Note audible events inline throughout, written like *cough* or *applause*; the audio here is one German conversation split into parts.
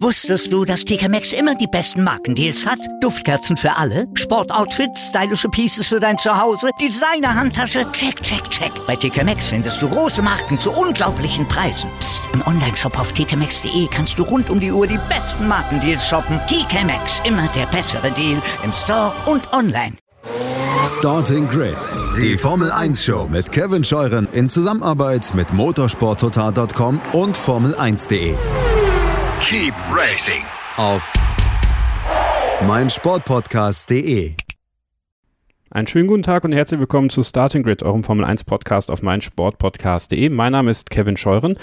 Wusstest du, dass TK Maxx immer die besten Markendeals hat? Duftkerzen für alle, Sportoutfits, stylische Pieces für dein Zuhause, Designer-Handtasche, check, check, check. Bei TK Maxx findest du große Marken zu unglaublichen Preisen. Psst. im Onlineshop auf tkmaxx.de kannst du rund um die Uhr die besten Markendeals shoppen. TK Maxx, immer der bessere Deal im Store und online. Starting Grid, die Formel 1 Show mit Kevin Scheuren in Zusammenarbeit mit motorsporttotal.com und Formel1.de. Keep racing Auf meinsportpodcast.de. Einen schönen guten Tag und herzlich willkommen zu Starting Grid, eurem Formel 1 Podcast auf meinsportpodcast.de. Mein Name ist Kevin Scheuren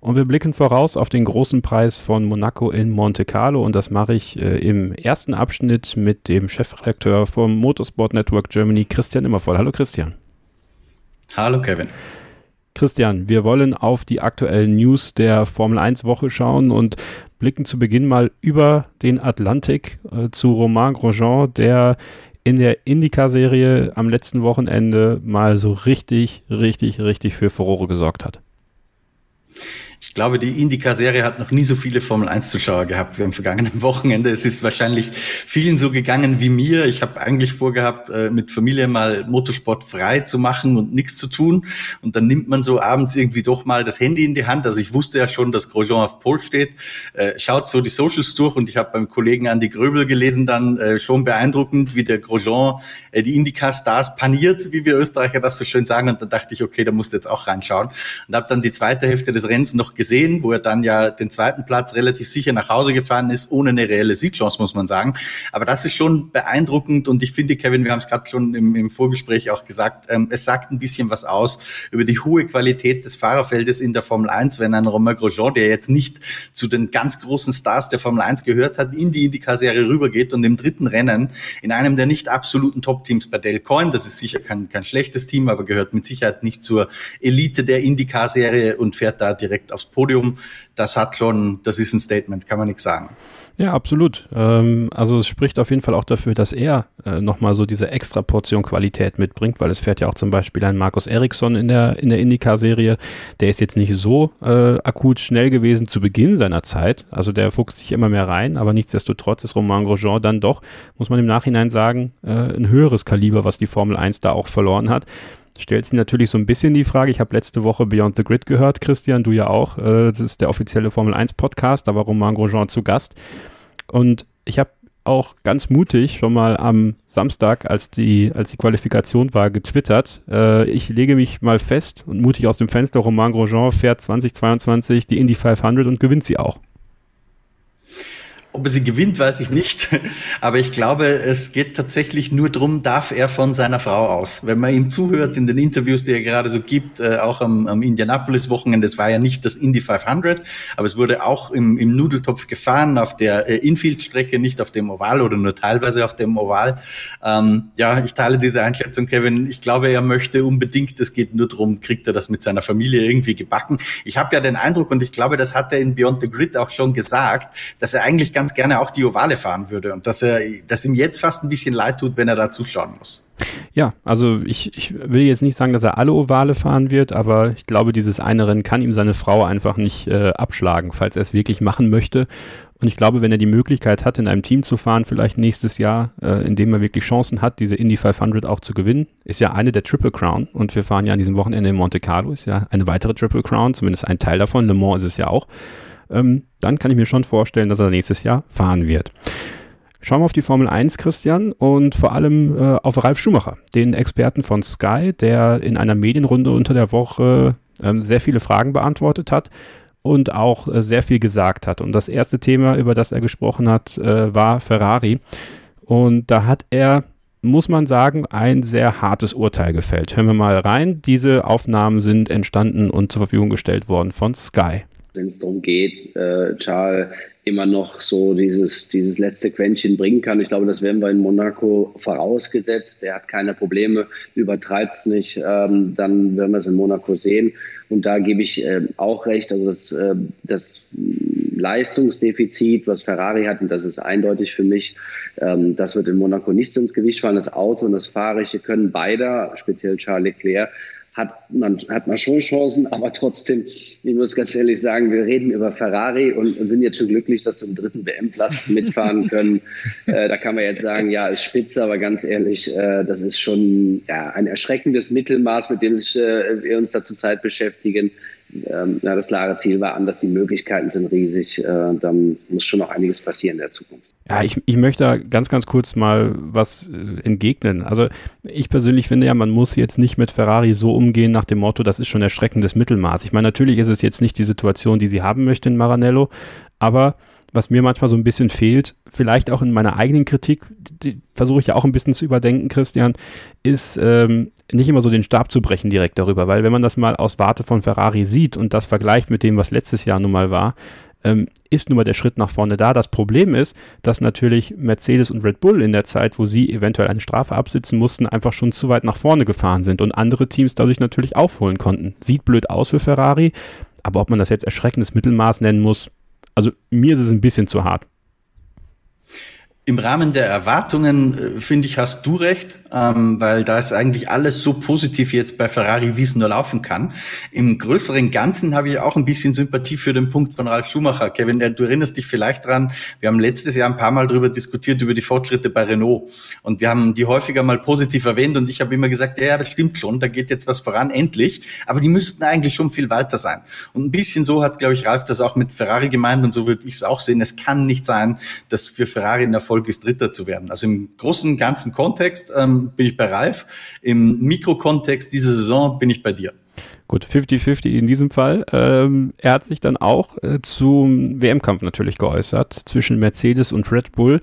und wir blicken voraus auf den großen Preis von Monaco in Monte Carlo und das mache ich äh, im ersten Abschnitt mit dem Chefredakteur vom Motorsport Network Germany, Christian Immervoll. Hallo Christian. Hallo Kevin. Christian, wir wollen auf die aktuellen News der Formel 1 Woche schauen und blicken zu Beginn mal über den Atlantik äh, zu Romain Grosjean, der in der Indica-Serie am letzten Wochenende mal so richtig, richtig, richtig für Furore gesorgt hat. Ich glaube, die Indica-Serie hat noch nie so viele Formel-1-Zuschauer gehabt wie am vergangenen *laughs* Wochenende. Es ist wahrscheinlich vielen so gegangen wie mir. Ich habe eigentlich vorgehabt, äh, mit Familie mal Motorsport frei zu machen und nichts zu tun. Und dann nimmt man so abends irgendwie doch mal das Handy in die Hand. Also ich wusste ja schon, dass Grosjean auf Pol steht. Äh, schaut so die Socials durch und ich habe beim Kollegen Andy Gröbel gelesen dann äh, schon beeindruckend, wie der Grosjean die Indica-Stars paniert, wie wir Österreicher das so schön sagen. Und da dachte ich, okay, da musst du jetzt auch reinschauen. Und habe dann die zweite Hälfte des Rennens noch gesehen, wo er dann ja den zweiten Platz relativ sicher nach Hause gefahren ist, ohne eine reelle Siegchance, muss man sagen. Aber das ist schon beeindruckend und ich finde, Kevin, wir haben es gerade schon im, im, Vorgespräch auch gesagt, ähm, es sagt ein bisschen was aus über die hohe Qualität des Fahrerfeldes in der Formel 1, wenn ein Romain Grosjean, der jetzt nicht zu den ganz großen Stars der Formel 1 gehört hat, in die Indycar-Serie rübergeht und im dritten Rennen in einem der nicht absoluten Top-Teams bei Del Coin, das ist sicher kein, kein schlechtes Team, aber gehört mit Sicherheit nicht zur Elite der Indycar-Serie und fährt da direkt aufs Podium, das hat schon, das ist ein Statement, kann man nichts sagen. Ja, absolut. Ähm, also es spricht auf jeden Fall auch dafür, dass er äh, nochmal so diese extra Portion Qualität mitbringt, weil es fährt ja auch zum Beispiel ein Markus Eriksson in der, in der IndyCar-Serie. Der ist jetzt nicht so äh, akut schnell gewesen zu Beginn seiner Zeit. Also der fuchst sich immer mehr rein, aber nichtsdestotrotz ist Romain Grosjean dann doch, muss man im Nachhinein sagen, äh, ein höheres Kaliber, was die Formel 1 da auch verloren hat stellt sich natürlich so ein bisschen die Frage, ich habe letzte Woche Beyond the Grid gehört, Christian, du ja auch, äh, das ist der offizielle Formel 1 Podcast, da war Romain Grosjean zu Gast und ich habe auch ganz mutig schon mal am Samstag, als die, als die Qualifikation war, getwittert. Äh, ich lege mich mal fest und mutig aus dem Fenster, Romain Grosjean fährt 2022 die Indy 500 und gewinnt sie auch. Ob er sie gewinnt, weiß ich nicht. *laughs* Aber ich glaube, es geht tatsächlich nur darum, darf er von seiner Frau aus. Wenn man ihm zuhört in den Interviews, die er gerade so gibt, äh, auch am, am Indianapolis-Wochenende, es war ja nicht das Indy 500, aber es wurde auch im, im Nudeltopf gefahren, auf der äh, Infield-Strecke, nicht auf dem Oval oder nur teilweise auf dem Oval. Ähm, ja, ich teile diese Einschätzung, Kevin. Ich glaube, er möchte unbedingt, es geht nur darum, kriegt er das mit seiner Familie irgendwie gebacken. Ich habe ja den Eindruck, und ich glaube, das hat er in Beyond the Grid auch schon gesagt, dass er eigentlich ganz gerne auch die Ovale fahren würde und dass er, dass ihm jetzt fast ein bisschen leid tut, wenn er da zuschauen muss. Ja, also ich, ich will jetzt nicht sagen, dass er alle Ovale fahren wird, aber ich glaube, dieses eine Rennen kann ihm seine Frau einfach nicht äh, abschlagen, falls er es wirklich machen möchte. Und ich glaube, wenn er die Möglichkeit hat, in einem Team zu fahren, vielleicht nächstes Jahr, äh, in dem er wirklich Chancen hat, diese Indy 500 auch zu gewinnen, ist ja eine der Triple Crown. Und wir fahren ja an diesem Wochenende in Monte Carlo, ist ja eine weitere Triple Crown, zumindest ein Teil davon. Le Mans ist es ja auch ähm, dann kann ich mir schon vorstellen, dass er nächstes Jahr fahren wird. Schauen wir auf die Formel 1, Christian, und vor allem äh, auf Ralf Schumacher, den Experten von Sky, der in einer Medienrunde unter der Woche äh, sehr viele Fragen beantwortet hat und auch äh, sehr viel gesagt hat. Und das erste Thema, über das er gesprochen hat, äh, war Ferrari. Und da hat er, muss man sagen, ein sehr hartes Urteil gefällt. Hören wir mal rein. Diese Aufnahmen sind entstanden und zur Verfügung gestellt worden von Sky wenn es darum geht, äh, Charles immer noch so dieses, dieses letzte Quäntchen bringen kann. Ich glaube, das werden wir in Monaco vorausgesetzt. Er hat keine Probleme, übertreibt es nicht. Ähm, dann werden wir es in Monaco sehen. Und da gebe ich äh, auch recht. Also das, äh, das Leistungsdefizit, was Ferrari hat, und das ist eindeutig für mich, ähm, das wird in Monaco nicht so ins Gewicht fallen. Das Auto und das Fahrrische können beide, speziell Charles Leclerc, hat man, hat man schon Chancen, aber trotzdem, ich muss ganz ehrlich sagen, wir reden über Ferrari und, und sind jetzt schon glücklich, dass wir im dritten WM-Platz mitfahren können. *laughs* äh, da kann man jetzt sagen, ja, ist spitze, aber ganz ehrlich, äh, das ist schon ja, ein erschreckendes Mittelmaß, mit dem sich, äh, wir uns da zurzeit beschäftigen. Ähm, ja, das klare Ziel war anders, die Möglichkeiten sind riesig, äh, dann muss schon noch einiges passieren in der Zukunft. Ja, ich, ich möchte da ganz, ganz kurz mal was äh, entgegnen. Also ich persönlich finde ja, man muss jetzt nicht mit Ferrari so umgehen nach dem Motto, das ist schon erschreckendes Mittelmaß. Ich meine, natürlich ist es jetzt nicht die Situation, die sie haben möchte in Maranello, aber was mir manchmal so ein bisschen fehlt, vielleicht auch in meiner eigenen Kritik, versuche ich ja auch ein bisschen zu überdenken, Christian, ist ähm, nicht immer so den Stab zu brechen direkt darüber, weil wenn man das mal aus Warte von Ferrari sieht und das vergleicht mit dem, was letztes Jahr nun mal war, ähm, ist nun mal der Schritt nach vorne da. Das Problem ist, dass natürlich Mercedes und Red Bull in der Zeit, wo sie eventuell eine Strafe absitzen mussten, einfach schon zu weit nach vorne gefahren sind und andere Teams dadurch natürlich aufholen konnten. Sieht blöd aus für Ferrari, aber ob man das jetzt erschreckendes Mittelmaß nennen muss, also mir ist es ein bisschen zu hart. Im Rahmen der Erwartungen, äh, finde ich, hast du recht, ähm, weil da ist eigentlich alles so positiv jetzt bei Ferrari, wie es nur laufen kann. Im größeren Ganzen habe ich auch ein bisschen Sympathie für den Punkt von Ralf Schumacher. Kevin, du erinnerst dich vielleicht dran, wir haben letztes Jahr ein paar Mal darüber diskutiert, über die Fortschritte bei Renault. Und wir haben die häufiger mal positiv erwähnt und ich habe immer gesagt, ja, ja, das stimmt schon, da geht jetzt was voran, endlich. Aber die müssten eigentlich schon viel weiter sein. Und ein bisschen so hat, glaube ich, Ralf das auch mit Ferrari gemeint und so würde ich es auch sehen. Es kann nicht sein, dass für Ferrari ein Erfolg Erfolg ist, Dritter zu werden. Also im großen, ganzen Kontext ähm, bin ich bei Ralf. Im Mikrokontext dieser Saison bin ich bei dir. Gut, 50-50 in diesem Fall. Ähm, er hat sich dann auch äh, zum WM-Kampf natürlich geäußert zwischen Mercedes und Red Bull.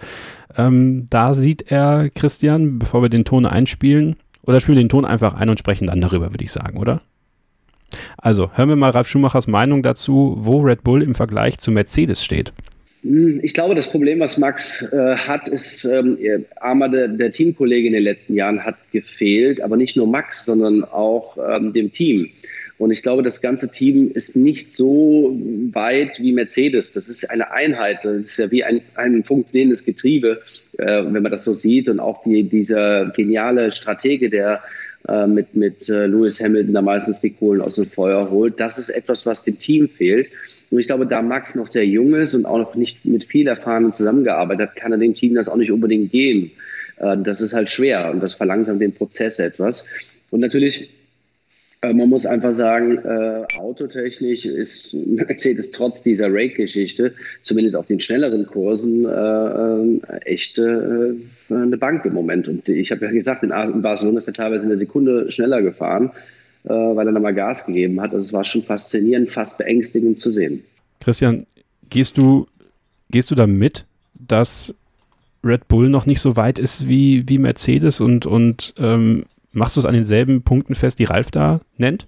Ähm, da sieht er, Christian, bevor wir den Ton einspielen, oder spielen den Ton einfach ein und sprechen dann darüber, würde ich sagen, oder? Also, hören wir mal Ralf Schumachers Meinung dazu, wo Red Bull im Vergleich zu Mercedes steht. Hm, ich glaube, das Problem, was Max äh, hat, ist, ähm, Armer, der, der, Teamkollege in den letzten Jahren hat gefehlt, aber nicht nur Max, sondern auch ähm, dem Team. Und ich glaube, das ganze Team ist nicht so weit wie Mercedes. Das ist eine Einheit. Das ist ja wie ein, ein funktionierendes Getriebe, äh, wenn man das so sieht. Und auch die, dieser geniale Stratege, der äh, mit, mit äh, Lewis Hamilton da meistens die Kohlen aus dem Feuer holt, das ist etwas, was dem Team fehlt. Und ich glaube, da Max noch sehr jung ist und auch noch nicht mit viel Erfahrung zusammengearbeitet hat, kann er dem Team das auch nicht unbedingt geben. Äh, das ist halt schwer und das verlangsamt den Prozess etwas. Und natürlich, äh, man muss einfach sagen, äh, autotechnisch ist *laughs* Mercedes trotz dieser Rake-Geschichte, zumindest auf den schnelleren Kursen, echt eine Bank im Moment. Und ich habe ja gesagt, in Barcelona ist er teilweise in der Sekunde schneller gefahren äh, weil er nochmal Gas gegeben hat. Also es war schon faszinierend, fast beängstigend zu sehen. Christian, gehst du, gehst du da mit, dass Red Bull noch nicht so weit ist wie, wie Mercedes und, und ähm, machst du es an denselben Punkten fest, die Ralf da nennt?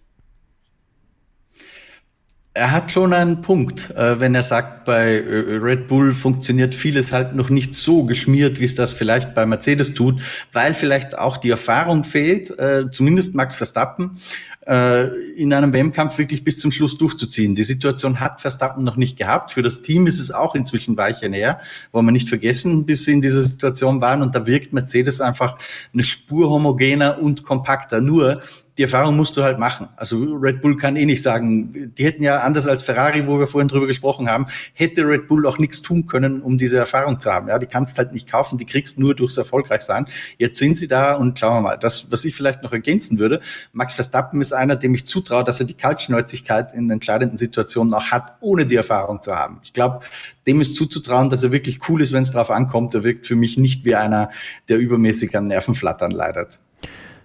Er hat schon einen Punkt, äh, wenn er sagt, bei äh, Red Bull funktioniert vieles halt noch nicht so geschmiert, wie es das vielleicht bei Mercedes tut, weil vielleicht auch die Erfahrung fehlt, äh, zumindest Max Verstappen, äh, in einem WM-Kampf wirklich bis zum Schluss durchzuziehen. Die Situation hat Verstappen noch nicht gehabt. Für das Team ist es auch inzwischen Weiche näher, wollen wir nicht vergessen, bis sie in dieser Situation waren. Und da wirkt Mercedes einfach eine Spur homogener und kompakter. Nur die Erfahrung musst du halt machen. Also Red Bull kann eh nicht sagen, die hätten ja anders als Ferrari, wo wir vorhin drüber gesprochen haben, hätte Red Bull auch nichts tun können, um diese Erfahrung zu haben. Ja, die kannst halt nicht kaufen, die kriegst nur durchs Erfolgreichsein. Jetzt sind sie da und schauen wir mal. Das, was ich vielleicht noch ergänzen würde, Max Verstappen ist einer, dem ich zutraue, dass er die Kaltschnäuzigkeit in entscheidenden Situationen auch hat, ohne die Erfahrung zu haben. Ich glaube, dem ist zuzutrauen, dass er wirklich cool ist, wenn es drauf ankommt. Er wirkt für mich nicht wie einer, der übermäßig an Nervenflattern leidet.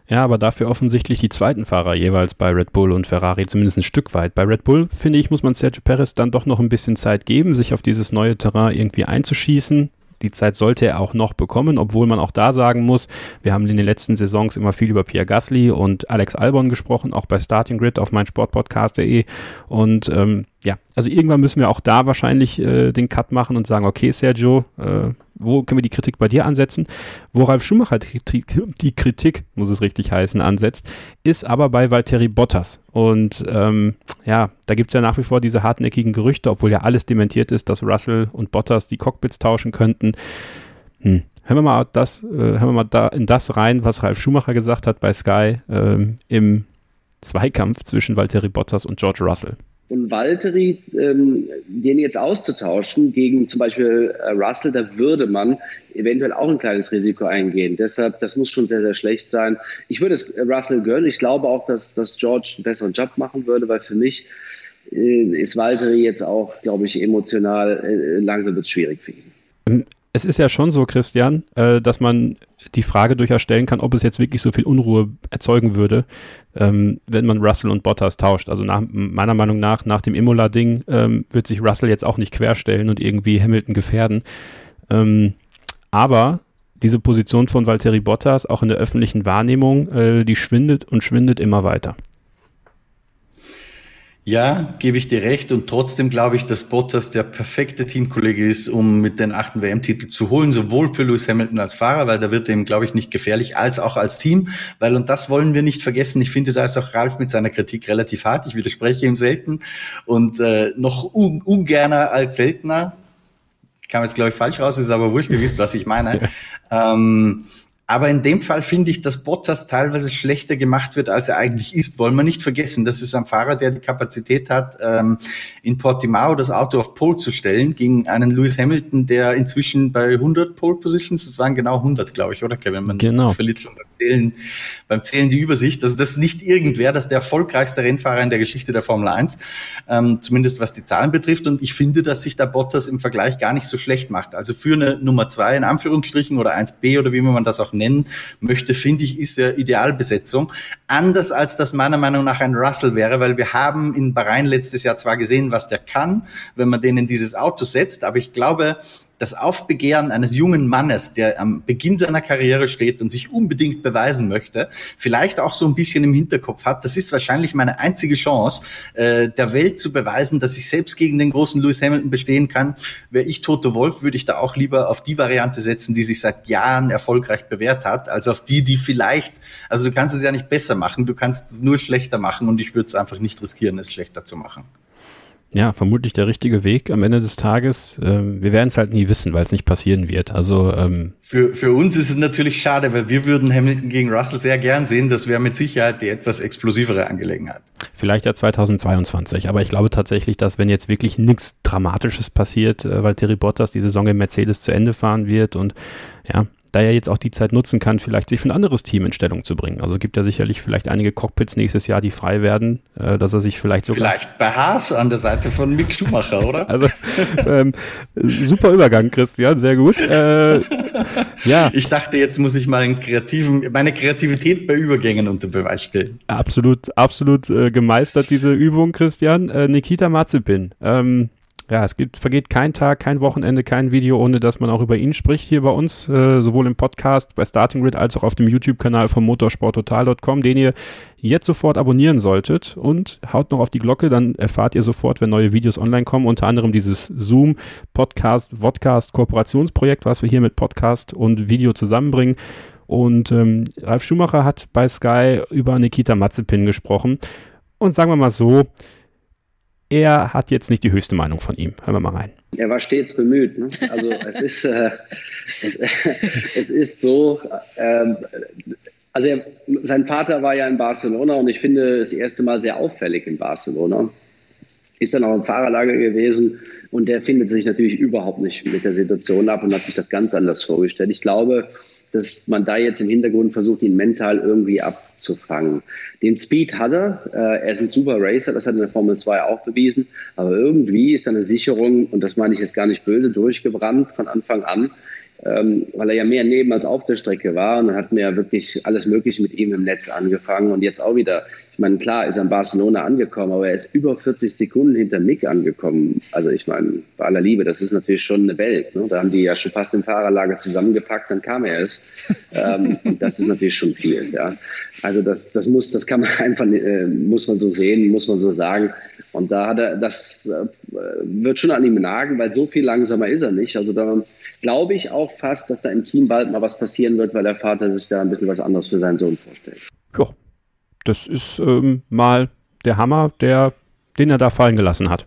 Ja, aber dafür offensichtlich die zweiten Fahrer jeweils bei Red Bull und Ferrari zumindest ein Stück weit. Bei Red Bull, finde ich, muss man Sergio Perez dann doch noch ein bisschen Zeit geben, sich auf dieses neue Terrain irgendwie einzuschießen. Die Zeit sollte er auch noch bekommen, obwohl man auch da sagen muss, wir haben in den letzten Saisons immer viel über Pierre Gasly und Alex Albon gesprochen, auch bei Starting Grid auf meinsportpodcast.de. Und ähm, ja, also irgendwann müssen wir auch da wahrscheinlich äh, den Cut machen und sagen, okay, Sergio, äh, wo können wir die Kritik bei dir ansetzen? Wo Ralf Schumacher die, Kritik, muss es richtig heißen, ansetzt, ist aber bei Valtteri Bottas. Und ähm, ja, da gibt es ja nach wie vor diese hartnäckigen Gerüchte, obwohl ja alles dementiert ist, dass Russell und Bottas die Cockpits tauschen könnten. Hm. Hören wir mal das, äh, hören wir mal da in das rein, was Ralf Schumacher gesagt hat bei Sky ähm, im Zweikampf zwischen Valtteri Bottas und George Russell. Und Valtteri, ähm, den jetzt auszutauschen gegen zum Beispiel äh, Russell, da würde man eventuell auch ein kleines Risiko eingehen. Deshalb, das muss schon sehr, sehr schlecht sein. Ich würde es Russell gönnen. Ich glaube auch, dass, dass George einen besseren Job machen würde, weil für mich äh, ist Valtteri jetzt auch, glaube ich, emotional äh, langsam wird es schwierig für ihn. Ähm, es ist ja schon so, Christian, äh, dass man die Frage durchaus stellen kann, ob es jetzt wirklich so viel Unruhe erzeugen würde, ähm, wenn man Russell und Bottas tauscht. Also nach, meiner Meinung nach, nach dem Imola-Ding ähm, wird sich Russell jetzt auch nicht querstellen und irgendwie Hamilton gefährden. Ähm, aber diese Position von Valtteri Bottas, auch in der öffentlichen Wahrnehmung, äh, die schwindet und schwindet immer weiter. Ja, gebe ich dir recht. Und trotzdem glaube ich, dass Bottas der perfekte Teamkollege ist, um mit den achten WM-Titel zu holen, sowohl für Lewis Hamilton als Fahrer, weil da wird ihm, glaube ich, nicht gefährlich, als auch als Team. Weil, und das wollen wir nicht vergessen, ich finde, da ist auch Ralf mit seiner Kritik relativ hart. Ich widerspreche ihm selten und äh, noch un ungerner als seltener. Kam jetzt, glaube ich, falsch raus, ist aber wurscht, ihr wisst, was ich meine. *laughs* ähm, aber in dem Fall finde ich, dass Bottas teilweise schlechter gemacht wird, als er eigentlich ist. Wollen wir nicht vergessen, das ist ein Fahrer, der die Kapazität hat, ähm, in Portimao das Auto auf Pole zu stellen, gegen einen Lewis Hamilton, der inzwischen bei 100 Pole Positions, das waren genau 100, glaube ich, oder Kevin? Man genau. verliert schon beim Zählen, beim Zählen die Übersicht. Also das ist nicht irgendwer, das ist der erfolgreichste Rennfahrer in der Geschichte der Formel 1, ähm, zumindest was die Zahlen betrifft. Und ich finde, dass sich da Bottas im Vergleich gar nicht so schlecht macht. Also für eine Nummer zwei in Anführungsstrichen oder 1b oder wie man das auch nennen möchte, finde ich, ist ja Idealbesetzung. Anders als das meiner Meinung nach ein Russell wäre, weil wir haben in Bahrain letztes Jahr zwar gesehen, was der kann, wenn man den in dieses Auto setzt, aber ich glaube, das Aufbegehren eines jungen Mannes, der am Beginn seiner Karriere steht und sich unbedingt beweisen möchte, vielleicht auch so ein bisschen im Hinterkopf hat, das ist wahrscheinlich meine einzige Chance, äh, der Welt zu beweisen, dass ich selbst gegen den großen Lewis Hamilton bestehen kann. Wäre ich Tote Wolf, würde ich da auch lieber auf die Variante setzen, die sich seit Jahren erfolgreich bewährt hat, als auf die, die vielleicht, also du kannst es ja nicht besser machen, du kannst es nur schlechter machen und ich würde es einfach nicht riskieren, es schlechter zu machen ja, vermutlich der richtige Weg am Ende des Tages. Ähm, wir werden es halt nie wissen, weil es nicht passieren wird. Also ähm, für, für uns ist es natürlich schade, weil wir würden Hamilton gegen Russell sehr gern sehen. Das wäre mit Sicherheit die etwas explosivere Angelegenheit. Vielleicht ja 2022, aber ich glaube tatsächlich, dass wenn jetzt wirklich nichts Dramatisches passiert, äh, weil Terry Bottas die Saison im Mercedes zu Ende fahren wird und ja, da er jetzt auch die Zeit nutzen kann, vielleicht sich für ein anderes Team in Stellung zu bringen. Also es gibt ja sicherlich vielleicht einige Cockpits nächstes Jahr, die frei werden, äh, dass er sich vielleicht sogar... Vielleicht bei Haas an der Seite von Mick Schumacher, oder? *laughs* also ähm, super Übergang, Christian, sehr gut. Äh, ja. Ich dachte, jetzt muss ich mal einen kreativen, meine Kreativität bei Übergängen unter Beweis stellen. Absolut, absolut äh, gemeistert, diese Übung, Christian. Äh, Nikita Mazepin. Ähm, ja, es gibt, vergeht kein Tag, kein Wochenende, kein Video, ohne dass man auch über ihn spricht hier bei uns, äh, sowohl im Podcast bei Starting Grid als auch auf dem YouTube-Kanal von motorsporttotal.com, den ihr jetzt sofort abonnieren solltet und haut noch auf die Glocke, dann erfahrt ihr sofort, wenn neue Videos online kommen, unter anderem dieses Zoom Podcast, Vodcast Kooperationsprojekt, was wir hier mit Podcast und Video zusammenbringen. Und ähm, Ralf Schumacher hat bei Sky über Nikita Mazepin gesprochen. Und sagen wir mal so, er hat jetzt nicht die höchste Meinung von ihm. Hören wir mal rein. Er war stets bemüht. Ne? Also es ist, äh, es, *laughs* es, ist so, äh, also er, sein Vater war ja in Barcelona und ich finde das erste Mal sehr auffällig in Barcelona. Ist dann auch im Fahrerlager gewesen und der findet sich natürlich überhaupt nicht mit der Situation ab und hat sich das ganz anders vorgestellt. Ich glaube, dass man da jetzt im Hintergrund versucht, ihn mental irgendwie abzufangen. Den Speed hat er, äh, er ist ein super Racer, das hat er in der Formel 2 auch bewiesen, aber irgendwie ist da eine Sicherung, und das meine ich jetzt gar nicht böse, durchgebrannt von Anfang an, ähm, weil er ja mehr neben als auf der Strecke war. Und dann hatten wir ja wirklich alles Mögliche mit ihm im Netz angefangen und jetzt auch wieder. Ich meine, klar ist er in Barcelona angekommen, aber er ist über 40 Sekunden hinter Mick angekommen. Also ich meine, bei aller Liebe, das ist natürlich schon eine Welt. Ne? Da haben die ja schon fast im Fahrerlager zusammengepackt, dann kam er es. ähm, das ist natürlich schon viel. Ja? Also das, das muss, das kann man *laughs* einfach, äh, muss man so sehen, muss man so sagen. Und da hat er, das äh, wird schon an ihm nagen, weil so viel langsamer ist er nicht. Also da glaube ich auch fast, dass da im Team bald mal was passieren wird, weil der Vater sich da ein bisschen was anderes für seinen Sohn vorstellt. Ja, das ist ähm, mal der Hammer, der, den er da fallen gelassen hat.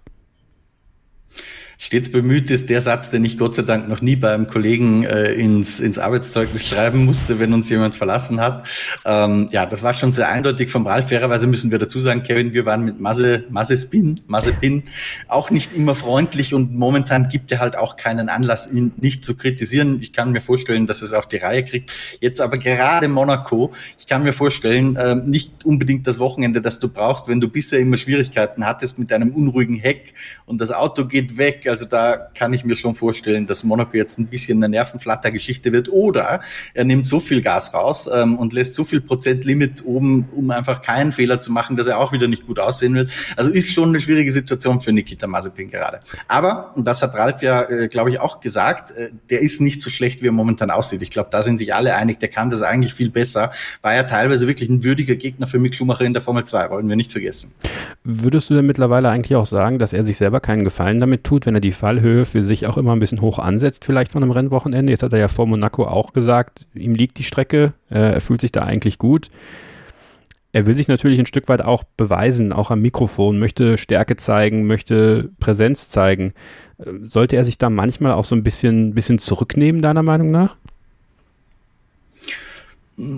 Stets bemüht ist, der Satz, den ich Gott sei Dank noch nie beim Kollegen äh, ins, ins Arbeitszeugnis schreiben musste, wenn uns jemand verlassen hat. Ähm, ja, das war schon sehr eindeutig vom Ralf. Fairerweise müssen wir dazu sagen, Kevin, wir waren mit Masse, Masse Spin, Masse Pin auch nicht immer freundlich und momentan gibt er halt auch keinen Anlass, ihn nicht zu kritisieren. Ich kann mir vorstellen, dass es auf die Reihe kriegt. Jetzt aber gerade Monaco, ich kann mir vorstellen, äh, nicht unbedingt das Wochenende, das du brauchst, wenn du bisher immer Schwierigkeiten hattest mit einem unruhigen Heck und das Auto geht weg also da kann ich mir schon vorstellen, dass Monaco jetzt ein bisschen eine Nervenflatter-Geschichte wird. Oder er nimmt so viel Gas raus ähm, und lässt so viel Prozentlimit oben, um einfach keinen Fehler zu machen, dass er auch wieder nicht gut aussehen wird. Also ist schon eine schwierige Situation für Nikita Mazepin gerade. Aber, und das hat Ralf ja, äh, glaube ich, auch gesagt, äh, der ist nicht so schlecht, wie er momentan aussieht. Ich glaube, da sind sich alle einig, der kann das eigentlich viel besser. War ja teilweise wirklich ein würdiger Gegner für Mick Schumacher in der Formel 2, wollen wir nicht vergessen. Würdest du denn mittlerweile eigentlich auch sagen, dass er sich selber keinen Gefallen damit tut, wenn er die Fallhöhe für sich auch immer ein bisschen hoch ansetzt, vielleicht von einem Rennwochenende. Jetzt hat er ja vor Monaco auch gesagt, ihm liegt die Strecke, äh, er fühlt sich da eigentlich gut. Er will sich natürlich ein Stück weit auch beweisen, auch am Mikrofon, möchte Stärke zeigen, möchte Präsenz zeigen. Ähm, sollte er sich da manchmal auch so ein bisschen, bisschen zurücknehmen, deiner Meinung nach?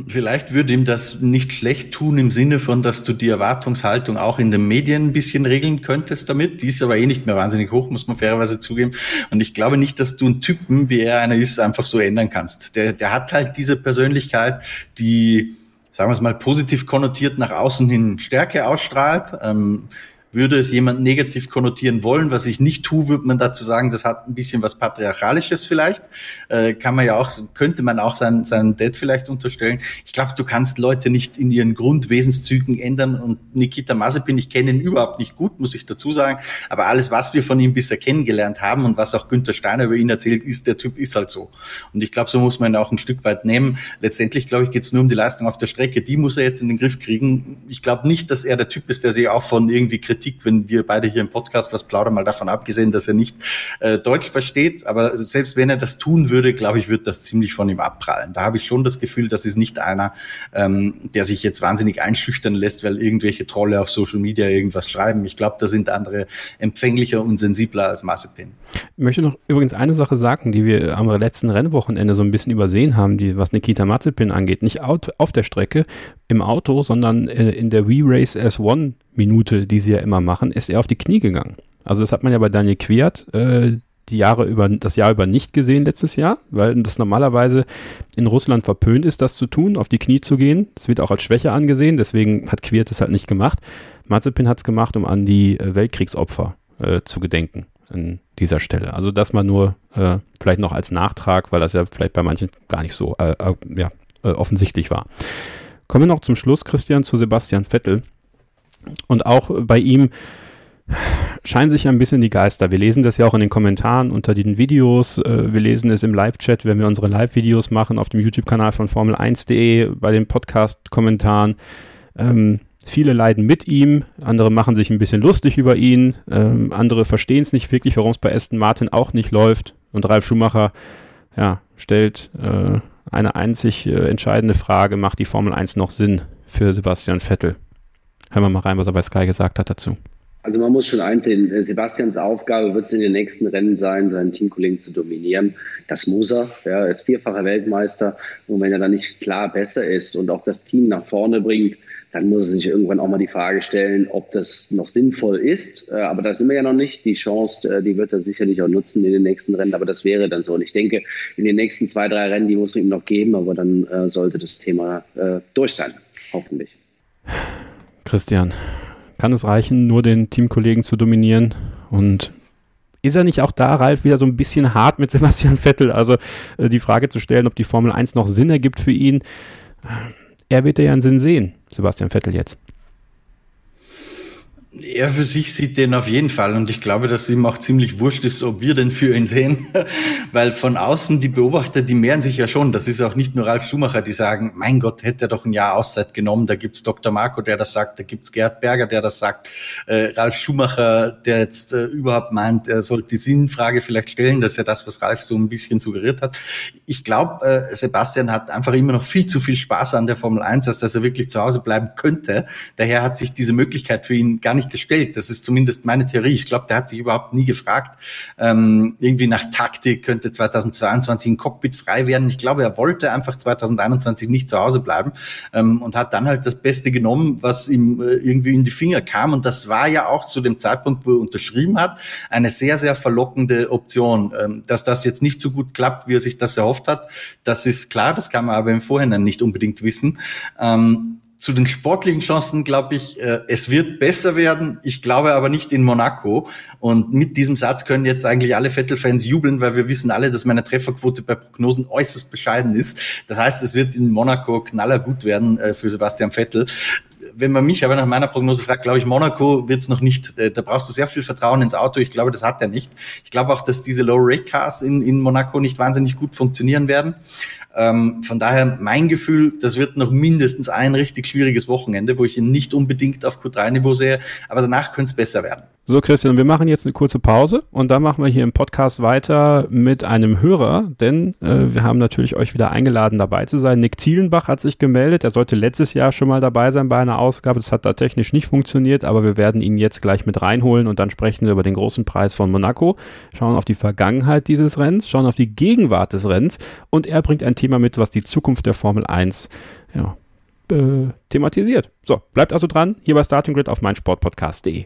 Vielleicht würde ihm das nicht schlecht tun im Sinne von, dass du die Erwartungshaltung auch in den Medien ein bisschen regeln könntest damit. Die ist aber eh nicht mehr wahnsinnig hoch, muss man fairerweise zugeben. Und ich glaube nicht, dass du einen Typen, wie er einer ist, einfach so ändern kannst. Der, der hat halt diese Persönlichkeit, die, sagen wir es mal, positiv konnotiert nach außen hin Stärke ausstrahlt. Ähm, würde es jemand negativ konnotieren wollen, was ich nicht tue, würde man dazu sagen, das hat ein bisschen was Patriarchalisches vielleicht. Äh, kann man ja auch, könnte man auch seinen, seinen Dad vielleicht unterstellen. Ich glaube, du kannst Leute nicht in ihren Grundwesenszügen ändern und Nikita Mazepin, ich kenne ihn überhaupt nicht gut, muss ich dazu sagen, aber alles, was wir von ihm bisher kennengelernt haben und was auch Günther Steiner über ihn erzählt, ist, der Typ ist halt so. Und ich glaube, so muss man ihn auch ein Stück weit nehmen. Letztendlich, glaube ich, geht es nur um die Leistung auf der Strecke. Die muss er jetzt in den Griff kriegen. Ich glaube nicht, dass er der Typ ist, der sich auch von irgendwie Kritik Kritik, wenn wir beide hier im Podcast was plaudern, mal davon abgesehen, dass er nicht äh, Deutsch versteht. Aber selbst wenn er das tun würde, glaube ich, wird das ziemlich von ihm abprallen. Da habe ich schon das Gefühl, das ist nicht einer, ähm, der sich jetzt wahnsinnig einschüchtern lässt, weil irgendwelche Trolle auf Social Media irgendwas schreiben. Ich glaube, da sind andere empfänglicher und sensibler als Mazepin. Ich möchte noch übrigens eine Sache sagen, die wir am letzten Rennwochenende so ein bisschen übersehen haben, die, was Nikita Mazepin angeht. Nicht auf der Strecke, im Auto, sondern äh, in der We Race S1 Minute, die sie ja immer machen, ist er auf die Knie gegangen. Also das hat man ja bei Daniel Quiert äh, die Jahre über, das Jahr über nicht gesehen letztes Jahr, weil das normalerweise in Russland verpönt ist, das zu tun, auf die Knie zu gehen. Das wird auch als Schwäche angesehen, deswegen hat Quiert es halt nicht gemacht. Mazepin hat es gemacht, um an die äh, Weltkriegsopfer äh, zu gedenken an dieser Stelle. Also das mal nur äh, vielleicht noch als Nachtrag, weil das ja vielleicht bei manchen gar nicht so äh, äh, ja, offensichtlich war. Kommen wir noch zum Schluss, Christian, zu Sebastian Vettel. Und auch bei ihm scheinen sich ein bisschen die Geister. Wir lesen das ja auch in den Kommentaren unter den Videos. Äh, wir lesen es im Live-Chat, wenn wir unsere Live-Videos machen auf dem YouTube-Kanal von Formel1.de, bei den Podcast-Kommentaren. Ähm, viele leiden mit ihm, andere machen sich ein bisschen lustig über ihn, ähm, andere verstehen es nicht wirklich, warum es bei Aston Martin auch nicht läuft. Und Ralf Schumacher ja, stellt äh, eine einzig äh, entscheidende Frage, macht die Formel 1 noch Sinn für Sebastian Vettel? Hören wir mal rein, was er bei Sky gesagt hat dazu. Also man muss schon einsehen, äh, Sebastians Aufgabe wird es in den nächsten Rennen sein, seinen Teamkollegen zu dominieren. Das muss er. Ja, er ist vierfacher Weltmeister. Und wenn er dann nicht klar besser ist und auch das Team nach vorne bringt, dann muss er sich irgendwann auch mal die Frage stellen, ob das noch sinnvoll ist. Äh, aber da sind wir ja noch nicht. Die Chance, äh, die wird er sicherlich auch nutzen in den nächsten Rennen, aber das wäre dann so. Und ich denke, in den nächsten zwei, drei Rennen, die muss er ihm noch geben, aber dann sollte das Thema durch sein. Hoffentlich. Christian, kann es reichen, nur den Teamkollegen zu dominieren? Und ist er nicht auch da, Ralf, wieder so ein bisschen hart mit Sebastian Vettel? Also die Frage zu stellen, ob die Formel 1 noch Sinn ergibt für ihn er wird ja einen Sinn sehen, Sebastian Vettel jetzt. Er für sich sieht den auf jeden Fall und ich glaube, dass ihm auch ziemlich wurscht ist, ob wir den für ihn sehen, *laughs* weil von außen die Beobachter, die mehren sich ja schon. Das ist auch nicht nur Ralf Schumacher, die sagen, mein Gott, hätte er doch ein Jahr Auszeit genommen. Da gibt's Dr. Marco, der das sagt, da gibt's Gerd Berger, der das sagt, äh, Ralf Schumacher, der jetzt äh, überhaupt meint, er sollte die Sinnfrage vielleicht stellen. Das ist ja das, was Ralf so ein bisschen suggeriert hat. Ich glaube, äh, Sebastian hat einfach immer noch viel zu viel Spaß an der Formel 1, als dass er wirklich zu Hause bleiben könnte. Daher hat sich diese Möglichkeit für ihn gar nicht nicht gestellt. Das ist zumindest meine Theorie. Ich glaube, der hat sich überhaupt nie gefragt, ähm, irgendwie nach Taktik könnte 2022 ein Cockpit frei werden. Ich glaube, er wollte einfach 2021 nicht zu Hause bleiben ähm, und hat dann halt das Beste genommen, was ihm äh, irgendwie in die Finger kam. Und das war ja auch zu dem Zeitpunkt, wo er unterschrieben hat, eine sehr, sehr verlockende Option. Ähm, dass das jetzt nicht so gut klappt, wie er sich das erhofft hat, das ist klar. Das kann man aber im Vorhinein nicht unbedingt wissen. Ähm, zu den sportlichen Chancen glaube ich, äh, es wird besser werden. Ich glaube aber nicht in Monaco. Und mit diesem Satz können jetzt eigentlich alle Vettel-Fans jubeln, weil wir wissen alle, dass meine Trefferquote bei Prognosen äußerst bescheiden ist. Das heißt, es wird in Monaco knaller gut werden äh, für Sebastian Vettel. Wenn man mich aber nach meiner Prognose fragt, glaube ich, Monaco wird es noch nicht. Äh, da brauchst du sehr viel Vertrauen ins Auto. Ich glaube, das hat er nicht. Ich glaube auch, dass diese Low-Rate-Cars in, in Monaco nicht wahnsinnig gut funktionieren werden. Ähm, von daher mein Gefühl, das wird noch mindestens ein richtig schwieriges Wochenende, wo ich ihn nicht unbedingt auf Q3-Niveau sehe, aber danach könnte es besser werden. So, Christian, wir machen jetzt eine kurze Pause und dann machen wir hier im Podcast weiter mit einem Hörer, denn äh, wir haben natürlich euch wieder eingeladen, dabei zu sein. Nick Zielenbach hat sich gemeldet. Er sollte letztes Jahr schon mal dabei sein bei einer Ausgabe. Das hat da technisch nicht funktioniert, aber wir werden ihn jetzt gleich mit reinholen und dann sprechen wir über den großen Preis von Monaco, schauen auf die Vergangenheit dieses Rennens, schauen auf die Gegenwart des Rennens und er bringt ein Thema mit, was die Zukunft der Formel 1 ja, äh, thematisiert. So, bleibt also dran, hier bei Starting Grid auf meinsportpodcast.de.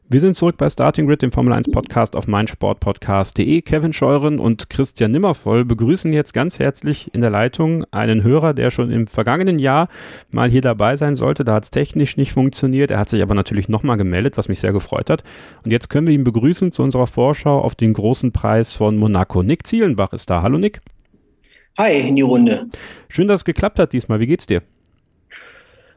Wir sind zurück bei Starting Grid, dem Formel 1 Podcast auf meinsportpodcast.de. Kevin Scheuren und Christian Nimmervoll begrüßen jetzt ganz herzlich in der Leitung einen Hörer, der schon im vergangenen Jahr mal hier dabei sein sollte. Da hat es technisch nicht funktioniert. Er hat sich aber natürlich nochmal gemeldet, was mich sehr gefreut hat. Und jetzt können wir ihn begrüßen zu unserer Vorschau auf den großen Preis von Monaco. Nick Zielenbach ist da. Hallo Nick. Hi in die Runde. Schön, dass es geklappt hat diesmal. Wie geht's dir?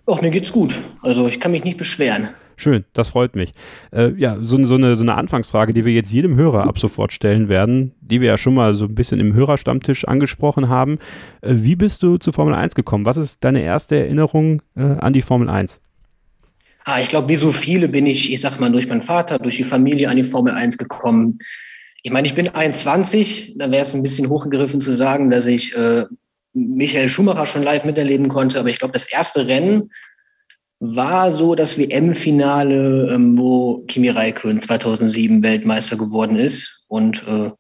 Ach, mir geht's gut. Also ich kann mich nicht beschweren. Schön, das freut mich. Äh, ja, so, so, eine, so eine Anfangsfrage, die wir jetzt jedem Hörer ab sofort stellen werden, die wir ja schon mal so ein bisschen im Hörerstammtisch angesprochen haben. Äh, wie bist du zu Formel 1 gekommen? Was ist deine erste Erinnerung äh, an die Formel 1? Ah, ich glaube, wie so viele bin ich, ich sag mal, durch meinen Vater, durch die Familie an die Formel 1 gekommen. Ich meine, ich bin 21, da wäre es ein bisschen hochgegriffen zu sagen, dass ich äh, Michael Schumacher schon live miterleben konnte, aber ich glaube, das erste Rennen, war so das WM-Finale, ähm, wo Kimi Räikkönen 2007 Weltmeister geworden ist. Und äh,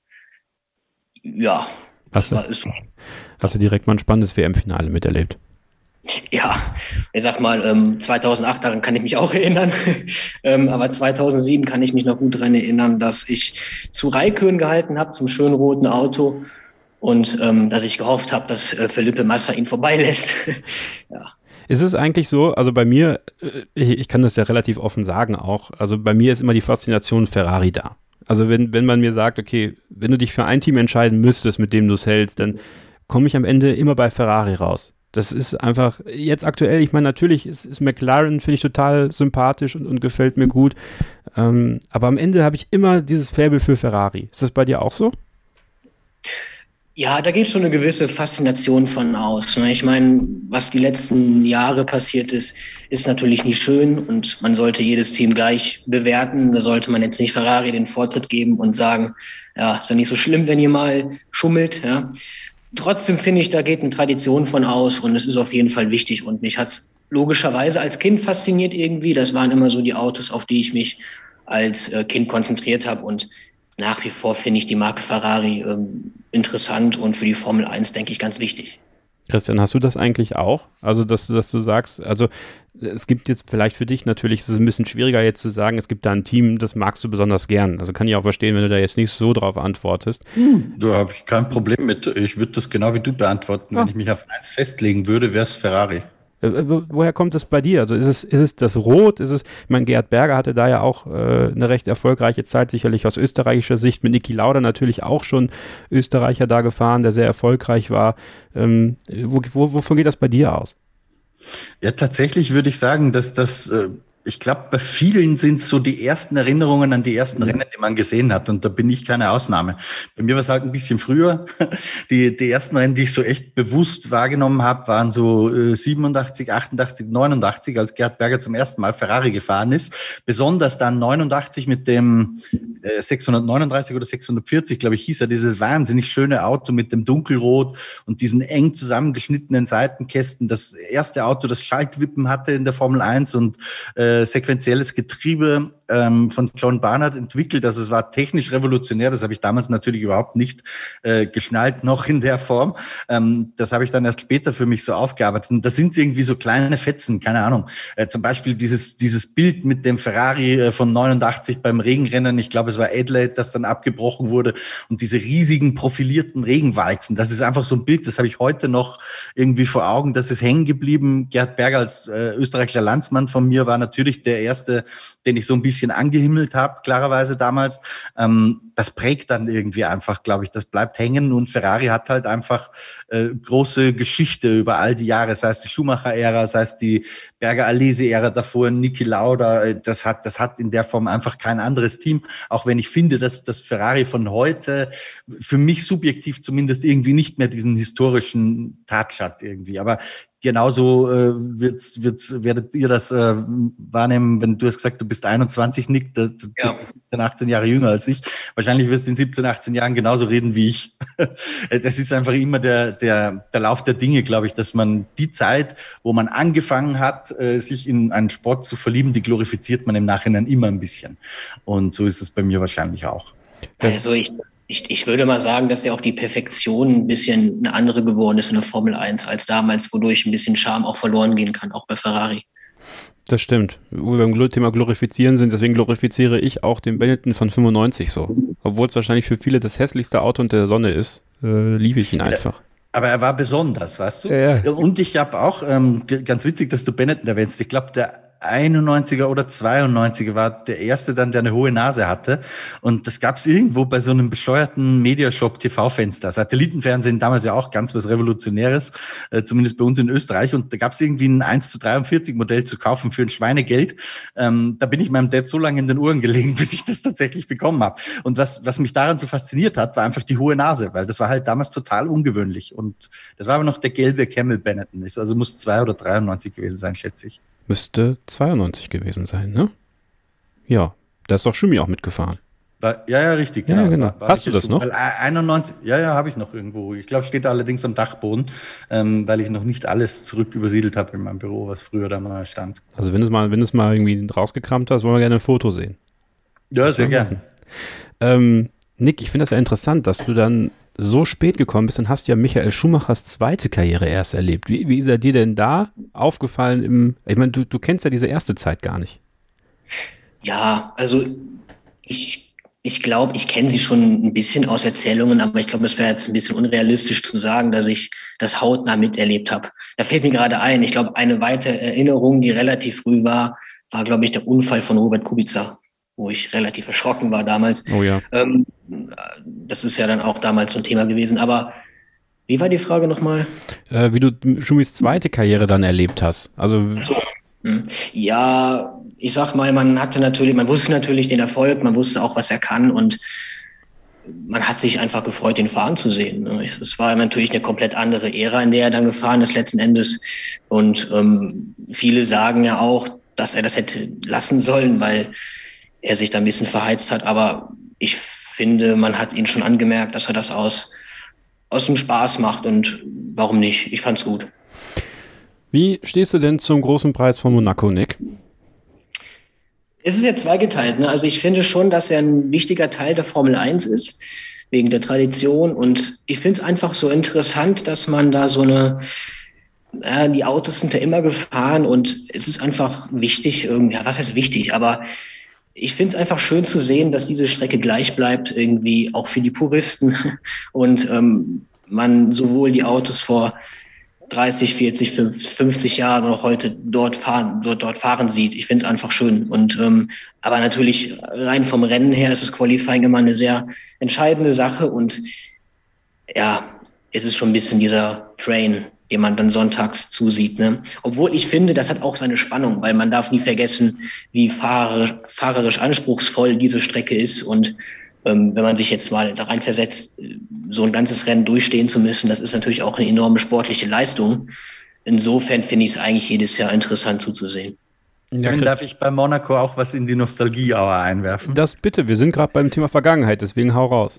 ja, hast du, hast du direkt mal ein spannendes WM-Finale miterlebt? Ja, ich sag mal, ähm, 2008, daran kann ich mich auch *laughs* erinnern. ähm, aber 2007 kann ich mich noch gut daran erinnern, dass ich zu Raikön gehalten habe, zum schönen roten Auto. Und ähm, dass ich gehofft habe, dass äh, Felipe Massa ihn vorbeilässt. *laughs* ja. Ist es eigentlich so, also bei mir, äh, ich, ich kann das ja relativ offen sagen auch, also bei mir ist immer die Faszination Ferrari da. Also wenn, wenn man mir sagt, okay, wenn du dich für ein Team entscheiden müsstest, mit dem du es hältst, dann komme ich am Ende immer bei Ferrari raus. Das ist einfach, jetzt aktuell, ich meine, natürlich ist, ist McLaren, finde ich total sympathisch und, und gefällt mir gut. Ähm, aber am Ende habe ich immer dieses Faible für Ferrari. Ist das bei dir auch so? Ja, da geht schon eine gewisse Faszination von aus. Ne? Ich meine, was die letzten Jahre passiert ist, ist natürlich nicht schön und man sollte jedes Team gleich bewerten. Da sollte man jetzt nicht Ferrari den Vortritt geben und sagen, ja, ist ja nicht so schlimm, wenn ihr mal schummelt. Ja. Trotzdem finde ich, da geht eine Tradition von aus und es ist auf jeden Fall wichtig. Und mich hat es logischerweise als Kind fasziniert irgendwie. Das waren immer so die Autos, auf die ich mich als äh, Kind konzentriert habe. Und nach wie vor finde ich die Marke Ferrari ähm, interessant und für die Formel 1, denke ich, ganz wichtig. Christian, hast du das eigentlich auch? Also, dass, dass du sagst, also es gibt jetzt vielleicht für dich natürlich, es ist ein bisschen schwieriger jetzt zu sagen, es gibt da ein Team, das magst du besonders gern. Also kann ich auch verstehen, wenn du da jetzt nicht so drauf antwortest. Hm, da habe ich kein Problem mit. Ich würde das genau wie du beantworten. Ja. Wenn ich mich auf eins festlegen würde, wäre es Ferrari. Äh, äh, woher kommt es bei dir? Also ist es, ist es das Rot? Ist es, ich meine, Gerhard Berger hatte da ja auch äh, eine recht erfolgreiche Zeit, sicherlich aus österreichischer Sicht, mit Niki Lauda natürlich auch schon Österreicher da gefahren, der sehr erfolgreich war. Ähm, wo, wo, wovon geht das bei dir aus? Ja, tatsächlich würde ich sagen, dass das äh, ich glaube, bei vielen sind so die ersten Erinnerungen an die ersten mhm. Rennen, die man gesehen hat. Und da bin ich keine Ausnahme. Bei mir war es halt ein bisschen früher. *laughs* Die, die ersten Rennen, die ich so echt bewusst wahrgenommen habe, waren so 87, 88, 89, als Gerd Berger zum ersten Mal Ferrari gefahren ist. Besonders dann 89 mit dem äh, 639 oder 640, glaube ich, hieß er, dieses wahnsinnig schöne Auto mit dem Dunkelrot und diesen eng zusammengeschnittenen Seitenkästen. Das erste Auto, das Schaltwippen hatte in der Formel 1 und äh, äh, sequenzielles Getriebe ähm, von John Barnard entwickelt. Also es war technisch revolutionär. Das habe ich damals natürlich überhaupt nicht äh, geschnallt, noch in der Form. Ähm, das habe ich dann erst später für mich so aufgearbeitet. Und das sind irgendwie so kleine Fetzen, keine Ahnung. Äh, zum Beispiel dieses, dieses Bild mit dem Ferrari äh, von 89 beim Regenrennen. Ich glaube, es war Adelaide, das dann abgebrochen wurde. Und diese riesigen profilierten Regenwalzen. Das ist einfach so ein Bild, das habe ich heute noch irgendwie vor Augen. Das ist hängen geblieben. Gerd Berger als äh, österreichischer Landsmann von mir war natürlich der erste, den ich so ein bisschen bisschen angehimmelt habe, klarerweise damals, ähm, das prägt dann irgendwie einfach, glaube ich, das bleibt hängen und Ferrari hat halt einfach äh, große Geschichte über all die Jahre, sei es die Schumacher-Ära, sei es die Berger Alesi-Ära davor, Niki Lauda, äh, das hat, das hat in der Form einfach kein anderes Team, auch wenn ich finde, dass das Ferrari von heute für mich subjektiv zumindest irgendwie nicht mehr diesen historischen Touch hat irgendwie, aber genauso äh, wird's, wird's, werdet ihr das äh, wahrnehmen, wenn du hast gesagt, du bist 21, Nick, du bist ja. 17, 18 Jahre jünger als ich. Wahrscheinlich wirst du in 17, 18 Jahren genauso reden wie ich. *laughs* das ist einfach immer der, der, der Lauf der Dinge, glaube ich, dass man die Zeit, wo man angefangen hat, äh, sich in einen Sport zu verlieben, die glorifiziert man im Nachhinein immer ein bisschen. Und so ist es bei mir wahrscheinlich auch. Also ich ich, ich würde mal sagen, dass ja auch die Perfektion ein bisschen eine andere geworden ist in der Formel 1 als damals, wodurch ein bisschen Charme auch verloren gehen kann, auch bei Ferrari. Das stimmt. Wo wir beim Thema Glorifizieren sind, deswegen glorifiziere ich auch den Benetton von 95 so. Obwohl es wahrscheinlich für viele das hässlichste Auto unter der Sonne ist, äh, liebe ich ihn einfach. Aber er war besonders, weißt du? Ja, ja. Und ich habe auch, ähm, ganz witzig, dass du Benetton erwähnst, ich glaube, der 91er oder 92er war der erste dann, der eine hohe Nase hatte. Und das gab es irgendwo bei so einem bescheuerten Mediashop TV-Fenster. Satellitenfernsehen damals ja auch ganz was Revolutionäres, äh, zumindest bei uns in Österreich. Und da gab es irgendwie ein 1 zu 43 Modell zu kaufen für ein Schweinegeld. Ähm, da bin ich meinem Dad so lange in den Ohren gelegen, *laughs* bis ich das tatsächlich bekommen habe. Und was, was mich daran so fasziniert hat, war einfach die hohe Nase, weil das war halt damals total ungewöhnlich. Und das war aber noch der gelbe Camel Benetton. Also muss zwei oder 93 gewesen sein, schätze ich. Müsste 92 gewesen sein, ne? Ja, da ist doch Schumi auch mitgefahren. ja, ja, richtig. Ja, genau. genau. War, war Hast du das noch? 91, ja, ja, habe ich noch irgendwo. Ich glaube, steht da allerdings am Dachboden, ähm, weil ich noch nicht alles zurück übersiedelt habe in meinem Büro, was früher da mal stand. Also wenn du es mal, wenn du es mal irgendwie rausgekramt hast, wollen wir gerne ein Foto sehen. Ja, sehr gerne. Ähm, Nick, ich finde das ja interessant, dass du dann so spät gekommen bist, dann hast du ja Michael Schumachers zweite Karriere erst erlebt. Wie, wie ist er dir denn da aufgefallen im, ich meine, du, du kennst ja diese erste Zeit gar nicht. Ja, also ich, ich glaube, ich kenne sie schon ein bisschen aus Erzählungen, aber ich glaube, es wäre jetzt ein bisschen unrealistisch zu sagen, dass ich das hautnah miterlebt habe. Da fällt mir gerade ein, ich glaube, eine weitere Erinnerung, die relativ früh war, war, glaube ich, der Unfall von Robert Kubica wo ich relativ erschrocken war damals. Oh ja. Ähm, das ist ja dann auch damals so ein Thema gewesen. Aber wie war die Frage nochmal? Äh, wie du Schumis zweite Karriere dann erlebt hast. Also so. Hm. Ja, ich sag mal, man hatte natürlich, man wusste natürlich den Erfolg, man wusste auch, was er kann und man hat sich einfach gefreut, ihn fahren zu sehen. Ne? Es war natürlich eine komplett andere Ära, in der er dann gefahren ist letzten Endes. Und ähm, viele sagen ja auch, dass er das hätte lassen sollen, weil er sich da ein bisschen verheizt hat. Aber ich finde, man hat ihn schon angemerkt, dass er das aus, aus dem Spaß macht und warum nicht? Ich fand's gut. Wie stehst du denn zum großen Preis von Monaco, Nick? Es ist ja zweigeteilt. Ne? Also ich finde schon, dass er ein wichtiger Teil der Formel 1 ist, wegen der Tradition. Und ich finde es einfach so interessant, dass man da so eine, ja, die Autos sind ja immer gefahren und es ist einfach wichtig, ja, was heißt wichtig, aber ich finde es einfach schön zu sehen, dass diese Strecke gleich bleibt, irgendwie auch für die Puristen *laughs* und ähm, man sowohl die Autos vor 30, 40, 50 Jahren oder heute dort fahren, dort, dort fahren sieht. Ich finde es einfach schön. Und ähm, aber natürlich rein vom Rennen her ist das Qualifying immer eine sehr entscheidende Sache und ja, es ist schon ein bisschen dieser Train, dem man dann sonntags zusieht. Ne? Obwohl ich finde, das hat auch seine Spannung, weil man darf nie vergessen, wie fahrer, fahrerisch anspruchsvoll diese Strecke ist. Und ähm, wenn man sich jetzt mal da rein versetzt, so ein ganzes Rennen durchstehen zu müssen, das ist natürlich auch eine enorme sportliche Leistung. Insofern finde ich es eigentlich jedes Jahr interessant zuzusehen. Ja, darf ich bei Monaco auch was in die Nostalgieauer einwerfen? Das bitte, wir sind gerade beim Thema Vergangenheit, deswegen hau raus.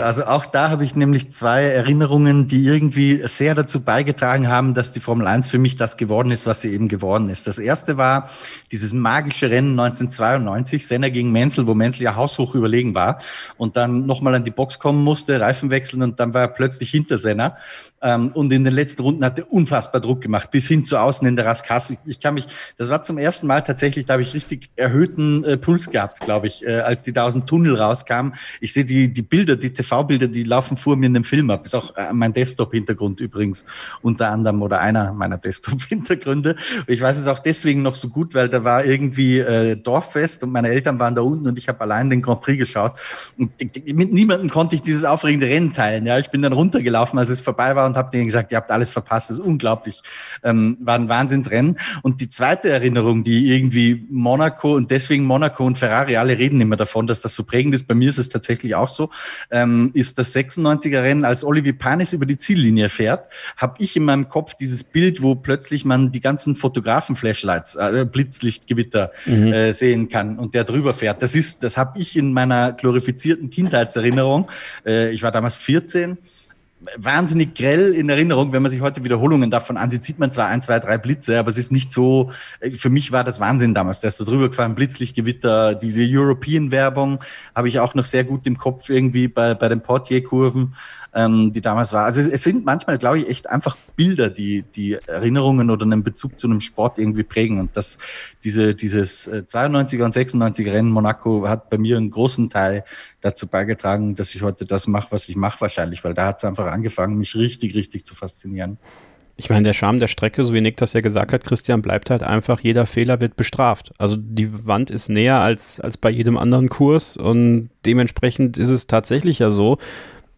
Also auch da habe ich nämlich zwei Erinnerungen, die irgendwie sehr dazu beigetragen haben, dass die Formel 1 für mich das geworden ist, was sie eben geworden ist. Das erste war dieses magische Rennen 1992, Senna gegen Menzel, wo Menzel ja haushoch überlegen war und dann nochmal an die Box kommen musste, Reifen wechseln und dann war er plötzlich hinter Senna. Ähm, und in den letzten Runden hat er unfassbar Druck gemacht, bis hin zu außen in der Raskas. Ich, kann mich, das war zum ersten Mal tatsächlich, da habe ich richtig erhöhten äh, Puls gehabt, glaube ich, äh, als die da aus dem Tunnel rauskamen. Ich sehe die, die Bilder, die TV-Bilder, die laufen vor mir in dem Film ab. Ist auch äh, mein Desktop-Hintergrund übrigens unter anderem oder einer meiner *laughs* Desktop-Hintergründe. Ich weiß es auch deswegen noch so gut, weil da war irgendwie äh, Dorffest und meine Eltern waren da unten und ich habe allein den Grand Prix geschaut. Und mit niemandem konnte ich dieses aufregende Rennen teilen. Ja, ich bin dann runtergelaufen, als es vorbei war und habe denen gesagt, ihr habt alles verpasst. Das ist unglaublich. Ähm, war ein Wahnsinnsrennen. Und die zweite Erinnerung, die irgendwie Monaco und deswegen Monaco und Ferrari, alle reden immer davon, dass das so prägend ist. Bei mir ist es tatsächlich auch so. Ähm, ist das 96er Rennen, als Olivier Panis über die Ziellinie fährt, habe ich in meinem Kopf dieses Bild, wo plötzlich man die ganzen Fotografen-Flashlights, äh, Blitzlichtgewitter mhm. äh, sehen kann und der drüber fährt. Das ist, das habe ich in meiner glorifizierten Kindheitserinnerung. Äh, ich war damals 14 wahnsinnig grell in Erinnerung. Wenn man sich heute Wiederholungen davon ansieht, sieht man zwar ein, zwei, drei Blitze, aber es ist nicht so, äh, für mich war das Wahnsinn damals. Da ist da drüber gefahren, Blitzlichtgewitter, diese European-Werbung habe ich auch noch sehr gut im Kopf irgendwie bei, bei den Portier-Kurven ähm, die damals war. Also es, es sind manchmal, glaube ich, echt einfach Bilder, die die Erinnerungen oder einen Bezug zu einem Sport irgendwie prägen. Und das, diese, dieses 92er äh, und 96er Rennen Monaco hat bei mir einen großen Teil dazu beigetragen, dass ich heute das mache, was ich mache wahrscheinlich, weil da hat es einfach angefangen, mich richtig, richtig zu faszinieren. Ich meine, der Charme der Strecke, so wie Nick das ja gesagt hat, Christian, bleibt halt einfach, jeder Fehler wird bestraft. Also die Wand ist näher als, als bei jedem anderen Kurs und dementsprechend ist es tatsächlich ja so,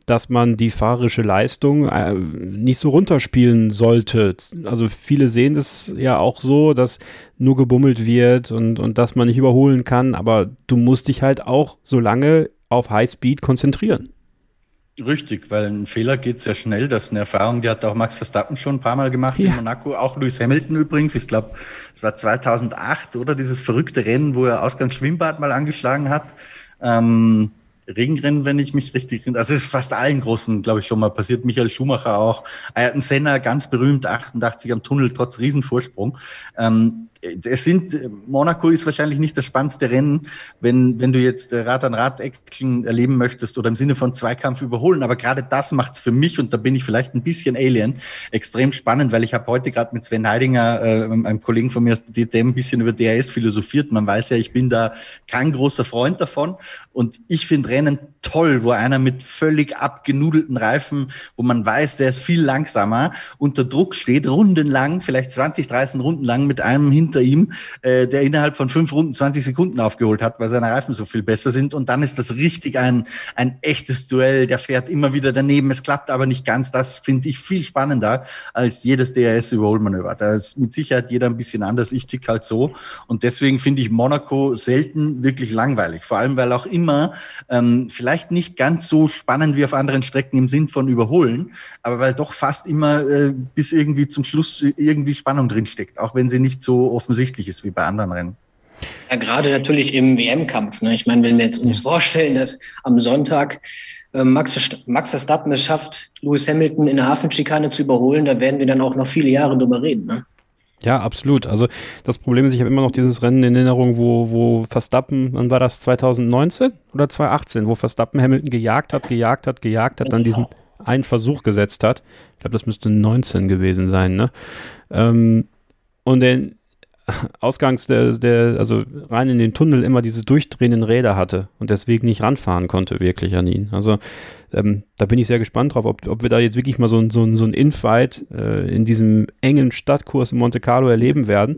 dass man die fahrerische Leistung äh, nicht so runterspielen sollte. Also viele sehen es ja auch so, dass nur gebummelt wird und, und dass man nicht überholen kann, aber du musst dich halt auch so lange auf Highspeed konzentrieren. Richtig, weil ein Fehler geht sehr schnell. Das ist eine Erfahrung, die hat auch Max Verstappen schon ein paar Mal gemacht ja. in Monaco. Auch Lewis Hamilton übrigens. Ich glaube, es war 2008 oder dieses verrückte Rennen, wo er Ausgangsschwimmbad mal angeschlagen hat. Ähm, Regenrennen, wenn ich mich richtig erinnere. Also es ist fast allen Großen, glaube ich, schon mal passiert. Michael Schumacher auch. Ayrton Senna, ganz berühmt, 88 am Tunnel, trotz Riesenvorsprung. Ähm, es sind, Monaco ist wahrscheinlich nicht das spannendste Rennen, wenn, wenn du jetzt Rad an Rad Action erleben möchtest oder im Sinne von Zweikampf überholen. Aber gerade das macht es für mich, und da bin ich vielleicht ein bisschen Alien, extrem spannend, weil ich habe heute gerade mit Sven Heidinger, äh, einem Kollegen von mir aus der DTM, ein bisschen über DRS philosophiert. Man weiß ja, ich bin da kein großer Freund davon. Und ich finde Rennen toll, wo einer mit völlig abgenudelten Reifen, wo man weiß, der ist viel langsamer, unter Druck steht, rundenlang, vielleicht 20, 30 Runden lang mit einem hinten hinter ihm, äh, der innerhalb von fünf Runden 20 Sekunden aufgeholt hat, weil seine Reifen so viel besser sind. Und dann ist das richtig ein, ein echtes Duell. Der fährt immer wieder daneben. Es klappt aber nicht ganz. Das finde ich viel spannender als jedes DRS-Überholmanöver. Da ist mit Sicherheit jeder ein bisschen anders. Ich tick halt so. Und deswegen finde ich Monaco selten wirklich langweilig. Vor allem, weil auch immer ähm, vielleicht nicht ganz so spannend wie auf anderen Strecken im Sinn von Überholen, aber weil doch fast immer äh, bis irgendwie zum Schluss irgendwie Spannung drinsteckt, auch wenn sie nicht so offensichtlich ist wie bei anderen Rennen. Ja, gerade natürlich im WM-Kampf. Ne? Ich meine, wenn wir jetzt uns vorstellen, dass am Sonntag äh, Max, Max Verstappen es schafft, Lewis Hamilton in der Hafenschikane zu überholen, da werden wir dann auch noch viele Jahre drüber reden. Ne? Ja, absolut. Also das Problem ist, ich habe immer noch dieses Rennen in Erinnerung, wo, wo Verstappen, wann war das, 2019 oder 2018, wo Verstappen Hamilton gejagt hat, gejagt hat, gejagt hat, dann diesen einen Versuch gesetzt hat. Ich glaube, das müsste 19 gewesen sein, ne? Ähm, und den, ausgangs der, der, also rein in den Tunnel immer diese durchdrehenden Räder hatte und deswegen nicht ranfahren konnte, wirklich an ihn. Also ähm, da bin ich sehr gespannt drauf, ob, ob wir da jetzt wirklich mal so, ein so, ein so ein Infight äh, in diesem engen Stadtkurs in Monte Carlo erleben werden.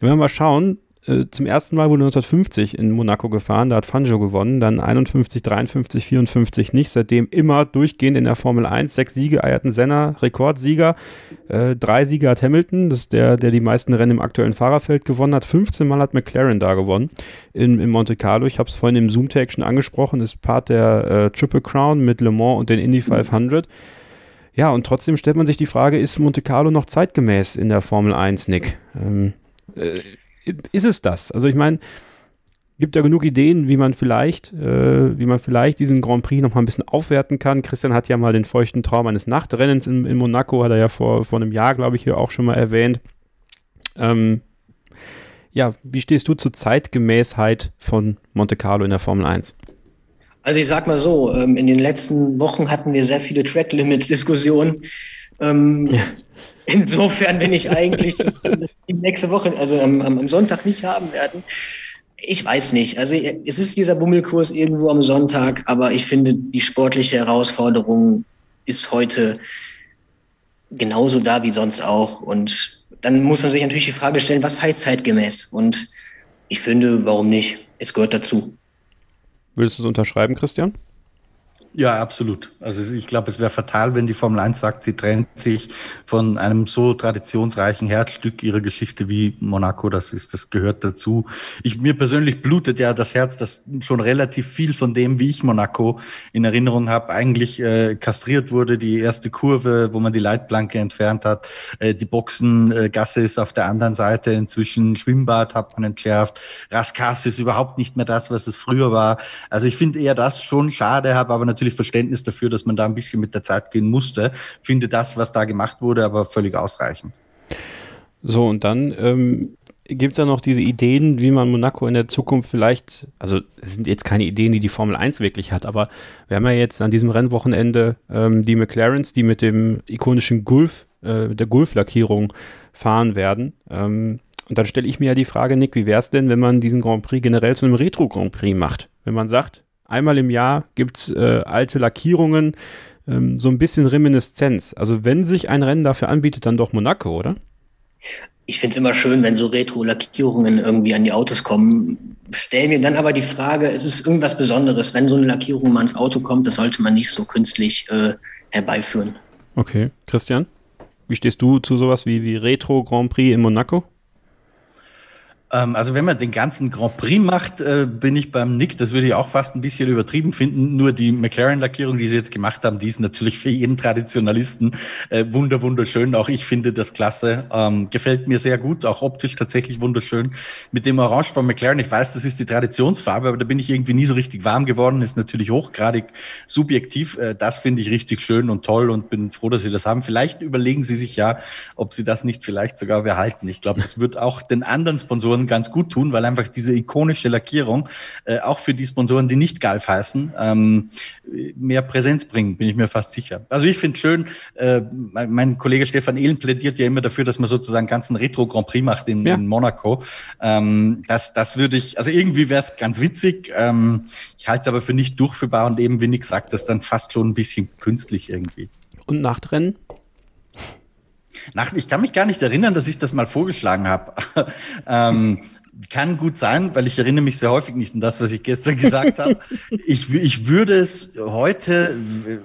Wenn wir mal schauen, äh, zum ersten Mal wurde 1950 in Monaco gefahren, da hat Fangio gewonnen, dann 51, 53, 54 nicht, seitdem immer durchgehend in der Formel 1, sechs Siege, Ayrton Senna, Rekordsieger, äh, drei Siege hat Hamilton, das ist der, der die meisten Rennen im aktuellen Fahrerfeld gewonnen hat, 15 Mal hat McLaren da gewonnen in, in Monte Carlo, ich habe es vorhin im Zoom-Tag schon angesprochen, ist Part der äh, Triple Crown mit Le Mans und den Indy 500. Ja, und trotzdem stellt man sich die Frage, ist Monte Carlo noch zeitgemäß in der Formel 1, Nick? Ähm, äh, ist es das? Also ich meine, gibt ja genug Ideen, wie man vielleicht, äh, wie man vielleicht diesen Grand Prix noch mal ein bisschen aufwerten kann. Christian hat ja mal den feuchten Traum eines Nachtrennens in, in Monaco, hat er ja vor, vor einem Jahr, glaube ich, hier auch schon mal erwähnt. Ähm, ja, wie stehst du zur Zeitgemäßheit von Monte Carlo in der Formel 1? Also ich sag mal so, ähm, in den letzten Wochen hatten wir sehr viele Track Limits Diskussionen. Ähm, ja. Insofern bin ich eigentlich die nächste Woche, also am, am, Sonntag nicht haben werden. Ich weiß nicht. Also es ist dieser Bummelkurs irgendwo am Sonntag, aber ich finde, die sportliche Herausforderung ist heute genauso da wie sonst auch. Und dann muss man sich natürlich die Frage stellen, was heißt zeitgemäß? Und ich finde, warum nicht? Es gehört dazu. Willst du es unterschreiben, Christian? Ja, absolut. Also ich glaube, es wäre fatal, wenn die Formel 1 sagt, sie trennt sich von einem so traditionsreichen Herzstück ihrer Geschichte wie Monaco. Das ist, das gehört dazu. Ich, mir persönlich blutet ja das Herz, dass schon relativ viel von dem, wie ich Monaco in Erinnerung habe, eigentlich äh, kastriert wurde. Die erste Kurve, wo man die Leitplanke entfernt hat, äh, die Boxengasse äh, ist auf der anderen Seite. Inzwischen Schwimmbad hat man entschärft. Raskas ist überhaupt nicht mehr das, was es früher war. Also ich finde eher das schon schade, habe aber natürlich natürlich Verständnis dafür, dass man da ein bisschen mit der Zeit gehen musste. Finde das, was da gemacht wurde, aber völlig ausreichend. So, und dann ähm, gibt es ja noch diese Ideen, wie man Monaco in der Zukunft vielleicht, also es sind jetzt keine Ideen, die die Formel 1 wirklich hat, aber wir haben ja jetzt an diesem Rennwochenende ähm, die McLarens, die mit dem ikonischen Gulf, äh, der Gulf-Lackierung fahren werden. Ähm, und dann stelle ich mir ja die Frage, Nick, wie wäre es denn, wenn man diesen Grand Prix generell zu einem Retro-Grand Prix macht? Wenn man sagt, Einmal im Jahr gibt es äh, alte Lackierungen, ähm, so ein bisschen Reminiszenz. Also wenn sich ein Rennen dafür anbietet, dann doch Monaco, oder? Ich finde es immer schön, wenn so Retro-Lackierungen irgendwie an die Autos kommen. Stell mir dann aber die Frage, es ist irgendwas Besonderes. Wenn so eine Lackierung mal ins Auto kommt, das sollte man nicht so künstlich äh, herbeiführen. Okay, Christian, wie stehst du zu sowas wie, wie Retro Grand Prix in Monaco? Ähm, also wenn man den ganzen Grand Prix macht, äh, bin ich beim Nick, das würde ich auch fast ein bisschen übertrieben finden. Nur die McLaren-Lackierung, die sie jetzt gemacht haben, die ist natürlich für jeden Traditionalisten äh, wunder, wunderschön. Auch ich finde das klasse. Ähm, gefällt mir sehr gut, auch optisch tatsächlich wunderschön. Mit dem Orange von McLaren, ich weiß, das ist die Traditionsfarbe, aber da bin ich irgendwie nie so richtig warm geworden. Ist natürlich hochgradig subjektiv. Äh, das finde ich richtig schön und toll und bin froh, dass sie das haben. Vielleicht überlegen sie sich ja, ob sie das nicht vielleicht sogar behalten. Ich glaube, das wird auch den anderen Sponsoren Sponsoren ganz gut tun, weil einfach diese ikonische Lackierung äh, auch für die Sponsoren, die nicht Galf heißen, ähm, mehr Präsenz bringen, bin ich mir fast sicher. Also ich finde schön, äh, mein, mein, Kollege Stefan Ehlen plädiert ja immer dafür, dass man sozusagen ganzen Retro Grand Prix macht in, ja. in Monaco. Ähm, das, das würde ich, also irgendwie wäre es ganz witzig. Ähm, ich halte es aber für nicht durchführbar und eben, wie Nick sagt, das dann fast schon ein bisschen künstlich irgendwie. Und Nachtrennen? Nach, ich kann mich gar nicht erinnern, dass ich das mal vorgeschlagen habe. *laughs* ähm, kann gut sein, weil ich erinnere mich sehr häufig nicht an das, was ich gestern *laughs* gesagt habe. Ich, ich würde es heute,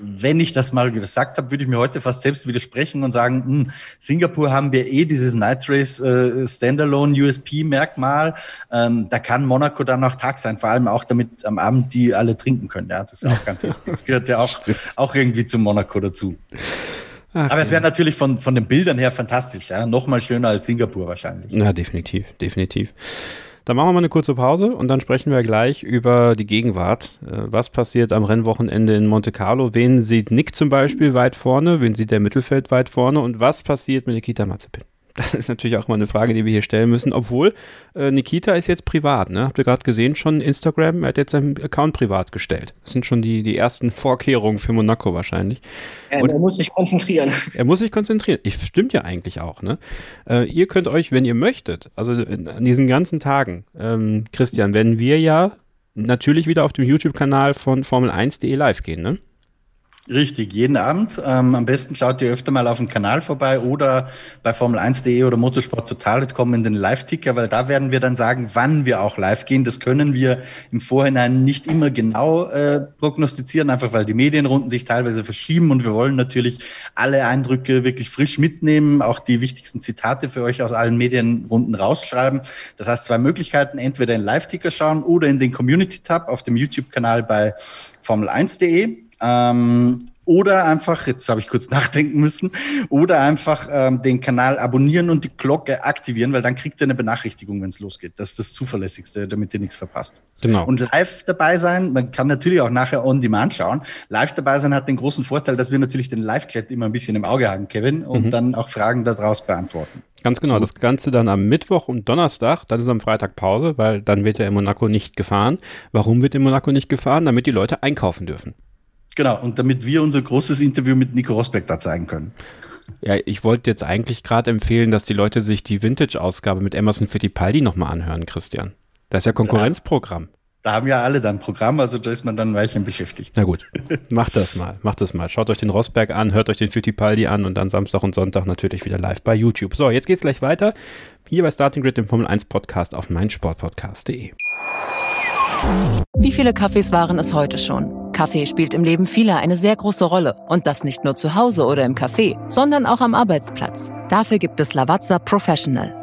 wenn ich das mal gesagt habe, würde ich mir heute fast selbst widersprechen und sagen, mh, hm, Singapur haben wir eh dieses Night Race äh, Standalone USP-Merkmal. Ähm, da kann Monaco dann auch Tag sein, vor allem auch damit am Abend die alle trinken können. Ja, das ist ja auch ganz wichtig. Das gehört ja auch, *laughs* auch irgendwie zu Monaco dazu. Ach, Aber es wäre natürlich von, von den Bildern her fantastisch, ja. Nochmal schöner als Singapur wahrscheinlich. Ja, definitiv, definitiv. Dann machen wir mal eine kurze Pause und dann sprechen wir gleich über die Gegenwart. Äh, was passiert am Rennwochenende in Monte Carlo? Wen sieht Nick zum Beispiel weit vorne? Wen sieht der Mittelfeld weit vorne? Und was passiert mit Nikita Mazepin? Das ist natürlich auch mal eine Frage, die wir hier stellen müssen. Obwohl, äh, Nikita ist jetzt privat, ne? Habt ihr gerade gesehen, schon Instagram, er hat jetzt seinen Account privat gestellt. Das sind schon die, die ersten *laughs* Vorkehrungen für Monaco wahrscheinlich. Ja, er muss sich konzentrieren. *laughs* Er muss sich konzentrieren. Ich, stimmt ja eigentlich auch, ne? Äh, ihr könnt euch, wenn ihr möchtet, also an diesen ganzen Tagen, ähm, Christian, werden wir ja natürlich wieder auf dem YouTube-Kanal von Formel1.de live gehen, ne? Richtig, jeden Abend. Ähm, am besten schaut ihr öfter mal auf dem Kanal vorbei oder bei Formel1.de oder motorsporttotal.com in den Live-Ticker, weil da werden wir dann sagen, wann wir auch live gehen. Das können wir im Vorhinein nicht immer genau äh, prognostizieren, einfach weil die Medienrunden sich teilweise verschieben und wir wollen natürlich alle Eindrücke wirklich frisch mitnehmen, auch die wichtigsten Zitate für euch aus allen Medienrunden rausschreiben. Das heißt, zwei Möglichkeiten, entweder in Live-Ticker schauen oder in den Community-Tab auf dem YouTube-Kanal bei Formel1.de. Ähm, oder einfach, jetzt habe ich kurz *laughs* nachdenken müssen, oder einfach ähm, den Kanal abonnieren und die Glocke aktivieren, weil dann kriegt ihr eine Benachrichtigung, wenn es losgeht. Das ist das Zuverlässigste, damit ihr nichts verpasst. Genau. Und live dabei sein, man kann natürlich auch nachher on demand schauen. Live dabei sein hat den großen Vorteil, dass wir natürlich den Live-Chat immer ein bisschen im Auge haben, Kevin, und mhm. dann auch Fragen daraus beantworten. Ganz genau, das Ganze dann am Mittwoch und Donnerstag, dann ist am Freitag Pause, weil dann wird ja in Monaco nicht gefahren. Warum wird in Monaco nicht gefahren? Damit die Leute einkaufen dürfen. Genau, und damit wir unser großes Interview mit Nico Rosberg da zeigen können. Ja, ich wollte jetzt eigentlich gerade empfehlen, dass die Leute sich die Vintage-Ausgabe mit Emerson Fittipaldi nochmal anhören, Christian. Das ist ja Konkurrenzprogramm. Da, da haben ja alle dann Programm, also da ist man dann ein Weilchen beschäftigt. Na gut, macht das mal, macht das mal. Schaut euch den Rosberg an, hört euch den Fittipaldi an und dann Samstag und Sonntag natürlich wieder live bei YouTube. So, jetzt geht's gleich weiter. Hier bei Starting Grid, dem Formel 1 Podcast auf meinsportpodcast.de. Wie viele Kaffees waren es heute schon? Kaffee spielt im Leben vieler eine sehr große Rolle. Und das nicht nur zu Hause oder im Café, sondern auch am Arbeitsplatz. Dafür gibt es Lavazza Professional.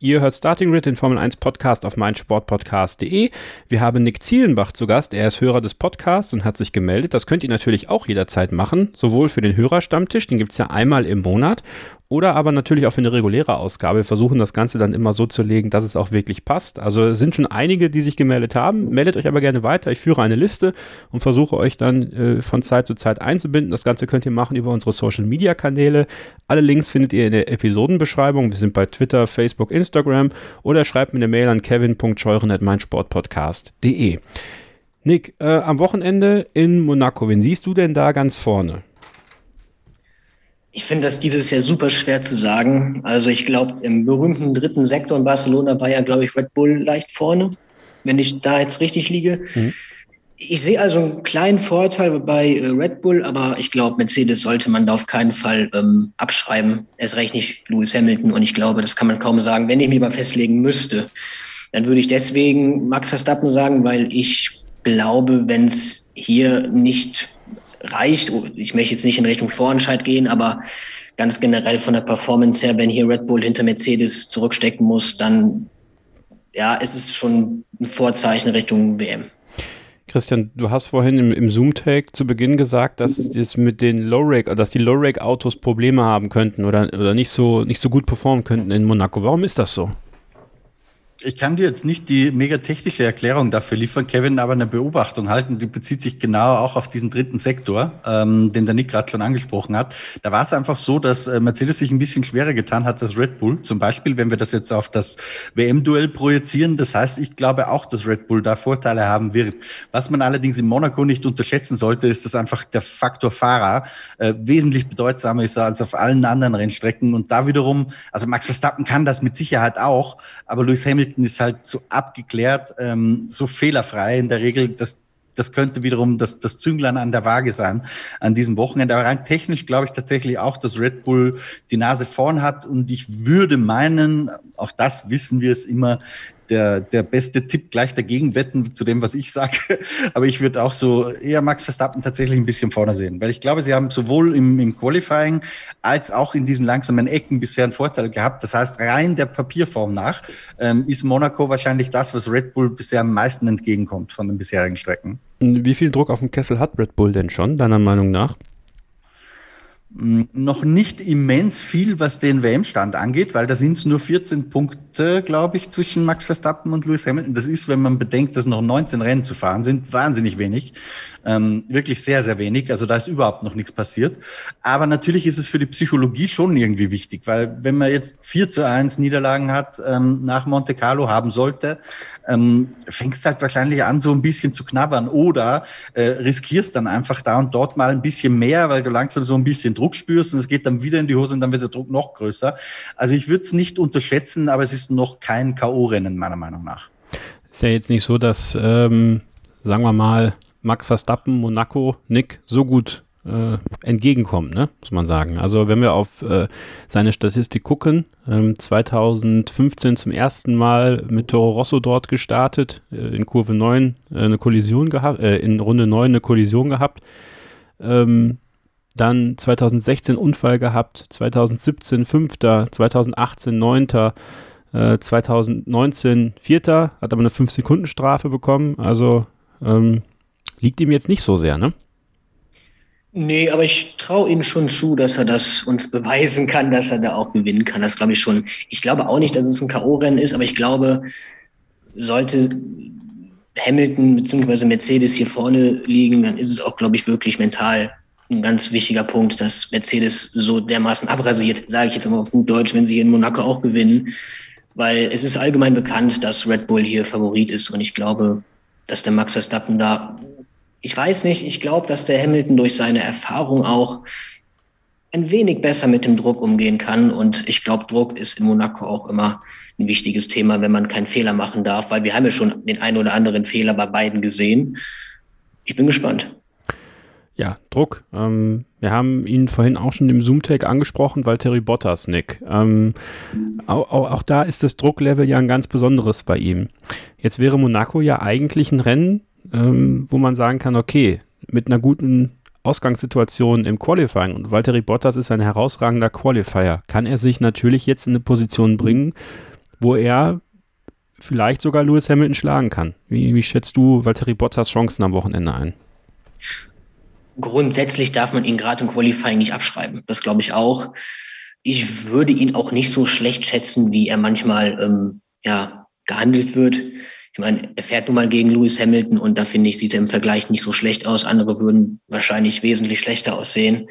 Ihr hört Starting Grid, den Formel 1 Podcast auf meinsportpodcast.de. Wir haben Nick Zielenbach zu Gast. Er ist Hörer des Podcasts und hat sich gemeldet. Das könnt ihr natürlich auch jederzeit machen, sowohl für den Hörerstammtisch, den gibt's ja einmal im Monat, oder aber natürlich auch für eine reguläre Ausgabe. Wir versuchen das Ganze dann immer so zu legen, dass es auch wirklich passt. Also es sind schon einige, die sich gemeldet haben. Meldet euch aber gerne weiter. Ich führe eine Liste und versuche euch dann äh, von Zeit zu Zeit einzubinden. Das Ganze könnt ihr machen über unsere Social Media Kanäle. Alle Links findet ihr in der Episodenbeschreibung. Wir sind bei Twitter, Facebook, Instagram oder schreibt mir eine Mail an kevin.scheuren.meinsportpodcast.de. Nick, äh, am Wochenende in Monaco, wen siehst du denn da ganz vorne? Ich finde das dieses Jahr super schwer zu sagen. Also ich glaube, im berühmten dritten Sektor in Barcelona war ja, glaube ich, Red Bull leicht vorne, wenn ich da jetzt richtig liege. Mhm. Ich sehe also einen kleinen Vorteil bei äh, Red Bull, aber ich glaube, Mercedes sollte man da auf keinen Fall ähm, abschreiben. Erst recht nicht Lewis Hamilton und ich glaube, das kann man kaum sagen. Wenn ich mich mal festlegen müsste, dann würde ich deswegen Max Verstappen sagen, weil ich glaube, wenn es hier nicht reicht. Ich möchte jetzt nicht in Richtung Vorentscheid gehen, aber ganz generell von der Performance her, wenn hier Red Bull hinter Mercedes zurückstecken muss, dann ja, ist es schon ein Vorzeichen Richtung WM. Christian, du hast vorhin im, im Zoom-Tag zu Beginn gesagt, dass das mit den Low-Rake, dass die Low-Rake-Autos Probleme haben könnten oder, oder nicht so, nicht so gut performen könnten in Monaco. Warum ist das so? Ich kann dir jetzt nicht die mega technische Erklärung dafür liefern, Kevin, aber eine Beobachtung halten, die bezieht sich genau auch auf diesen dritten Sektor, ähm, den der Nick gerade schon angesprochen hat. Da war es einfach so, dass äh, Mercedes sich ein bisschen schwerer getan hat als Red Bull. Zum Beispiel, wenn wir das jetzt auf das WM-Duell projizieren. Das heißt, ich glaube auch, dass Red Bull da Vorteile haben wird. Was man allerdings in Monaco nicht unterschätzen sollte, ist, dass einfach der Faktor Fahrer äh, wesentlich bedeutsamer ist als auf allen anderen Rennstrecken. Und da wiederum, also Max Verstappen kann das mit Sicherheit auch, aber Lewis Hamilton Hamilton ist halt so abgeklärt, ähm, so fehlerfrei in der Regel, dass das könnte wiederum das, das Zünglein an der Waage sein an diesem Wochenende. Aber rein technisch glaube ich tatsächlich auch, dass Red Bull die Nase vorn hat. Und ich würde meinen, auch das wissen wir es immer, der, der beste Tipp gleich dagegen wetten zu dem, was ich sage. *laughs* Aber ich würde auch so eher Max Verstappen tatsächlich ein bisschen vorne sehen, weil ich glaube, sie haben sowohl im, im Qualifying als auch in diesen langsamen Ecken bisher einen Vorteil gehabt. Das heißt, rein der Papierform nach ähm, ist Monaco wahrscheinlich das, was Red Bull bisher am meisten entgegenkommt von den bisherigen Strecken. Wie viel Druck auf dem Kessel hat Red Bull denn schon, deiner Meinung nach? Noch nicht immens viel, was den WM-Stand angeht, weil da sind es nur 14 Punkte, glaube ich, zwischen Max Verstappen und Lewis Hamilton. Das ist, wenn man bedenkt, dass noch 19 Rennen zu fahren sind, wahnsinnig wenig. Ähm, wirklich sehr, sehr wenig. Also da ist überhaupt noch nichts passiert. Aber natürlich ist es für die Psychologie schon irgendwie wichtig, weil wenn man jetzt 4 zu 1 Niederlagen hat, ähm, nach Monte Carlo haben sollte, ähm, fängst halt wahrscheinlich an, so ein bisschen zu knabbern oder äh, riskierst dann einfach da und dort mal ein bisschen mehr, weil du langsam so ein bisschen Druck spürst und es geht dann wieder in die Hose und dann wird der Druck noch größer. Also ich würde es nicht unterschätzen, aber es ist noch kein K.O.-Rennen, meiner Meinung nach. Ist ja jetzt nicht so, dass, ähm, sagen wir mal, Max Verstappen, Monaco, Nick so gut äh, entgegenkommt, ne? muss man sagen. Also wenn wir auf äh, seine Statistik gucken, ähm, 2015 zum ersten Mal mit Toro Rosso dort gestartet, äh, in Kurve 9 äh, eine Kollision gehabt, äh, in Runde 9 eine Kollision gehabt, ähm, dann 2016 Unfall gehabt, 2017 Fünfter, 2018 Neunter, 2019 Vierter, hat aber eine 5-Sekunden-Strafe bekommen, also ähm, liegt ihm jetzt nicht so sehr, ne? Nee, aber ich traue ihm schon zu, dass er das uns beweisen kann, dass er da auch gewinnen kann. Das glaube ich schon. Ich glaube auch nicht, dass es ein K.O.-Rennen ist, aber ich glaube, sollte Hamilton bzw. Mercedes hier vorne liegen, dann ist es auch, glaube ich, wirklich mental ein ganz wichtiger Punkt, dass Mercedes so dermaßen abrasiert, sage ich jetzt mal auf gut Deutsch, wenn sie in Monaco auch gewinnen. Weil es ist allgemein bekannt, dass Red Bull hier Favorit ist und ich glaube, dass der Max Verstappen da ich weiß nicht, ich glaube, dass der Hamilton durch seine Erfahrung auch ein wenig besser mit dem Druck umgehen kann. Und ich glaube, Druck ist in Monaco auch immer ein wichtiges Thema, wenn man keinen Fehler machen darf, weil wir haben ja schon den einen oder anderen Fehler bei beiden gesehen. Ich bin gespannt. Ja, Druck. Ähm, wir haben ihn vorhin auch schon im Zoom-Tag angesprochen, Valtteri Bottas, Nick. Ähm, auch, auch, da ist das Drucklevel ja ein ganz besonderes bei ihm. Jetzt wäre Monaco ja eigentlich ein Rennen, ähm, wo man sagen kann, okay, mit einer guten Ausgangssituation im Qualifying und Valtteri Bottas ist ein herausragender Qualifier, kann er sich natürlich jetzt in eine Position bringen, wo er vielleicht sogar Lewis Hamilton schlagen kann. Wie, wie schätzt du Valtteri Bottas Chancen am Wochenende ein? Grundsätzlich darf man ihn gerade im Qualifying nicht abschreiben. Das glaube ich auch. Ich würde ihn auch nicht so schlecht schätzen, wie er manchmal ähm, ja, gehandelt wird. Ich meine, er fährt nun mal gegen Lewis Hamilton und da finde ich, sieht er im Vergleich nicht so schlecht aus. Andere würden wahrscheinlich wesentlich schlechter aussehen.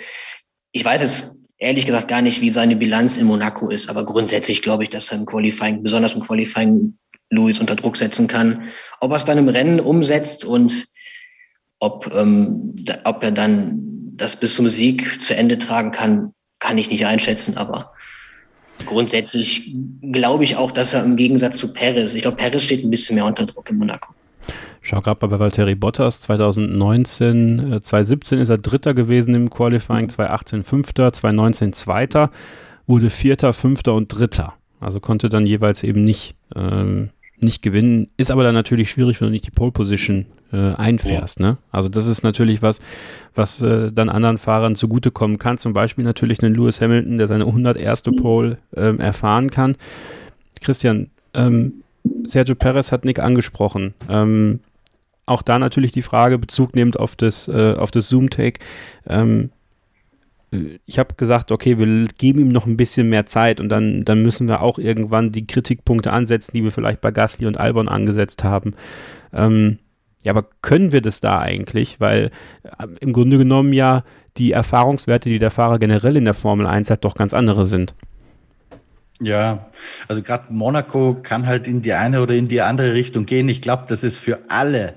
Ich weiß jetzt ehrlich gesagt gar nicht, wie seine Bilanz in Monaco ist, aber grundsätzlich glaube ich, dass er im Qualifying, besonders im Qualifying, Lewis unter Druck setzen kann. Ob er es dann im Rennen umsetzt und ob, ähm, ob er dann das bis zum Sieg zu Ende tragen kann, kann ich nicht einschätzen, aber grundsätzlich glaube ich auch, dass er im Gegensatz zu Perez, ich glaube, Perez steht ein bisschen mehr unter Druck in Monaco. Schau gerade bei Valtteri Bottas 2019, 2017 äh, ist er Dritter gewesen im Qualifying, 2018 Fünfter, 2019 Zweiter, wurde Vierter, Fünfter und Dritter. Also konnte dann jeweils eben nicht ähm, nicht gewinnen. Ist aber dann natürlich schwierig, wenn du nicht die Pole Position äh, einfährst. Ja. Ne? Also das ist natürlich was, was äh, dann anderen Fahrern zugutekommen kann. Zum Beispiel natürlich einen Lewis Hamilton, der seine 101. Pole ähm, erfahren kann. Christian, ähm, Sergio Perez hat Nick angesprochen. Ähm, auch da natürlich die Frage, Bezug nehmend auf das, äh, auf das Zoom-Take. Ähm, ich habe gesagt, okay, wir geben ihm noch ein bisschen mehr Zeit und dann, dann müssen wir auch irgendwann die Kritikpunkte ansetzen, die wir vielleicht bei Gasly und Albon angesetzt haben. Ähm, ja, aber können wir das da eigentlich? Weil äh, im Grunde genommen ja die Erfahrungswerte, die der Fahrer generell in der Formel 1 hat, doch ganz andere sind. Ja, also gerade Monaco kann halt in die eine oder in die andere Richtung gehen. Ich glaube, das ist für alle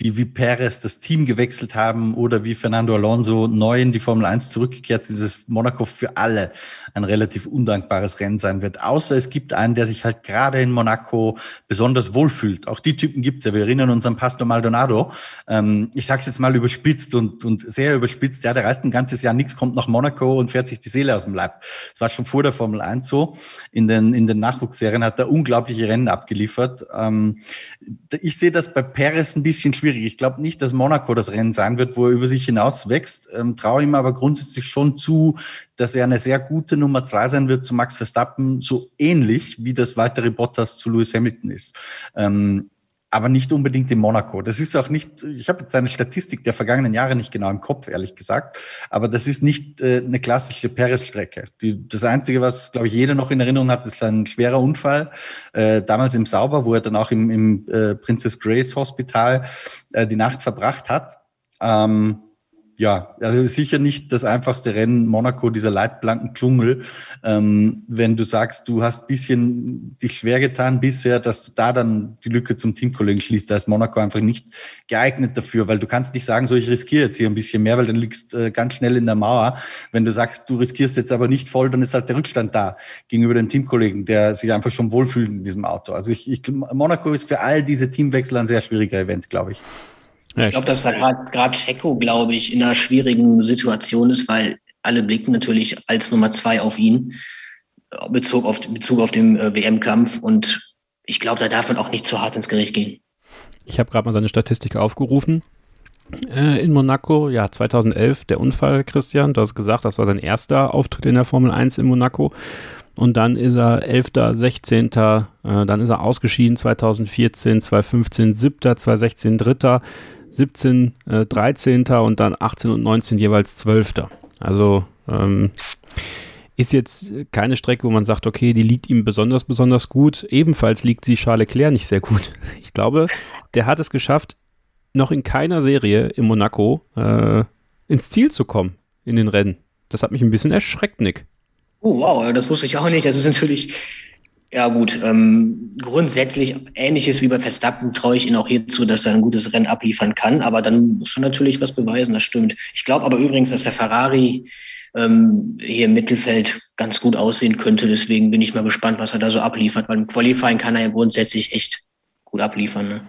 die wie Perez das Team gewechselt haben oder wie Fernando Alonso neu in die Formel 1 zurückgekehrt ist, dieses Monaco für alle ein relativ undankbares Rennen sein wird. Außer es gibt einen, der sich halt gerade in Monaco besonders wohlfühlt. Auch die Typen gibt's ja. Wir erinnern uns an Pastor Maldonado. Ähm, ich sag's jetzt mal überspitzt und, und sehr überspitzt. Ja, der reist ein ganzes Jahr nichts, kommt nach Monaco und fährt sich die Seele aus dem Leib. Das war schon vor der Formel 1 so. In den, in den Nachwuchsserien hat er unglaubliche Rennen abgeliefert. Ähm, ich sehe das bei Perez ein bisschen schwierig. Ich glaube nicht, dass Monaco das Rennen sein wird, wo er über sich hinaus wächst. Ähm, traue ihm aber grundsätzlich schon zu, dass er eine sehr gute Nummer zwei sein wird zu Max Verstappen, so ähnlich wie das weitere Bottas zu Lewis Hamilton ist. Ähm, aber nicht unbedingt in Monaco. Das ist auch nicht, ich habe jetzt seine Statistik der vergangenen Jahre nicht genau im Kopf, ehrlich gesagt, aber das ist nicht äh, eine klassische Paris-Strecke. Das Einzige, was, glaube ich, jeder noch in Erinnerung hat, ist ein schwerer Unfall, äh, damals im Sauber, wo er dann auch im, im äh, Princess Grace Hospital äh, die Nacht verbracht hat. Ähm, ja, also sicher nicht das einfachste Rennen Monaco, dieser leitblanken Dschungel. Ähm, wenn du sagst, du hast bisschen dich schwer getan bisher, dass du da dann die Lücke zum Teamkollegen schließt, da ist Monaco einfach nicht geeignet dafür, weil du kannst nicht sagen, so ich riskiere jetzt hier ein bisschen mehr, weil dann liegst äh, ganz schnell in der Mauer. Wenn du sagst, du riskierst jetzt aber nicht voll, dann ist halt der Rückstand da gegenüber den Teamkollegen, der sich einfach schon wohlfühlt in diesem Auto. Also ich, ich Monaco ist für all diese Teamwechsel ein sehr schwieriger Event, glaube ich. Ja, ich glaube, dass da gerade Checo, glaube ich, in einer schwierigen Situation ist, weil alle blicken natürlich als Nummer zwei auf ihn, Bezug auf, Bezug auf den äh, WM-Kampf. Und ich glaube, da darf man auch nicht zu hart ins Gericht gehen. Ich habe gerade mal seine Statistik aufgerufen. Äh, in Monaco, ja, 2011 der Unfall, Christian. Du hast gesagt, das war sein erster Auftritt in der Formel 1 in Monaco. Und dann ist er 11., 16., äh, dann ist er ausgeschieden 2014, 2015, 7., 2016, 3., 17, äh, 13. und dann 18 und 19 jeweils 12. Also ähm, ist jetzt keine Strecke, wo man sagt, okay, die liegt ihm besonders, besonders gut. Ebenfalls liegt sie Charles Leclerc nicht sehr gut. *laughs* Ich glaube, der hat es geschafft, noch in keiner Serie in Monaco äh, ins Ziel zu kommen in den Rennen. Das hat mich ein bisschen erschreckt, Nick. Oh, wow, das wusste ich auch nicht. Das ist natürlich ja gut, ähm, grundsätzlich ähnliches wie bei Verstappen traue ich ihn auch hierzu, dass er ein gutes Rennen abliefern kann, aber dann muss er natürlich was beweisen, das stimmt. Ich glaube aber übrigens, dass der Ferrari ähm, hier im Mittelfeld ganz gut aussehen könnte, deswegen bin ich mal gespannt, was er da so abliefert, weil im Qualifying kann er ja grundsätzlich echt gut abliefern. Ne?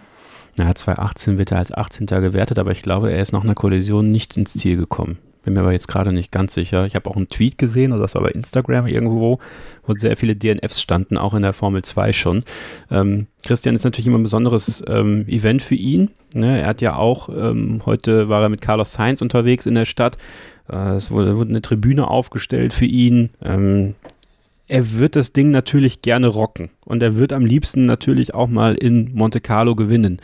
Ja, 2018 wird er als 18. gewertet, aber ich glaube, er ist nach einer Kollision nicht ins Ziel gekommen. Bin mir aber jetzt gerade nicht ganz sicher. Ich habe auch einen Tweet gesehen, oder das war bei Instagram irgendwo, wo sehr viele DNFs standen, auch in der Formel 2 schon. Ähm, Christian ist natürlich immer ein besonderes ähm, Event für ihn. Ne? Er hat ja auch, ähm, heute war er mit Carlos Sainz unterwegs in der Stadt. Äh, es wurde, wurde, eine Tribüne aufgestellt für ihn. Ähm, er wird das Ding natürlich gerne rocken und er wird am liebsten natürlich auch mal in Monte Carlo gewinnen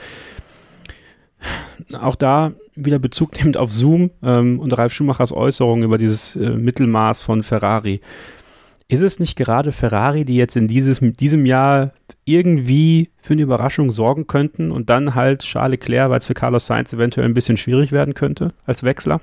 auch da wieder Bezug *laughs* nimmt auf Zoom ähm, und Ralf Schumachers Äußerungen über dieses äh, Mittelmaß von Ferrari. Ist es nicht gerade Ferrari, die jetzt in dieses, diesem Jahr irgendwie für eine Überraschung sorgen könnten und dann halt Charles Leclerc, weil es für Carlos Sainz eventuell ein bisschen schwierig werden könnte als Wechsler?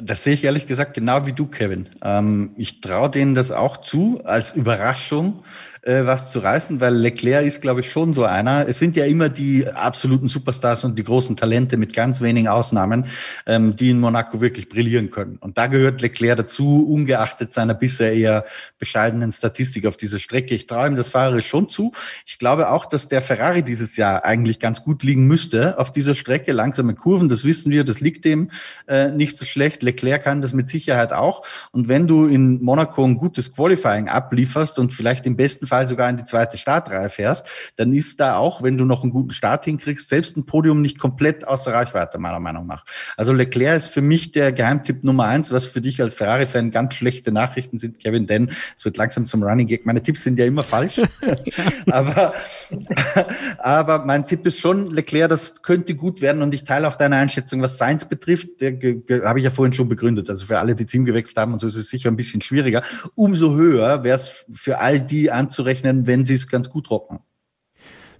Das sehe ich ehrlich gesagt genau wie du, Kevin. Ähm, ich traue denen das auch zu als Überraschung äh, was zu reißen, weil Leclerc ist, glaube ich, schon so einer. Es sind ja immer die absoluten Superstars und die großen Talente mit ganz wenigen Ausnahmen, ähm, die in Monaco wirklich brillieren können. Und da gehört Leclerc dazu, ungeachtet seiner bisher eher bescheidenen Statistik auf dieser Strecke. Ich traue ihm das Fahrer schon zu. Ich glaube auch, dass der Ferrari dieses Jahr eigentlich ganz gut liegen müsste auf dieser Strecke. Langsame Kurven, das wissen wir, das liegt dem äh, nicht so schlecht. Leclerc kann das mit Sicherheit auch. Und wenn du in Monaco ein gutes Qualifying ablieferst und vielleicht im besten Fall Fall sogar in die zweite Startreihe fährst, dann ist da auch, wenn du noch einen guten Start hinkriegst, selbst ein Podium nicht komplett außer Reichweite, meiner Meinung nach. Also Leclerc ist für mich der Geheimtipp Nummer eins, was für dich als Ferrari-Fan ganz schlechte Nachrichten sind, Kevin, denn es wird langsam zum Running Gag. Meine Tipps sind ja immer falsch. *laughs* *laughs* aber, aber mein Tipp ist schon, Leclerc, das könnte gut werden und ich teile auch deine Einschätzung, was Science betrifft. Der habe ich ja vorhin schon begründet. Also für alle, die Team gewechselt haben und so ist es sicher ein bisschen schwieriger. Umso höher wäre es für all die anzurechnen, rechnen, wenn sie es ganz gut rocken.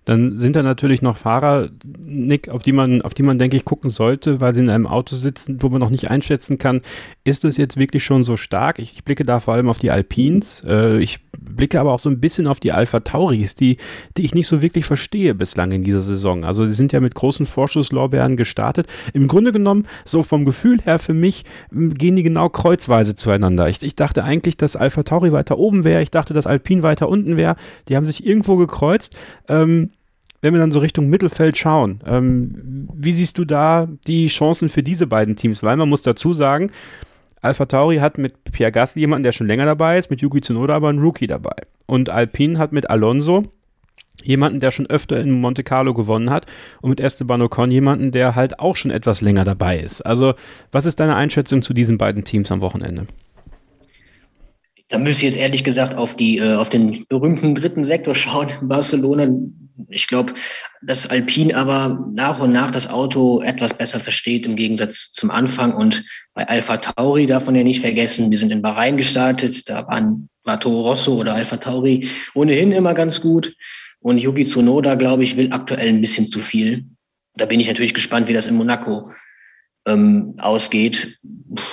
Dann sind da natürlich noch Fahrer, Nick, auf die man, auf die man, denke ich, gucken sollte, weil sie in einem Auto sitzen, wo man noch nicht einschätzen kann, ist es jetzt wirklich schon so stark? Ich, ich blicke da vor allem auf die Alpines. Äh, ich blicke aber auch so ein bisschen auf die Alpha Tauris, die, die ich nicht so wirklich verstehe bislang in dieser Saison. Also sie sind ja mit großen Vorschusslorbeeren gestartet. Im Grunde genommen, so vom Gefühl her für mich, gehen die genau kreuzweise zueinander. Ich, ich dachte eigentlich, dass Alpha Tauri weiter oben wäre. Ich dachte, dass Alpine weiter unten wäre. Die haben sich irgendwo gekreuzt. Ähm, wenn wir dann so Richtung Mittelfeld schauen, ähm, wie siehst du da die Chancen für diese beiden Teams? Weil man muss dazu sagen, Alpha Tauri hat mit Pierre Gasly jemanden, der schon länger dabei ist, mit Yuki Tsunoda aber einen Rookie dabei. Und Alpine hat mit Alonso jemanden, der schon öfter in Monte Carlo gewonnen hat und mit Esteban Ocon jemanden, der halt auch schon etwas länger dabei ist. Also, was ist deine Einschätzung zu diesen beiden Teams am Wochenende? Da müsste ich jetzt ehrlich gesagt auf die, äh, auf den berühmten dritten Sektor schauen. Barcelona ich glaube, dass Alpine aber nach und nach das Auto etwas besser versteht im Gegensatz zum Anfang. Und bei Alpha Tauri darf man ja nicht vergessen, wir sind in Bahrain gestartet, da waren, war Toro Rosso oder Alpha Tauri ohnehin immer ganz gut. Und Yuki Tsunoda, glaube ich, will aktuell ein bisschen zu viel. Da bin ich natürlich gespannt, wie das in Monaco ähm, ausgeht.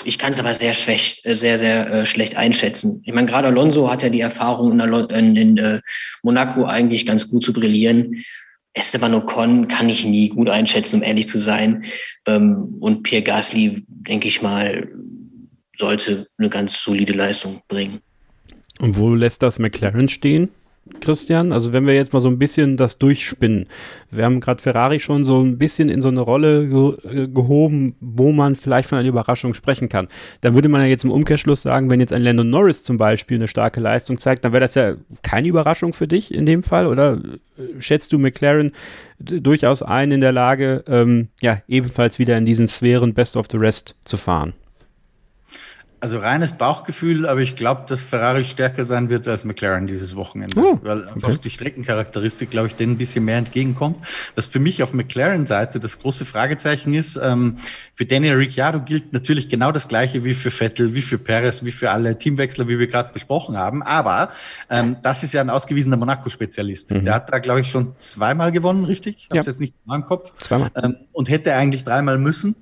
Ich kann es aber sehr schlecht, sehr, sehr äh, schlecht einschätzen. Ich meine, gerade Alonso hat ja die Erfahrung in, der, in, in äh, Monaco eigentlich ganz gut zu brillieren. Esteban Ocon kann ich nie gut einschätzen, um ehrlich zu sein. Ähm, und Pierre Gasly, denke ich mal, sollte eine ganz solide Leistung bringen. Und wo lässt das McLaren stehen? Christian? Also wenn wir jetzt mal so ein bisschen das durchspinnen. Wir haben gerade Ferrari schon so ein bisschen in so eine Rolle ge äh, gehoben, wo man vielleicht von einer Überraschung sprechen kann. Da würde man ja jetzt im Umkehrschluss sagen, wenn jetzt ein Landon Norris zum Beispiel eine starke Leistung zeigt, dann wäre das ja keine Überraschung für dich in dem Fall? Oder schätzt du McLaren durchaus ein in der Lage, ähm, ja, ebenfalls wieder in diesen Sphären Best of the Rest zu fahren? Also reines Bauchgefühl, aber ich glaube, dass Ferrari stärker sein wird als McLaren dieses Wochenende, oh, weil einfach okay. die Streckencharakteristik, glaube ich, denen ein bisschen mehr entgegenkommt. Was für mich auf McLaren-Seite das große Fragezeichen ist, ähm, für Daniel Ricciardo gilt natürlich genau das Gleiche wie für Vettel, wie für Perez, wie für alle Teamwechsler, wie wir gerade besprochen haben. Aber ähm, das ist ja ein ausgewiesener Monaco-Spezialist. Mhm. Der hat da, glaube ich, schon zweimal gewonnen, richtig? Ich habe es jetzt nicht meinem Kopf. Zweimal. Ähm, und hätte eigentlich dreimal müssen.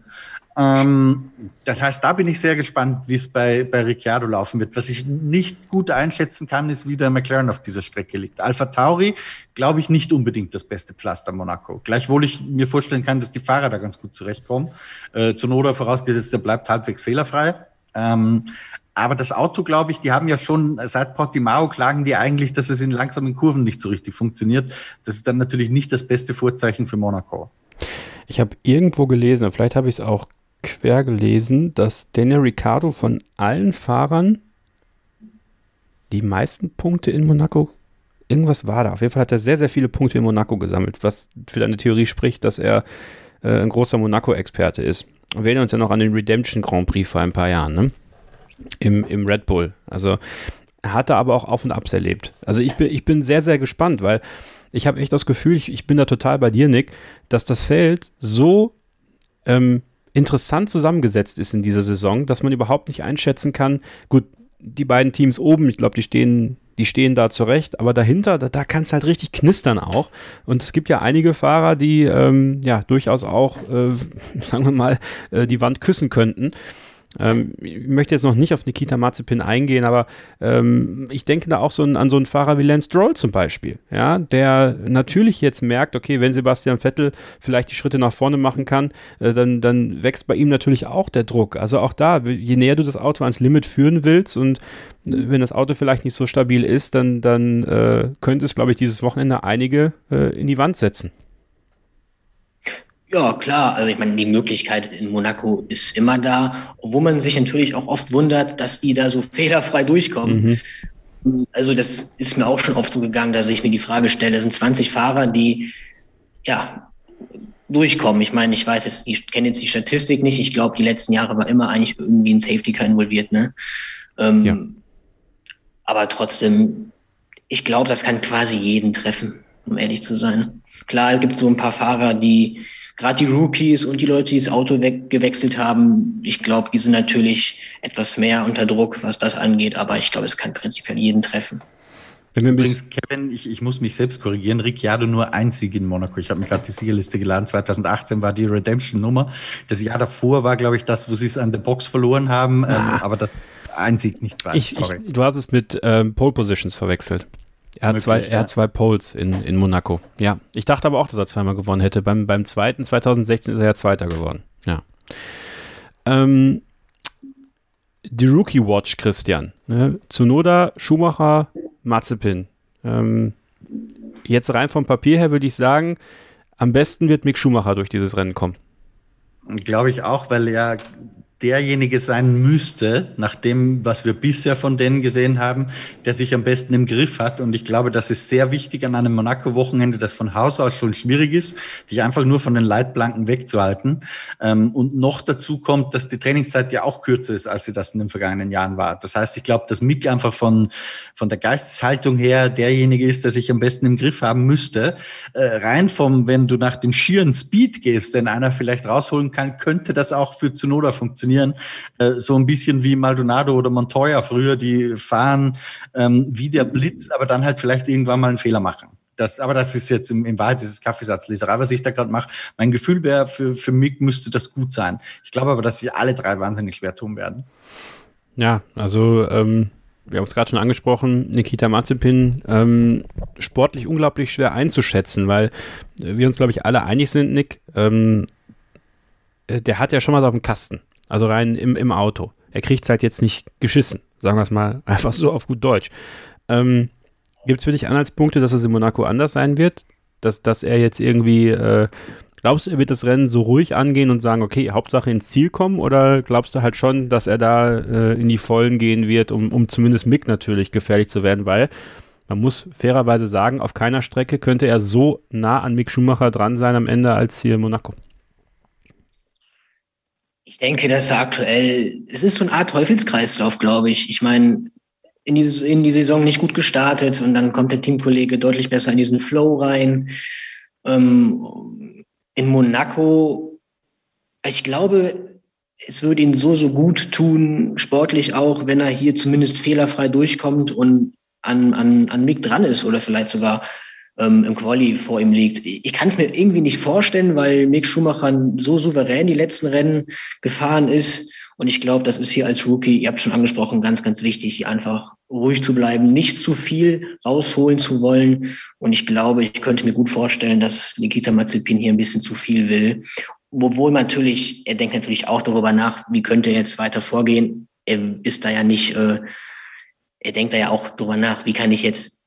Ähm, das heißt, da bin ich sehr gespannt, wie es bei, bei Ricciardo laufen wird. Was ich nicht gut einschätzen kann, ist, wie der McLaren auf dieser Strecke liegt. Alpha Tauri, glaube ich, nicht unbedingt das beste Pflaster Monaco. Gleichwohl ich mir vorstellen kann, dass die Fahrer da ganz gut zurechtkommen. Äh, Zunoda vorausgesetzt, der bleibt halbwegs fehlerfrei. Ähm, aber das Auto, glaube ich, die haben ja schon seit Portimao klagen die eigentlich, dass es in langsamen Kurven nicht so richtig funktioniert. Das ist dann natürlich nicht das beste Vorzeichen für Monaco. Ich habe irgendwo gelesen, vielleicht habe ich es auch quer gelesen, dass Daniel Ricciardo von allen Fahrern die meisten Punkte in Monaco, irgendwas war da. Auf jeden Fall hat er sehr, sehr viele Punkte in Monaco gesammelt, was für deine Theorie spricht, dass er äh, ein großer Monaco-Experte ist. Wir erinnern uns ja noch an den Redemption Grand Prix vor ein paar Jahren, ne? Im, im Red Bull. Also er hat da aber auch Auf und Abs erlebt. Also ich bin, ich bin sehr, sehr gespannt, weil ich habe echt das Gefühl, ich, ich bin da total bei dir, Nick, dass das Feld so ähm, interessant zusammengesetzt ist in dieser Saison, dass man überhaupt nicht einschätzen kann. Gut, die beiden Teams oben, ich glaube, die stehen, die stehen da zurecht, aber dahinter, da, da kann es halt richtig knistern auch. Und es gibt ja einige Fahrer, die ähm, ja durchaus auch, äh, *laughs* sagen wir mal, äh, die Wand küssen könnten. Ähm, ich möchte jetzt noch nicht auf Nikita Mazepin eingehen, aber ähm, ich denke da auch so an, an so einen Fahrer wie Lance Stroll zum Beispiel, ja, der natürlich jetzt merkt, okay, wenn Sebastian Vettel vielleicht die Schritte nach vorne machen kann, äh, dann, dann wächst bei ihm natürlich auch der Druck. Also auch da, je näher du das Auto ans Limit führen willst und äh, wenn das Auto vielleicht nicht so stabil ist, dann, dann äh, könnte es, glaube ich, dieses Wochenende einige äh, in die Wand setzen. Ja, klar. Also ich meine, die Möglichkeit in Monaco ist immer da, obwohl man sich natürlich auch oft wundert, dass die da so *laughs* fehlerfrei durchkommen. Mhm. Also das ist mir auch schon oft so gegangen, dass ich mir die Frage stelle, sind 20 Fahrer, die ja durchkommen. Ich meine, ich weiß jetzt, ich kenne jetzt die Statistik nicht. Ich glaube, die letzten Jahre war immer eigentlich irgendwie ein Safety Car involviert, ne? Ähm, ja. Aber trotzdem, ich glaube, das kann quasi jeden treffen, um ehrlich zu sein. Klar, es gibt so ein paar Fahrer, die gerade die Rookies und die Leute, die das Auto weggewechselt haben, ich glaube, die sind natürlich etwas mehr unter Druck, was das angeht, aber ich glaube, es kann prinzipiell jeden treffen. Wenn wir Übrigens, Kevin, ich, ich muss mich selbst korrigieren. Ricciardo nur ein Sieg in Monaco. Ich habe mir gerade die Siegerliste geladen. 2018 war die Redemption-Nummer. Das Jahr davor war, glaube ich, das, wo sie es an der Box verloren haben. Ähm, ah. Ähm, aber das ein Sieg, nicht zwei. Ich, Sorry. Ich, du hast es mit ähm, Pole Positions verwechselt. Er hat, Möglich, zwei, er hat zwei Poles in, in Monaco. Ja, ich dachte aber auch, dass er zweimal gewonnen hätte. Beim, beim zweiten, 2016, ist er ja Zweiter geworden. Ja. Ähm, die Rookie Watch, Christian. Ne? Tsunoda, Schumacher, Mazepin. Ähm, jetzt rein vom Papier her würde ich sagen, am besten wird Mick Schumacher durch dieses Rennen kommen. Glaube ich auch, weil er derjenige sein müsste, nach dem, was wir bisher von denen gesehen haben, der sich am besten im Griff hat. Und ich glaube, das ist sehr wichtig an einem Monaco-Wochenende, das von Haus aus schon schwierig ist, dich einfach nur von den Leitplanken wegzuhalten. Ähm, und noch dazu kommt, dass die Trainingszeit ja auch kürzer ist, als sie das in den vergangenen Jahren war. Das heißt, ich glaube, dass Mick einfach von, von der Geisteshaltung her derjenige ist, der sich am besten im Griff haben müsste. Äh, rein vom, wenn du nach dem schieren Speed gehst, den einer vielleicht rausholen kann, könnte das auch für Zunoda funktionieren funktionieren. Äh, so ein bisschen wie Maldonado oder Montoya früher, die fahren ähm, wie der Blitz, aber dann halt vielleicht irgendwann mal einen Fehler machen. Das, aber das ist jetzt im, in Wahrheit dieses Kaffeesatzleserei, was ich da gerade mache. Mein Gefühl wäre, für, für Mick müsste das gut sein. Ich glaube aber, dass sie alle drei wahnsinnig schwer tun werden. Ja, also ähm, wir haben es gerade schon angesprochen, Nikita Mazepin, ähm, sportlich unglaublich schwer einzuschätzen, weil wir uns, glaube ich, alle einig sind, Nick, ähm, äh, der hat ja schon was auf dem Kasten, also rein im, im Auto. Er kriegt es halt jetzt nicht geschissen, sagen wir es mal *laughs* einfach so auf gut Deutsch. Ähm, Gibt es für dich Anhaltspunkte, dass es in Monaco anders sein wird? Dass, dass er jetzt irgendwie äh, Glaubst du, er wird das Rennen so ruhig angehen und sagen, okay, Hauptsache ins Ziel kommen? Oder glaubst du halt schon, dass er da äh, in die Vollen gehen wird, um, um zumindest Mick natürlich gefährlich zu werden? Weil man muss fairerweise sagen, auf keiner Strecke könnte er so nah an Mick Schumacher dran sein am Ende als hier in Monaco. Ich denke, dass er aktuell, es ist so eine Art Teufelskreislauf, glaube ich. Ich meine, in die, in die Saison nicht gut gestartet und dann kommt der Teamkollege deutlich besser in diesen Flow rein. Ähm, in Monaco, ich glaube, es würde ihn so, so gut tun, sportlich auch, wenn er hier zumindest fehlerfrei durchkommt und an, an, an Mick dran ist oder vielleicht sogar ähm, im Quali vor ihm liegt. Ich kann es mir irgendwie nicht vorstellen, weil Mick Schumacher so souverän die letzten Rennen gefahren ist und ich glaube, das ist hier als Rookie, ihr habt schon angesprochen, ganz, ganz wichtig, hier einfach ruhig zu bleiben, nicht zu viel rausholen zu wollen. Und ich glaube, ich könnte mir gut vorstellen, dass Nikita Mazepin hier ein bisschen zu viel will. Obwohl natürlich, er denkt natürlich auch darüber nach, wie könnte er jetzt weiter vorgehen. Er ist da ja nicht, äh, er denkt da ja auch darüber nach, wie kann ich jetzt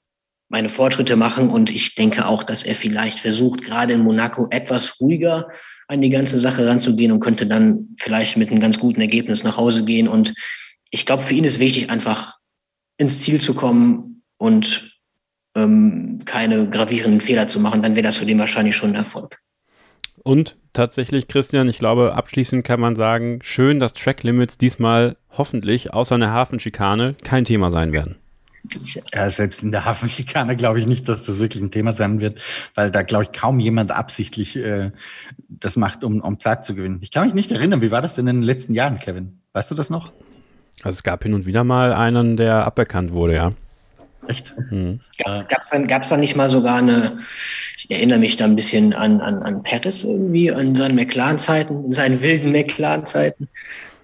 meine Fortschritte machen. Und ich denke auch, dass er vielleicht versucht, gerade in Monaco etwas ruhiger an die ganze Sache ranzugehen und könnte dann vielleicht mit einem ganz guten Ergebnis nach Hause gehen. Und ich glaube, für ihn ist wichtig, einfach ins Ziel zu kommen und ähm, keine gravierenden Fehler zu machen. Dann wäre das für den wahrscheinlich schon ein Erfolg. Und tatsächlich, Christian, ich glaube, abschließend kann man sagen, schön, dass Track Limits diesmal hoffentlich außer einer Hafenschikane kein Thema sein werden. Ja, selbst in der Hafenschikane glaube ich nicht, dass das wirklich ein Thema sein wird, weil da glaube ich kaum jemand absichtlich äh, das macht, um, um Zeit zu gewinnen. Ich kann mich nicht erinnern, wie war das denn in den letzten Jahren, Kevin? Weißt du das noch? Also es gab hin und wieder mal einen, der aberkannt wurde, ja. Echt? Mhm. Gab es dann, gab's dann nicht mal sogar eine, ich erinnere mich da ein bisschen an, an, an Paris irgendwie, an seinen McLaren-Zeiten, in seinen wilden McLaren-Zeiten.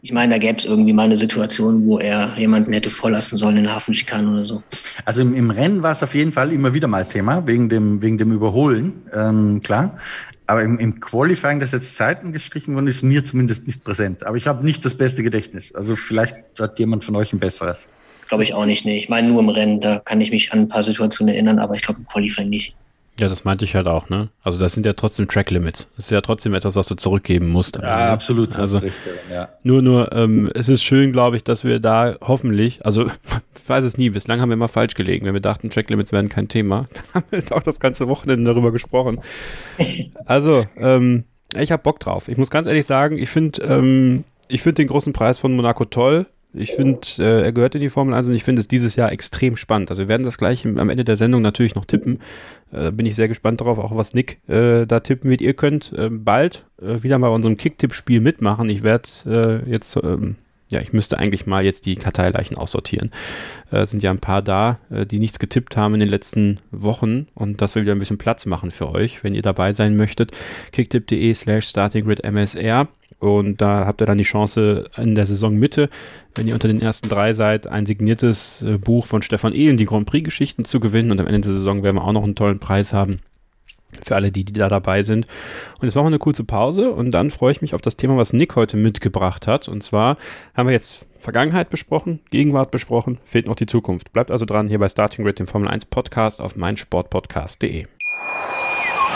Ich meine, da gäbe es irgendwie mal eine Situation, wo er jemanden hätte vorlassen sollen in Hafenschikanen oder so. Also im, im Rennen war es auf jeden Fall immer wieder mal Thema, wegen dem, wegen dem Überholen, ähm, klar. Aber im, im Qualifying, dass jetzt Zeiten gestrichen wurden, ist mir zumindest nicht präsent. Aber ich habe nicht das beste Gedächtnis. Also vielleicht hat jemand von euch ein besseres. Glaube ich auch nicht. Nee. Ich meine nur im Rennen, da kann ich mich an ein paar Situationen erinnern, aber ich glaube im Qualifying nicht. Ja, das meinte ich halt auch, ne? Also das sind ja trotzdem Track Limits. Das ist ja trotzdem etwas, was du zurückgeben musst. Ja, Ende. absolut. Also richtig, ja. nur, nur, ähm, es ist schön, glaube ich, dass wir da hoffentlich, also *laughs* ich weiß es nie, bislang haben wir immer falsch gelegen. Wenn wir dachten, Track Limits wären kein Thema, *laughs* haben wir auch das ganze Wochenende darüber gesprochen. Also, ähm, ich habe Bock drauf. Ich muss ganz ehrlich sagen, ich finde, ähm, ich finde den großen Preis von Monaco toll. Ich finde, äh, er gehört in die Formel 1 und ich finde es dieses Jahr extrem spannend. Also wir werden das gleich im, am Ende der Sendung natürlich noch tippen. Äh, bin ich sehr gespannt darauf, auch was Nick äh, da tippen wird. Ihr könnt äh, bald äh, wieder mal unserem Kick-Tipp-Spiel mitmachen. Ich werde äh, jetzt, ähm, ja, ich müsste eigentlich mal jetzt die Karteileichen aussortieren. Äh, sind ja ein paar da, äh, die nichts getippt haben in den letzten Wochen und dass wir wieder ein bisschen Platz machen für euch, wenn ihr dabei sein möchtet. Kicktipp.de slash startinggridmsr und da habt ihr dann die Chance in der Saisonmitte, wenn ihr unter den ersten drei seid, ein signiertes äh, Buch von Stefan Ehlen, die Grand Prix-Geschichten zu gewinnen. Und am Ende der Saison werden wir auch noch einen tollen Preis haben für alle, die, die da dabei sind. Und jetzt machen wir eine kurze Pause und dann freue ich mich auf das Thema, was Nick heute mitgebracht hat. Und zwar haben wir jetzt Vergangenheit besprochen, Gegenwart besprochen, fehlt noch die Zukunft. Bleibt also dran hier bei Starting Grid, dem Formel 1 Podcast auf meinsportpodcast.de.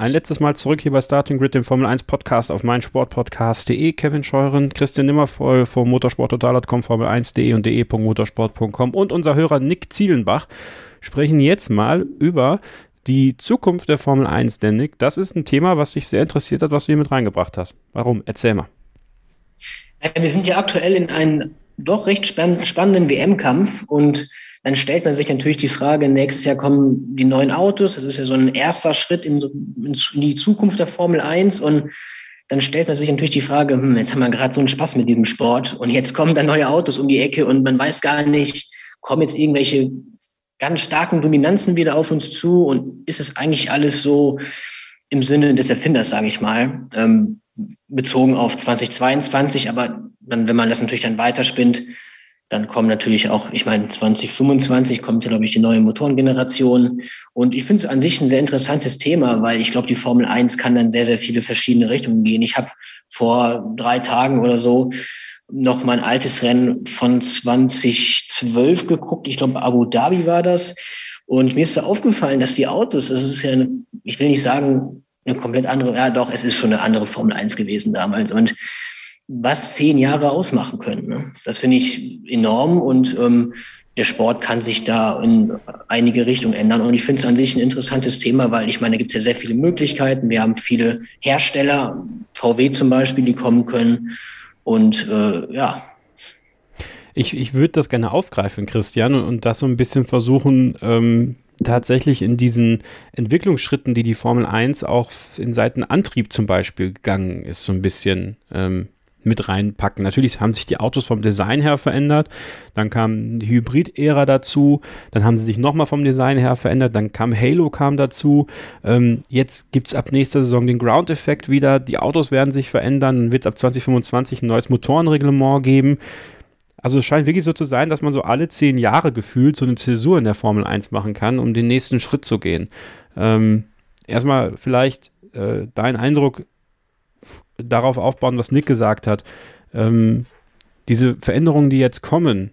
Ein letztes Mal zurück hier bei Starting Grid, dem Formel 1 Podcast auf meinsportpodcast.de. Kevin Scheuren, Christian Nimmervoll vom motorsporttotal.com, Formel1.de und de.motorsport.com und unser Hörer Nick Zielenbach sprechen jetzt mal über Die Zukunft der Formel 1, denn Nick, das ist ein Thema, was dich sehr interessiert hat, was du hier mit reingebracht hast. Warum? Erzähl mal. Wir sind ja aktuell in einem doch recht spannenden WM-Kampf und dann stellt man sich natürlich die Frage, nächstes Jahr kommen die neuen Autos, das ist ja so ein erster Schritt in, in die Zukunft der Formel 1 und dann stellt man sich natürlich die Frage, hm, jetzt haben wir gerade so einen Spaß mit diesem Sport. Und jetzt kommen da neue Autos um die Ecke und man weiß gar nicht, kommen jetzt irgendwelche ganz starken Dominanzen wieder auf uns zu? Und ist es eigentlich alles so im Sinne des Erfinders, sage ich mal, ähm, bezogen auf 2022, aber dann, wenn man das natürlich dann weiterspinnt, dann kommen natürlich auch, ich meine, 2025 kommt glaube ich, die neue Motorengeneration. Und ich finde es an sich ein sehr interessantes Thema, weil ich glaube, die Formel 1 kann dann sehr, sehr viele verschiedene Richtungen gehen. Ich habe vor drei Tagen oder so noch mein altes Rennen von 2012 geguckt. Ich glaube, Abu Dhabi war das. Und mir ist da aufgefallen, dass die Autos, das ist ja, eine, ich will nicht sagen, eine komplett andere, ja doch, es ist schon eine andere Formel 1 gewesen damals. Und was zehn Jahre ausmachen können. Ne? Das finde ich enorm und ähm, der Sport kann sich da in einige Richtungen ändern. Und ich finde es an sich ein interessantes Thema, weil ich meine, da gibt es ja sehr viele Möglichkeiten. Wir haben viele Hersteller, VW zum Beispiel, die kommen können. Und äh, ja. Ich, ich würde das gerne aufgreifen, Christian, und, das so ein bisschen versuchen, ähm, tatsächlich in diesen Entwicklungsschritten, die die Formel 1 auch in Seiten Antrieb zum Beispiel gegangen ist, so ein bisschen ähm, mit reinpacken. Natürlich haben sich die Autos vom Design her verändert, dann kam die Hybrid-Ära dazu, dann haben sie sich nochmal vom Design her verändert, dann kam Halo kam dazu, ähm, jetzt gibt es ab nächster Saison den Ground-Effekt wieder, die Autos werden sich verändern, dann wird es ab 2025 ein neues Motorenreglement geben. Also es scheint wirklich so zu sein, dass man so alle zehn Jahre gefühlt so eine Zäsur in der Formel 1 machen kann, um den nächsten Schritt zu gehen. Ähm, erstmal vielleicht äh, dein Eindruck, darauf aufbauen, was Nick gesagt hat. Ähm, diese Veränderungen, die jetzt kommen,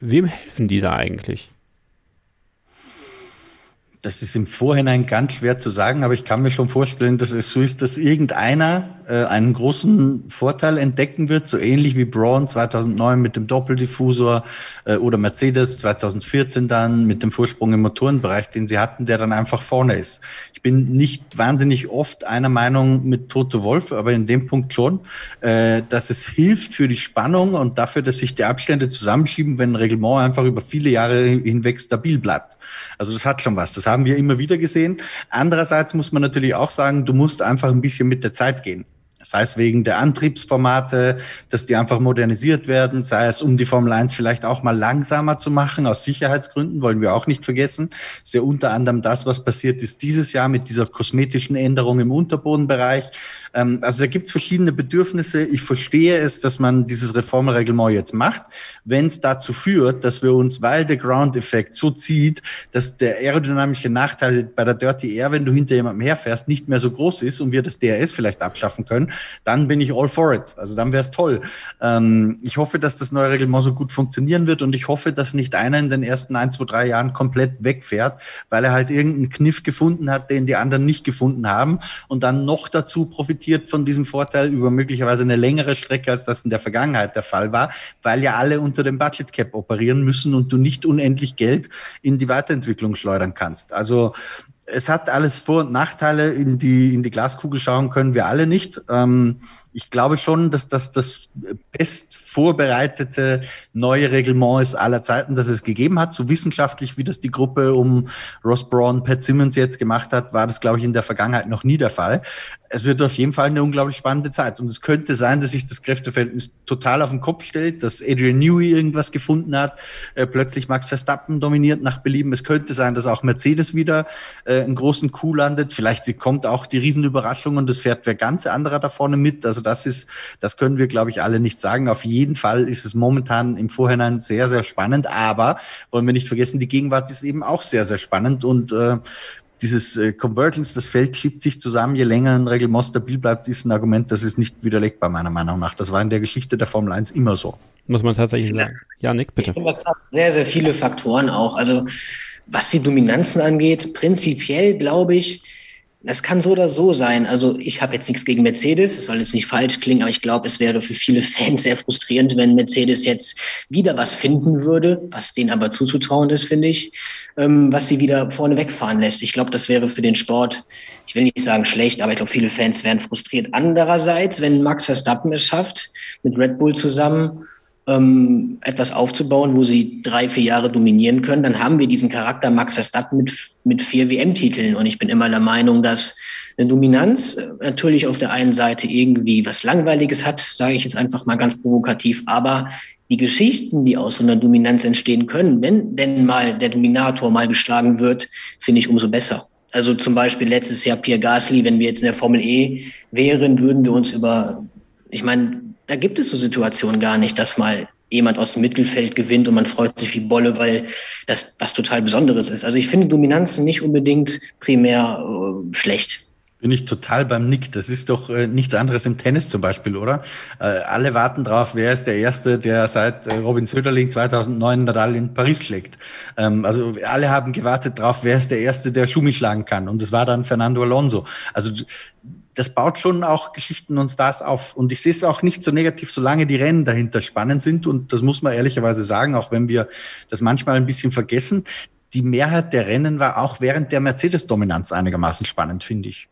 wem helfen die da eigentlich? Das ist im Vorhinein ganz schwer zu sagen, aber ich kann mir schon vorstellen, dass es so ist, dass irgendeiner äh, einen großen Vorteil entdecken wird, so ähnlich wie Braun 2009 mit dem Doppeldiffusor äh, oder Mercedes 2014 dann mit dem Vorsprung im Motorenbereich, den sie hatten, der dann einfach vorne ist. Ich bin nicht wahnsinnig oft einer Meinung mit Toto Wolf, aber in dem Punkt schon, äh, dass es hilft für die Spannung und dafür, dass sich die Abstände zusammenschieben, wenn ein Reglement einfach über viele Jahre hinweg stabil bleibt. Also das hat schon was. Das haben wir immer wieder gesehen. Andererseits muss man natürlich auch sagen, du musst einfach ein bisschen mit der Zeit gehen. Sei es wegen der Antriebsformate, dass die einfach modernisiert werden, sei es um die Formel 1 vielleicht auch mal langsamer zu machen, aus Sicherheitsgründen, wollen wir auch nicht vergessen. Ist ja unter anderem das, was passiert ist dieses Jahr mit dieser kosmetischen Änderung im Unterbodenbereich. Ähm, also da gibt es verschiedene Bedürfnisse. Ich verstehe es, dass man dieses Reformreglement jetzt macht. Wenn es dazu führt, dass wir uns, weil der Ground-Effekt so zieht, dass der aerodynamische Nachteil bei der Dirty Air, wenn du hinter jemandem herfährst, nicht mehr so groß ist und wir das DRS vielleicht abschaffen können, dann bin ich all for it. Also dann wäre es toll. Ähm, ich hoffe, dass das neue Reglement so gut funktionieren wird und ich hoffe, dass nicht einer in den ersten ein, zwei, drei Jahren komplett wegfährt, weil er halt irgendeinen Kniff gefunden hat, den die anderen nicht gefunden haben und dann noch dazu profitiert profitiert von diesem Vorteil über möglicherweise eine längere Strecke, als das in der Vergangenheit der Fall war, weil ja alle unter dem Budget Cap operieren müssen und du nicht unendlich Geld in die Weiterentwicklung schleudern kannst. Also es hat alles Vor- und Nachteile. In die, in die Glaskugel schauen können wir alle nicht. Ähm, ich glaube schon, dass das das best vorbereitete neue Reglement ist aller Zeiten, das es gegeben hat. So wissenschaftlich, wie das die Gruppe um Ross Braun, Pat Simmons jetzt gemacht hat, war das, glaube ich, in der Vergangenheit noch nie der Fall. Es wird auf jeden Fall eine unglaublich spannende Zeit. Und es könnte sein, dass sich das Kräfteverhältnis total auf den Kopf stellt, dass Adrian Newey irgendwas gefunden hat, äh, plötzlich Max Verstappen dominiert nach Belieben. Es könnte sein, dass auch Mercedes wieder äh, einen großen Coup landet. Vielleicht kommt auch die Riesenüberraschung und es fährt wer ganz anderer da vorne mit. Also das ist, das können wir, glaube ich, alle nicht sagen. Auf jeden Fall ist es momentan im Vorhinein sehr, sehr spannend. Aber wollen wir nicht vergessen, die Gegenwart ist eben auch sehr, sehr spannend und äh, dieses äh, Convergence, das Feld schiebt sich zusammen, je länger ein Reglement stabil bleibt, ist ein Argument, das ist nicht widerlegbar, meiner Meinung nach. Das war in der Geschichte der Formel 1 immer so. Muss man tatsächlich sagen. Ja, Nick, bitte. Ich finde, das hat sehr, sehr viele Faktoren auch. Also, was die Dominanzen angeht, prinzipiell glaube ich, das kann so oder so sein. Also ich habe jetzt nichts gegen Mercedes, es soll jetzt nicht falsch klingen, aber ich glaube, es wäre für viele Fans sehr frustrierend, wenn Mercedes jetzt wieder was finden würde, was denen aber zuzutrauen ist, finde ich, ähm, was sie wieder vorne wegfahren lässt. Ich glaube, das wäre für den Sport, ich will nicht sagen schlecht, aber ich glaube, viele Fans wären frustriert. Andererseits, wenn Max Verstappen es schafft, mit Red Bull zusammen ähm, etwas aufzubauen, wo sie drei, vier Jahre dominieren können, dann haben wir diesen Charakter Max Verstappen mit, mit vier WM-Titeln. Und ich bin immer der Meinung, dass eine Dominanz äh, natürlich auf der einen Seite irgendwie was Langweiliges hat, sage ich jetzt einfach mal ganz provokativ, aber die Geschichten, die aus so einer Dominanz entstehen können, wenn denn mal der Dominator mal geschlagen wird, finde ich umso besser. Also zum Beispiel letztes Jahr Pierre Gasly, wenn wir jetzt in der Formel E wären, würden wir uns über, ich meine, da gibt es so Situationen gar nicht, dass mal jemand aus dem Mittelfeld gewinnt und man freut sich wie Bolle, weil das was total Besonderes ist. Also ich finde Dominanz nicht unbedingt primär äh, schlecht. Bin ich total beim Nick. Das ist doch äh, nichts anderes im Tennis zum Beispiel, oder? Äh, alle warten drauf, wer ist der Erste, der seit äh, Robin Söderling 2009 Nadal in Paris schlägt. Ähm, also alle haben gewartet drauf, wer ist der Erste, der Schumi schlagen kann. Und es war dann Fernando Alonso. Also das baut schon auch Geschichten und Stars auf. Und ich sehe es auch nicht so negativ, solange die Rennen dahinter spannend sind. Und das muss man ehrlicherweise sagen, auch wenn wir das manchmal ein bisschen vergessen. Die Mehrheit der Rennen war auch während der Mercedes-Dominanz einigermaßen spannend, finde ich.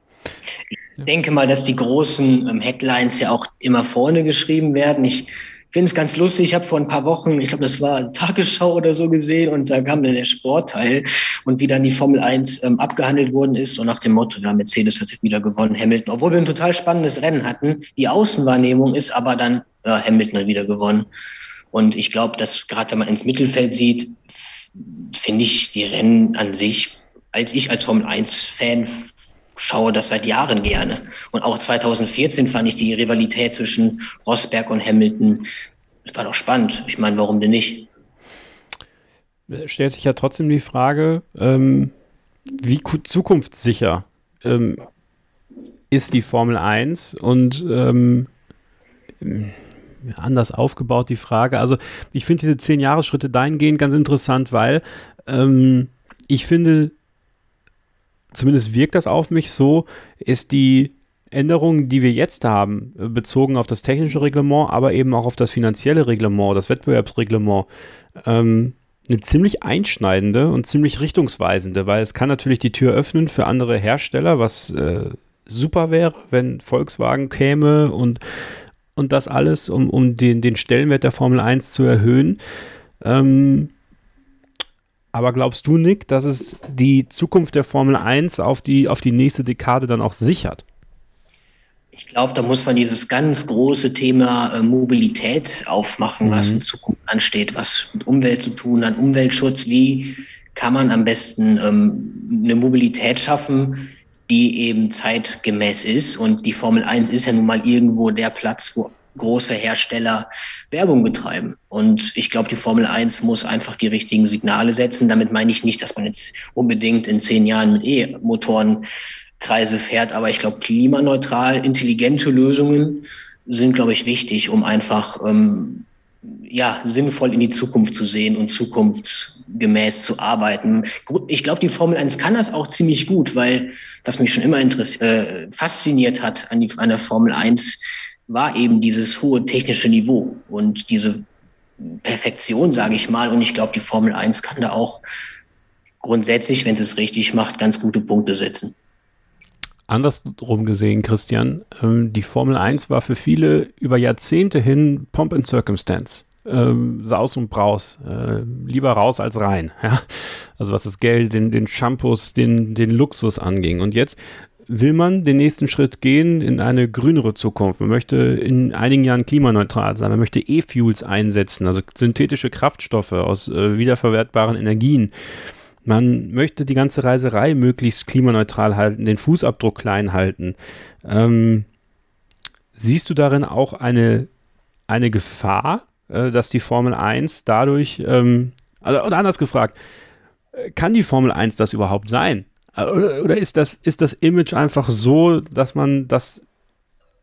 Ich denke mal, dass die großen ähm, Headlines ja auch immer vorne geschrieben werden. Ich finde es ganz lustig. Ich habe vor ein paar Wochen, ich glaube, das war Tagesschau oder so gesehen und da kam dann der Sportteil und wie dann die Formel 1 ähm, abgehandelt worden ist und nach dem Motto, ja, Mercedes hat wieder gewonnen, Hamilton, obwohl wir ein total spannendes Rennen hatten. Die Außenwahrnehmung ist aber dann, ja, Hamilton hat wieder gewonnen. Und ich glaube, dass gerade wenn man ins Mittelfeld sieht, finde ich die Rennen an sich, als ich als Formel 1-Fan schaue das seit Jahren gerne. Und auch 2014 fand ich die Rivalität zwischen Rosberg und Hamilton, das war doch spannend. Ich meine, warum denn nicht? Stellt sich ja trotzdem die Frage, ähm, wie zukunftssicher ähm, ist die Formel 1 und ähm, anders aufgebaut die Frage. Also ich finde diese zehn Jahresschritte dahingehend ganz interessant, weil ähm, ich finde, zumindest wirkt das auf mich so, ist die Änderung, die wir jetzt haben, bezogen auf das technische Reglement, aber eben auch auf das finanzielle Reglement, das Wettbewerbsreglement, ähm, eine ziemlich einschneidende und ziemlich richtungsweisende, weil es kann natürlich die Tür öffnen für andere Hersteller, was äh, super wäre, wenn Volkswagen käme und, und das alles, um, um den, den Stellenwert der Formel 1 zu erhöhen. Ähm, aber glaubst du, Nick, dass es die Zukunft der Formel 1 auf die, auf die nächste Dekade dann auch sichert? Ich glaube, da muss man dieses ganz große Thema äh, Mobilität aufmachen, mhm. was in Zukunft ansteht, was mit Umwelt zu tun hat, Umweltschutz. Wie kann man am besten ähm, eine Mobilität schaffen, die eben zeitgemäß ist? Und die Formel 1 ist ja nun mal irgendwo der Platz, wo große Hersteller Werbung betreiben. Und ich glaube, die Formel 1 muss einfach die richtigen Signale setzen. Damit meine ich nicht, dass man jetzt unbedingt in zehn Jahren mit E-Motoren Kreise fährt, aber ich glaube, klimaneutral, intelligente Lösungen sind, glaube ich, wichtig, um einfach ähm, ja, sinnvoll in die Zukunft zu sehen und zukunftsgemäß zu arbeiten. Ich glaube, die Formel 1 kann das auch ziemlich gut, weil was mich schon immer äh, fasziniert hat an, die, an der Formel 1, war eben dieses hohe technische Niveau und diese Perfektion, sage ich mal. Und ich glaube, die Formel 1 kann da auch grundsätzlich, wenn sie es richtig macht, ganz gute Punkte setzen. Andersrum gesehen, Christian, ähm, die Formel 1 war für viele über Jahrzehnte hin Pomp and Circumstance. Ähm, Saus und Braus. Äh, lieber raus als rein. *laughs* Ja? Also was das Geld, den, den Shampoos, den, den Luxus anging. Und jetzt will man den nächsten Schritt gehen in eine grünere Zukunft. Man möchte in einigen Jahren klimaneutral sein. Man möchte E-Fuels einsetzen, also synthetische Kraftstoffe aus äh, wiederverwertbaren Energien. Man möchte die ganze Reiserei möglichst klimaneutral halten, den Fußabdruck klein halten. Ähm, siehst du darin auch eine, eine Gefahr, äh, dass die Formel 1 dadurch, ähm, oder, oder anders gefragt, äh, kann die Formel 1 das überhaupt sein? Oder, oder ist, das, ist das Image einfach so, dass man das,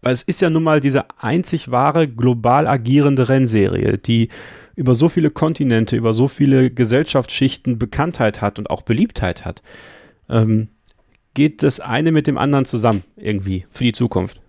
weil es ist ja nun mal diese einzig wahre global agierende Rennserie, die über so viele Kontinente, über so viele Gesellschaftsschichten Bekanntheit hat und auch Beliebtheit hat. Ähm, geht das eine mit dem anderen zusammen irgendwie für die Zukunft?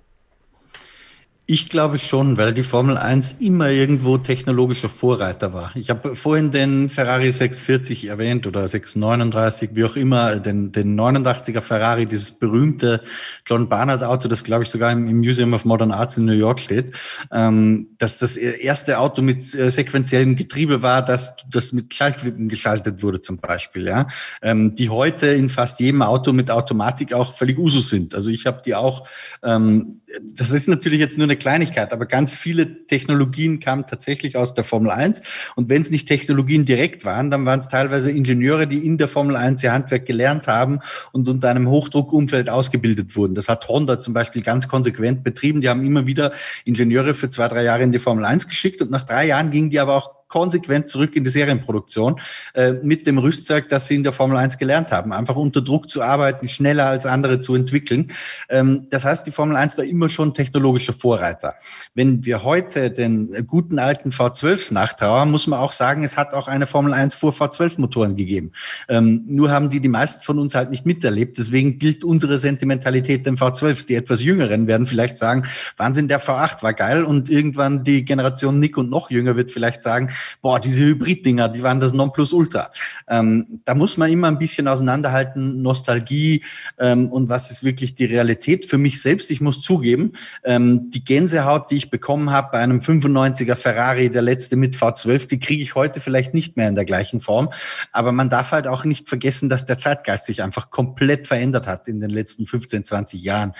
Ich glaube schon, weil die Formel 1 immer irgendwo technologischer Vorreiter war. Ich habe vorhin den Ferrari 640 erwähnt oder 639, wie auch immer, den, den 89er Ferrari, dieses berühmte John Barnard Auto, das glaube ich sogar im, im, Museum of Modern Arts in New York steht, ähm, dass das erste Auto mit äh, sequenziellem Getriebe war, das, das mit Schaltwippen geschaltet wurde zum Beispiel, ja, ähm, die heute in fast jedem Auto mit Automatik auch völlig Usus sind. Also ich habe die auch, ähm, das ist natürlich jetzt nur eine Kleinigkeit, aber ganz viele Technologien kamen tatsächlich aus der Formel 1. Und wenn es nicht Technologien direkt waren, dann waren es teilweise Ingenieure, die in der Formel 1 ihr Handwerk gelernt haben und unter einem Hochdruckumfeld ausgebildet wurden. Das hat Honda zum Beispiel ganz konsequent betrieben. Die haben immer wieder Ingenieure für zwei, drei Jahre in die Formel 1 geschickt und nach drei Jahren gingen die aber auch konsequent zurück in die Serienproduktion äh, mit dem Rüstzeug, das sie in der Formel 1 gelernt haben. Einfach unter Druck zu arbeiten, schneller als andere zu entwickeln. Ähm, das heißt, die Formel 1 war immer schon technologischer Vorreiter. Wenn wir heute den guten alten V12s nachtrauern, muss man auch sagen, es hat auch eine Formel 1 vor V12-Motoren gegeben. Ähm, nur haben die die meisten von uns halt nicht miterlebt. Deswegen gilt unsere Sentimentalität dem V12s. Die etwas Jüngeren werden vielleicht sagen, Wahnsinn, der V8 war geil. Und irgendwann die Generation Nick und noch jünger wird vielleicht sagen, boah, diese Hybrid-Dinger, die waren das Nonplusultra. Ähm, da muss man immer ein bisschen auseinanderhalten, Nostalgie ähm, und was ist wirklich die Realität. Für mich selbst, ich muss zugeben, ähm, die Gänsehaut, die ich bekommen habe bei einem 95er Ferrari, der letzte mit V12, die kriege ich heute vielleicht nicht mehr in der gleichen Form. Aber man darf halt auch nicht vergessen, dass der Zeitgeist sich einfach komplett verändert hat in den letzten 15, 20 Jahren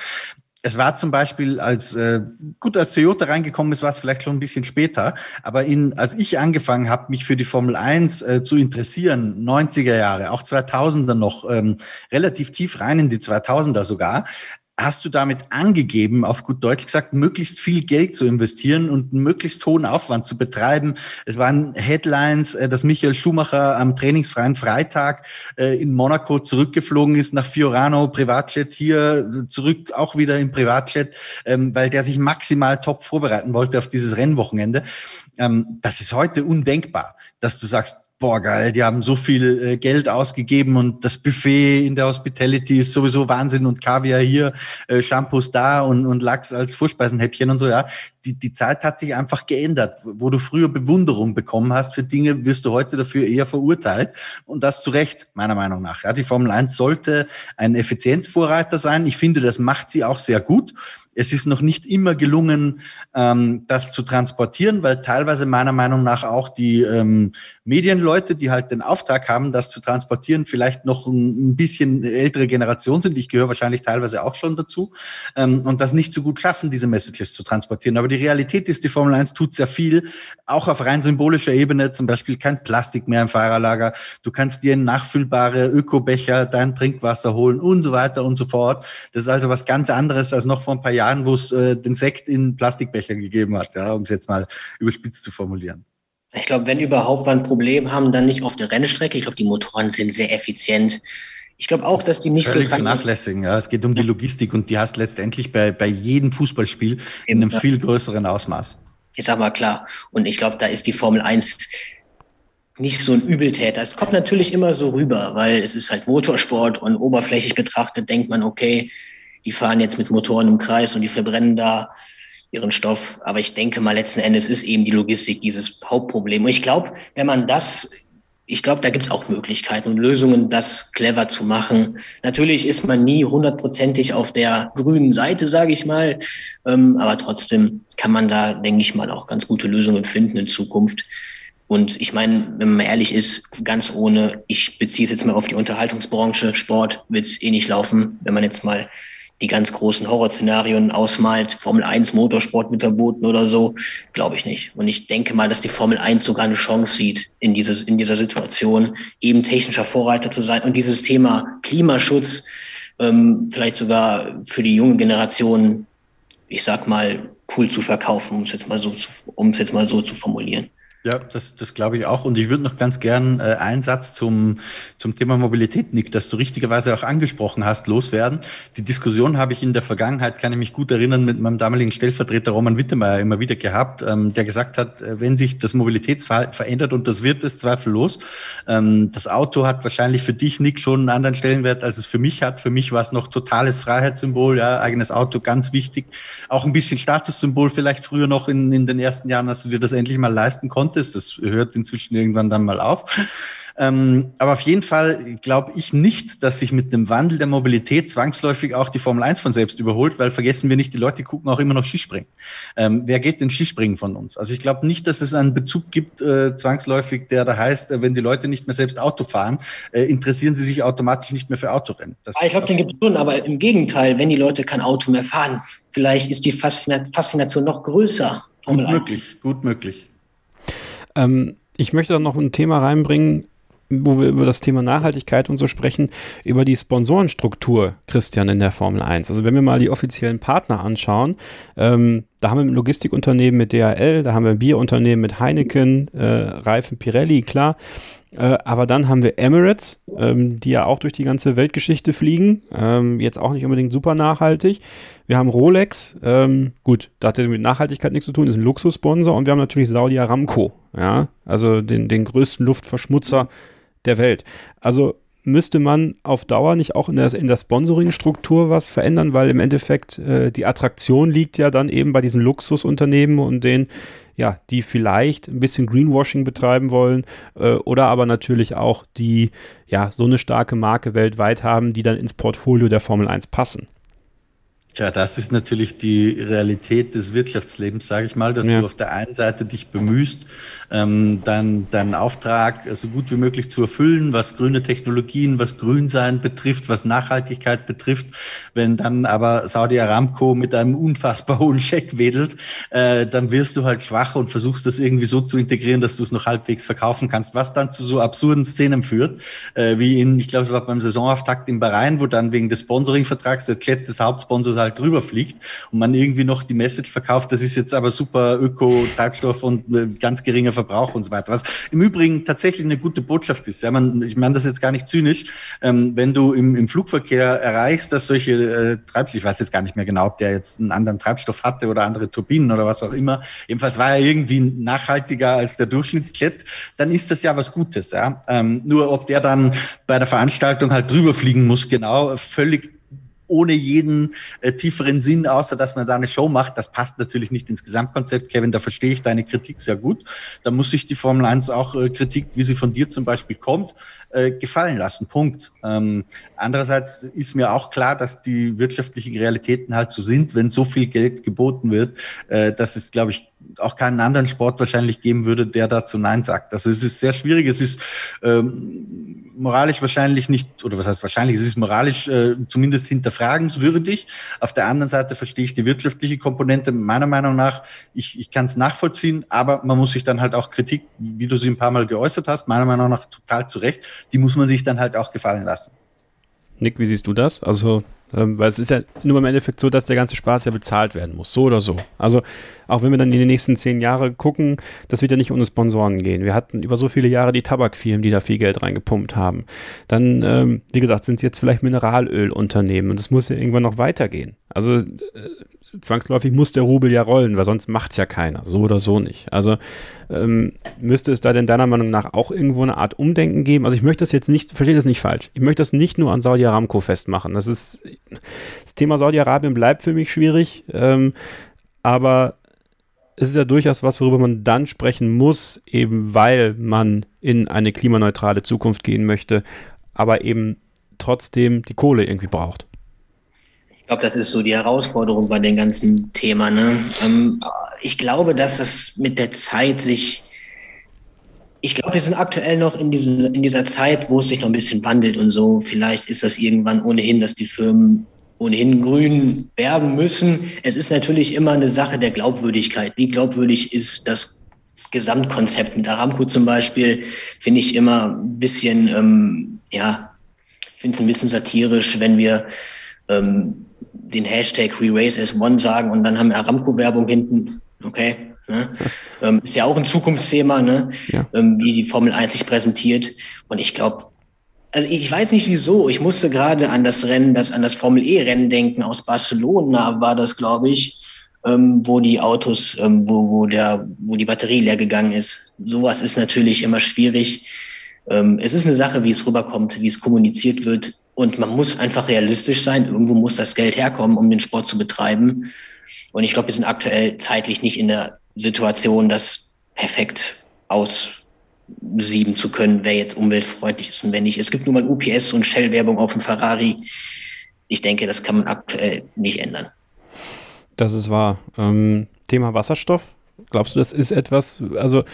es war zum Beispiel, als äh, gut als Toyota reingekommen ist, war es vielleicht schon ein bisschen später. Aber in, als ich angefangen habe, mich für die Formel 1 äh, zu interessieren, 90er Jahre, auch 2000er noch, ähm, relativ tief rein in die 2000er sogar, hast du damit angegeben, auf gut Deutsch gesagt, möglichst viel Geld zu investieren und möglichst hohen Aufwand zu betreiben. Es waren Headlines, äh, dass Michael Schumacher am trainingsfreien Freitag äh, in Monaco zurückgeflogen ist nach Fiorano, Privatjet hier zurück auch wieder im Privatjet, ähm, weil der sich maximal top vorbereiten wollte auf dieses Rennwochenende. Ähm, das ist heute undenkbar, dass du sagst, boah, geil, die haben so viel äh, Geld ausgegeben und das Buffet in der Hospitality ist sowieso Wahnsinn und Kaviar hier, äh, Shampoos da und, und Lachs als Vorspeisenhäppchen und so, ja. Die, die Zeit hat sich einfach geändert. Wo du früher Bewunderung bekommen hast für Dinge, wirst du heute dafür eher verurteilt. Und das zu Recht, meiner Meinung nach. Ja, die Formel 1 sollte ein Effizienzvorreiter sein. Ich finde, das macht sie auch sehr gut. Es ist noch nicht immer gelungen, ähm, das zu transportieren, weil teilweise meiner Meinung nach auch die ähm, Medienleute, die halt den Auftrag haben, das zu transportieren, vielleicht noch ein, bisschen ältere Generation sind. Ich gehöre wahrscheinlich teilweise auch schon dazu ähm, und das nicht so gut schaffen, diese Messages zu transportieren. Aber die Realität ist, die Formel 1 tut sehr viel, auch auf rein symbolischer Ebene, zum Beispiel kein Plastik mehr im Fahrerlager. Du kannst dir nachfüllbare Ökobecher, dein Trinkwasser holen und so weiter und so fort. Das ist also was ganz anderes als noch vor ein paar Jahren Jahren, wo es äh, den Sekt in Plastikbecher gegeben hat, ja, um es jetzt mal überspitzt zu formulieren. Ich glaube, wenn überhaupt wir ein Problem haben, dann nicht auf der Rennstrecke. Ich glaube, die Motoren sind sehr effizient. Ich glaube auch, dass die nicht völlig so vernachlässigen. Ja, es geht um die Logistik und die hast letztendlich bei, bei jedem Fußballspiel in einem viel größeren Ausmaß. Ich sag mal klar. Und ich glaube, da ist die Formel 1 nicht so ein Übeltäter. Es kommt natürlich immer so rüber, weil es ist halt Motorsport und oberflächlich betrachtet denkt man, okay, die fahren jetzt mit Motoren im Kreis und die verbrennen da ihren Stoff. Aber ich denke mal, letzten Endes ist eben die Logistik dieses Hauptproblem. Und ich glaube, wenn man das, ich glaube, da gibt es auch Möglichkeiten und Lösungen, das clever zu machen. Natürlich ist man nie hundertprozentig auf der grünen Seite, sage ich mal. Ähm, aber trotzdem kann man da, denke ich mal, auch ganz gute Lösungen finden in Zukunft. Und ich meine, wenn man ehrlich ist, ganz ohne, ich beziehe es jetzt mal auf die Unterhaltungsbranche, Sport wird es eh nicht laufen, wenn man jetzt mal die ganz großen Horrorszenarien ausmalt, Formel 1 Motorsport wird verboten oder so, glaube ich nicht. Und ich denke mal, dass die Formel 1 sogar eine Chance sieht, in, dieses, in dieser Situation eben technischer Vorreiter zu sein und dieses Thema Klimaschutz ähm, vielleicht sogar für die junge Generation, ich sag mal, cool zu verkaufen, um es jetzt mal so zu, um es jetzt mal so zu formulieren. Ja, das, das glaube ich auch. Und ich würde noch ganz gern äh, einen Satz zum, zum Thema Mobilität, Nick, das du richtigerweise auch angesprochen hast, loswerden. Die Diskussion habe ich in der Vergangenheit, kann ich mich gut erinnern, mit meinem damaligen Stellvertreter Roman Wittemeyer immer wieder gehabt, ähm, der gesagt hat, äh, wenn sich das Mobilitätsverhalten verändert, und das wird es zweifellos, ähm, das Auto hat wahrscheinlich für dich, Nick, schon einen anderen Stellenwert, als es für mich hat. Für mich war es noch totales Freiheitssymbol, ja, eigenes Auto, ganz wichtig. Auch ein bisschen Statussymbol vielleicht früher noch in, in den ersten Jahren, als du dir das endlich mal leisten konntest konntest. Das hört inzwischen irgendwann dann mal auf. Ähm, aber auf jeden Fall glaube ich nicht, dass sich mit dem Wandel der Mobilität zwangsläufig auch die Formel 1 von selbst überholt, weil vergessen wir nicht, die Leute gucken auch immer noch Skispringen. Ähm, wer geht denn Skispringen von uns? Also ich glaube nicht, dass es einen Bezug gibt, äh, zwangsläufig, der da heißt, äh, wenn die Leute nicht mehr selbst Auto fahren, äh, interessieren sie sich automatisch nicht mehr für Autorennen. Das ich glaube, den gibt es schon, aber im Gegenteil, wenn die Leute kein Auto mehr fahren, vielleicht ist die Faszination noch größer. Gut möglich, gut möglich. Ähm, ich möchte dann noch ein Thema reinbringen, wo wir über das Thema Nachhaltigkeit und so sprechen, über die Sponsorenstruktur, Christian, in der Formel 1. Also wenn wir mal die offiziellen Partner anschauen, ähm, da haben wir ein Logistikunternehmen mit DHL, da haben wir ein Bierunternehmen mit Heineken, äh, Reifen Pirelli, klar. Äh, aber dann haben wir Emirates, ähm, die ja auch durch die ganze Weltgeschichte fliegen, ähm, jetzt auch nicht unbedingt super nachhaltig. Wir haben Rolex, ähm, gut, da hat das mit Nachhaltigkeit nichts zu tun, ist ein Luxussponsor und wir haben natürlich Saudi Aramco, ja, also den, den größten Luftverschmutzer der Welt. Also müsste man auf Dauer nicht auch in der, in der Sponsoring-Struktur was verändern, weil im Endeffekt äh, die Attraktion liegt ja dann eben bei diesen Luxusunternehmen und den ja, die vielleicht ein bisschen Greenwashing betreiben wollen äh, oder aber natürlich auch die ja so eine starke Marke weltweit haben, die dann ins Portfolio der Formel 1 passen. Tja, das ist natürlich die Realität des Wirtschaftslebens, sage ich mal, dass ja. du auf der einen Seite dich bemühst, ähm, deinen dein Auftrag so gut wie möglich zu erfüllen, was grüne Technologien, was Grünsein betrifft, was Nachhaltigkeit betrifft. Wenn dann aber Saudi Aramco mit einem unfassbar *laughs* hohen Scheck wedelt, äh, dann wirst du halt schwach und versuchst das irgendwie so zu integrieren, dass du es noch halbwegs verkaufen kannst, was dann zu so absurden Szenen führt, äh, wie in, ich glaube, es war beim Saisonauftakt in Bahrain, wo dann wegen des Sponsoringvertrags der Chat des Hauptsponsors halt halt drüber fliegt und man irgendwie noch die Message verkauft, das ist jetzt aber super Öko-Treibstoff und äh, ganz geringer Verbrauch und so weiter. Was im Übrigen tatsächlich eine gute Botschaft ist. Ja, man, ich meine das jetzt gar nicht zynisch. Ähm, wenn du im, im Flugverkehr erreichst, dass solche äh, Treibstoffe, ich weiß jetzt gar nicht mehr genau, ob der jetzt einen anderen Treibstoff hatte oder andere Turbinen oder was auch immer, jedenfalls war er irgendwie nachhaltiger als der Durchschnittsjet, dann ist das ja was Gutes. Ja? Ähm, nur ob der dann bei der Veranstaltung halt drüber fliegen muss, genau, völlig ohne jeden äh, tieferen Sinn, außer dass man da eine Show macht. Das passt natürlich nicht ins Gesamtkonzept, Kevin. Da verstehe ich deine Kritik sehr gut. Da muss sich die Formel 1 auch äh, Kritik, wie sie von dir zum Beispiel kommt, äh, gefallen lassen. Punkt. Ähm, andererseits ist mir auch klar, dass die wirtschaftlichen Realitäten halt so sind, wenn so viel Geld geboten wird, äh, dass es, glaube ich, auch keinen anderen Sport wahrscheinlich geben würde, der dazu Nein sagt. Also es ist sehr schwierig. Es ist ähm, moralisch wahrscheinlich nicht, oder was heißt wahrscheinlich, es ist moralisch äh, zumindest hinterfragenswürdig. Auf der anderen Seite verstehe ich die wirtschaftliche Komponente meiner Meinung nach. Ich, ich kann es nachvollziehen, aber man muss sich dann halt auch Kritik, wie du sie ein paar Mal geäußert hast, meiner Meinung nach total zu Recht, die muss man sich dann halt auch gefallen lassen. Nick, wie siehst du das? Also ähm, weil es ist ja nur im Endeffekt so, dass der ganze Spaß ja bezahlt werden muss, so oder so. Also auch wenn wir dann in die nächsten zehn Jahre gucken, das wird ja nicht ohne Sponsoren gehen. Wir hatten über so viele Jahre die Tabakfirmen, die da viel Geld reingepumpt haben. Dann, ähm, wie gesagt, sind es jetzt vielleicht Mineralölunternehmen und es muss ja irgendwann noch weitergehen. Also äh, zwangsläufig muss der Rubel ja rollen, weil sonst macht es ja keiner, so oder so nicht. Also ähm, müsste es da denn deiner Meinung nach auch irgendwo eine Art Umdenken geben? Also ich möchte das jetzt nicht, verstehe das nicht falsch, ich möchte das nicht nur an Saudi Aramco festmachen. Das ist, das Thema Saudi-Arabien bleibt für mich schwierig, ähm, aber es ist ja durchaus was, worüber man dann sprechen muss, eben weil man in eine klimaneutrale Zukunft gehen möchte, aber eben trotzdem die Kohle irgendwie braucht. Ich glaube, das ist so die Herausforderung bei dem ganzen Thema. Ne? Ähm, ich glaube, dass es mit der Zeit sich. Ich glaube, wir sind aktuell noch in, diese, in dieser Zeit, wo es sich noch ein bisschen wandelt und so. Vielleicht ist das irgendwann ohnehin, dass die Firmen ohnehin grün werben müssen. Es ist natürlich immer eine Sache der Glaubwürdigkeit. Wie glaubwürdig ist das Gesamtkonzept mit Aramco zum Beispiel? Finde ich immer ein bisschen, ähm, ja, finde es ein bisschen satirisch, wenn wir ähm, den Hashtag Re-Race as One sagen und dann haben wir Aramco-Werbung hinten. Okay. Ne? *laughs* ähm, ist ja auch ein Zukunftsthema, ne? Ja. Ähm, wie die Formel 1 sich präsentiert. Und ich glaube, also ich weiß nicht wieso, ich musste gerade an das Rennen, das an das Formel E-Rennen denken aus Barcelona war das, glaube ich, ähm, wo die Autos, ähm, wo, wo, der, wo die Batterie leer gegangen ist. Sowas ist natürlich immer schwierig. Ähm, es ist eine Sache, wie es rüberkommt, wie es kommuniziert wird. Und man muss einfach realistisch sein. Irgendwo muss das Geld herkommen, um den Sport zu betreiben. Und ich glaube, wir sind aktuell zeitlich nicht in der Situation, das perfekt aussieben zu können, wer jetzt umweltfreundlich ist und wer nicht. Es gibt nur mal UPS und Shell-Werbung auf dem Ferrari. Ich denke, das kann man aktuell nicht ändern. Das ist wahr. Ähm, Thema Wasserstoff. Glaubst du, das ist etwas, also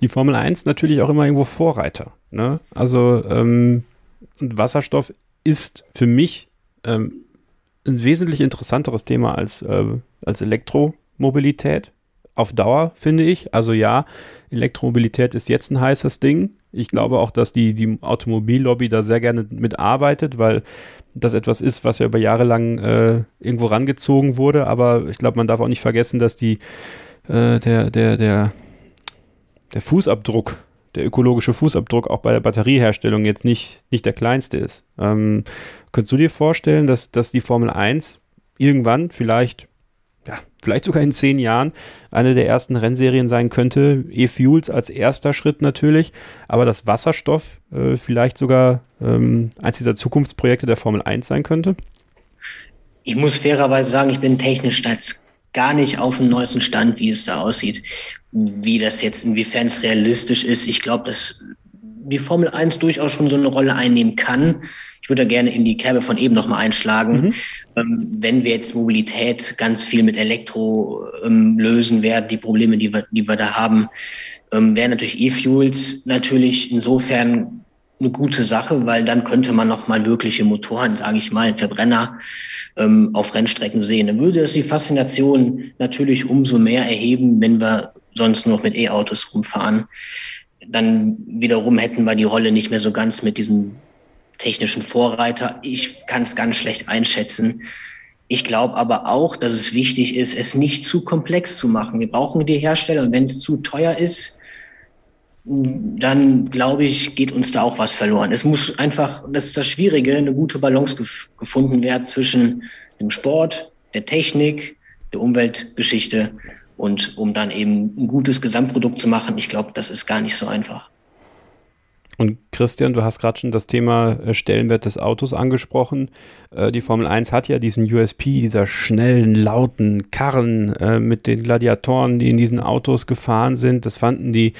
die Formel 1 natürlich auch immer irgendwo Vorreiter. Ne? Also ähm, Wasserstoff ist für mich ähm, ein wesentlich interessanteres Thema als, äh, als Elektromobilität. Auf Dauer, finde ich. Also ja, Elektromobilität ist jetzt ein heißes Ding. Ich glaube auch, dass die, die Automobillobby da sehr gerne mitarbeitet, weil das etwas ist, was ja über Jahre lang äh, irgendwo rangezogen wurde. Aber ich glaube, man darf auch nicht vergessen, dass die, äh, der, der, der, der Fußabdruck, der ökologische Fußabdruck auch bei der Batterieherstellung jetzt nicht, nicht der kleinste ist. Ähm, könntest du dir vorstellen, dass, dass die Formel 1 irgendwann vielleicht ja, vielleicht sogar in zehn Jahren eine der ersten Rennserien sein könnte. E-Fuels als erster Schritt natürlich, aber dass Wasserstoff äh, vielleicht sogar ähm, eins dieser Zukunftsprojekte der Formel 1 sein könnte? Ich muss fairerweise sagen, ich bin technisch jetzt gar nicht auf dem neuesten Stand, wie es da aussieht, wie das jetzt, inwiefern es realistisch ist. Ich glaube, dass die Formel 1 durchaus schon so eine Rolle einnehmen kann. Ich würde da gerne in die Kerbe von eben nochmal einschlagen. Mhm. Ähm, wenn wir jetzt Mobilität ganz viel mit Elektro ähm, lösen werden, die Probleme, die wir, die wir da haben, ähm, wären natürlich E-Fuels natürlich insofern eine gute Sache, weil dann könnte man nochmal wirkliche Motoren, sage ich mal, Verbrenner ähm, auf Rennstrecken sehen. Dann würde es die Faszination natürlich umso mehr erheben, wenn wir sonst nur noch mit E-Autos rumfahren. Dann wiederum hätten wir die Rolle nicht mehr so ganz mit diesem technischen Vorreiter. Ich kann es ganz schlecht einschätzen. Ich glaube aber auch, dass es wichtig ist, es nicht zu komplex zu machen. Wir brauchen die Hersteller und wenn es zu teuer ist, dann glaube ich, geht uns da auch was verloren. Es muss einfach, das ist das Schwierige, eine gute Balance gef gefunden werden zwischen dem Sport, der Technik, der Umweltgeschichte und um dann eben ein gutes Gesamtprodukt zu machen. Ich glaube, das ist gar nicht so einfach. Und Christian, du hast gerade schon das Thema äh, Stellenwert des Autos angesprochen. Äh, die Formel 1 hat ja diesen USP, dieser schnellen, lauten Karren äh, mit den Gladiatoren, die in diesen Autos gefahren sind. Das fanden die,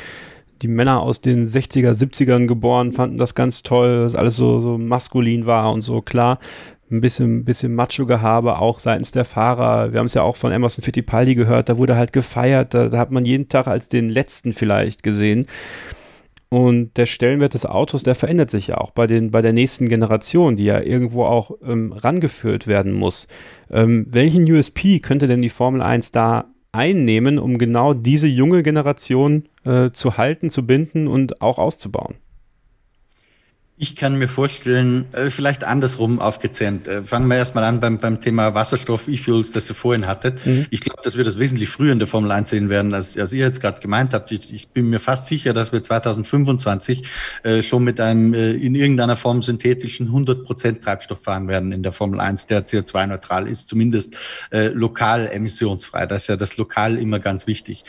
die Männer aus den 60er, 70ern geboren, fanden das ganz toll, dass alles so, so maskulin war und so klar. Ein bisschen, bisschen Macho-Gehabe auch seitens der Fahrer. Wir haben es ja auch von Emerson Fittipaldi gehört, da wurde halt gefeiert, da, da hat man jeden Tag als den letzten vielleicht gesehen. Und der Stellenwert des Autos, der verändert sich ja auch bei, den, bei der nächsten Generation, die ja irgendwo auch ähm, rangeführt werden muss. Ähm, welchen USP könnte denn die Formel 1 da einnehmen, um genau diese junge Generation äh, zu halten, zu binden und auch auszubauen? Ich kann mir vorstellen, äh, vielleicht andersrum aufgezähmt. Äh, fangen wir erstmal an beim, beim Thema Wasserstoff, E-Fuels, das ihr vorhin hattet. Mhm. Ich glaube, dass wir das wesentlich früher in der Formel 1 sehen werden, als, als ihr jetzt gerade gemeint habt. Ich, ich, bin mir fast sicher, dass wir 2025 äh, schon mit einem äh, in irgendeiner Form synthetischen 100% Treibstoff fahren werden in der Formel 1, der CO2-neutral ist, zumindest äh, lokal emissionsfrei. Das ist ja das Lokal immer ganz wichtig.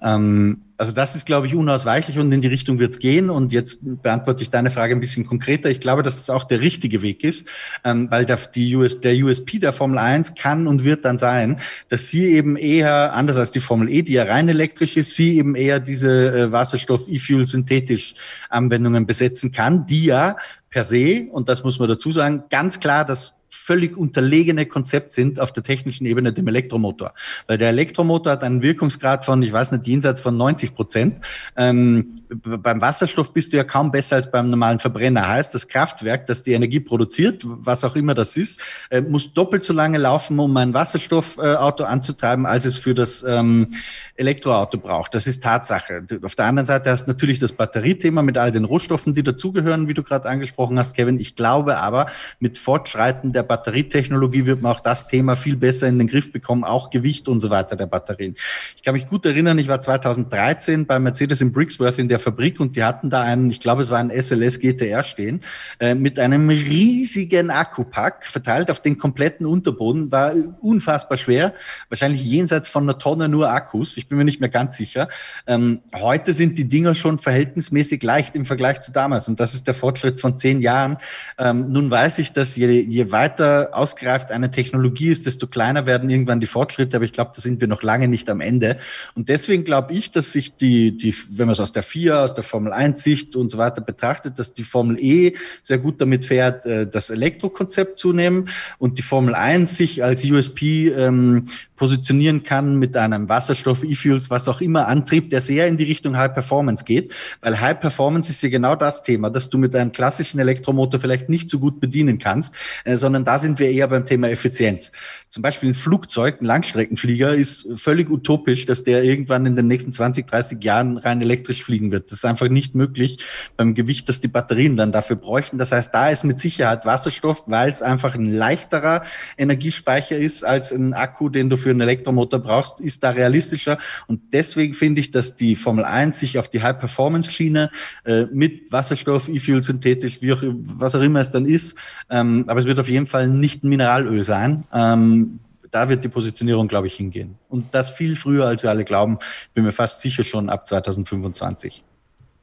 Ähm, also das ist, glaube ich, unausweichlich und in die Richtung wird es gehen. Und jetzt beantworte ich deine Frage ein bisschen konkreter. Ich glaube, dass das auch der richtige Weg ist, ähm, weil der, die US, der USP der Formel 1 kann und wird dann sein, dass sie eben eher, anders als die Formel E, die ja rein elektrisch ist, sie eben eher diese äh, Wasserstoff, E-Fuel, synthetisch Anwendungen besetzen kann, die ja per se, und das muss man dazu sagen, ganz klar das völlig unterlegene Konzept sind auf der technischen Ebene dem Elektromotor. Weil der Elektromotor hat einen Wirkungsgrad von, ich weiß nicht, jenseits von 90 Prozent. Ähm, beim Wasserstoff bist du ja kaum besser als beim normalen Verbrenner. Heißt, das Kraftwerk, das die Energie produziert, was auch immer das ist, äh, muss doppelt so lange laufen, um ein Wasserstoffauto äh, anzutreiben, als es für das ähm, Elektroauto braucht. Das ist Tatsache. Auf der anderen Seite hast du natürlich das Batteriethema mit all den Rohstoffen, die dazugehören, wie du gerade angesprochen hast, Kevin. Ich glaube aber, mit Fortschreiten der Batterietechnologie wird man auch das Thema viel besser in den Griff bekommen, auch Gewicht und so weiter der Batterien. Ich kann mich gut erinnern, ich war 2013 bei Mercedes in Brixworth in der Fabrik und die hatten da einen, ich glaube, es war ein SLS GTR stehen, äh, mit einem riesigen Akkupack verteilt auf den kompletten Unterboden, war unfassbar schwer, wahrscheinlich jenseits von einer Tonne nur Akkus, ich bin mir nicht mehr ganz sicher. Ähm, heute sind die Dinger schon verhältnismäßig leicht im Vergleich zu damals und das ist der Fortschritt von zehn Jahren. Ähm, nun weiß ich, dass je, je weiter ausgereift eine Technologie ist, desto kleiner werden irgendwann die Fortschritte, aber ich glaube, da sind wir noch lange nicht am Ende. Und deswegen glaube ich, dass sich die, die, wenn man es aus der FIA, aus der Formel 1 Sicht und so weiter betrachtet, dass die Formel E sehr gut damit fährt, äh, das Elektrokonzept zu nehmen und die Formel 1 sich als USP ähm, positionieren kann mit einem Wasserstoff, E-Fuels, was auch immer, Antrieb, der sehr in die Richtung High Performance geht. Weil High Performance ist ja genau das Thema, dass du mit einem klassischen Elektromotor vielleicht nicht so gut bedienen kannst, äh, sondern da sind wir eher beim Thema Effizienz. Zum Beispiel ein Flugzeug, ein Langstreckenflieger ist völlig utopisch, dass der irgendwann in den nächsten 20, 30 Jahren rein elektrisch fliegen wird. Das ist einfach nicht möglich beim Gewicht, das die Batterien dann dafür bräuchten. Das heißt, da ist mit Sicherheit Wasserstoff, weil es einfach ein leichterer Energiespeicher ist als ein Akku, den du für einen Elektromotor brauchst, ist da realistischer. Und deswegen finde ich, dass die Formel 1 sich auf die High-Performance-Schiene äh, mit Wasserstoff, E-Fuel, synthetisch, wie auch, was auch immer es dann ist, ähm, aber es wird auf jeden Fall nicht ein Mineralöl sein. Ähm, da wird die Positionierung, glaube ich, hingehen. Und das viel früher, als wir alle glauben. Bin mir fast sicher schon ab 2025.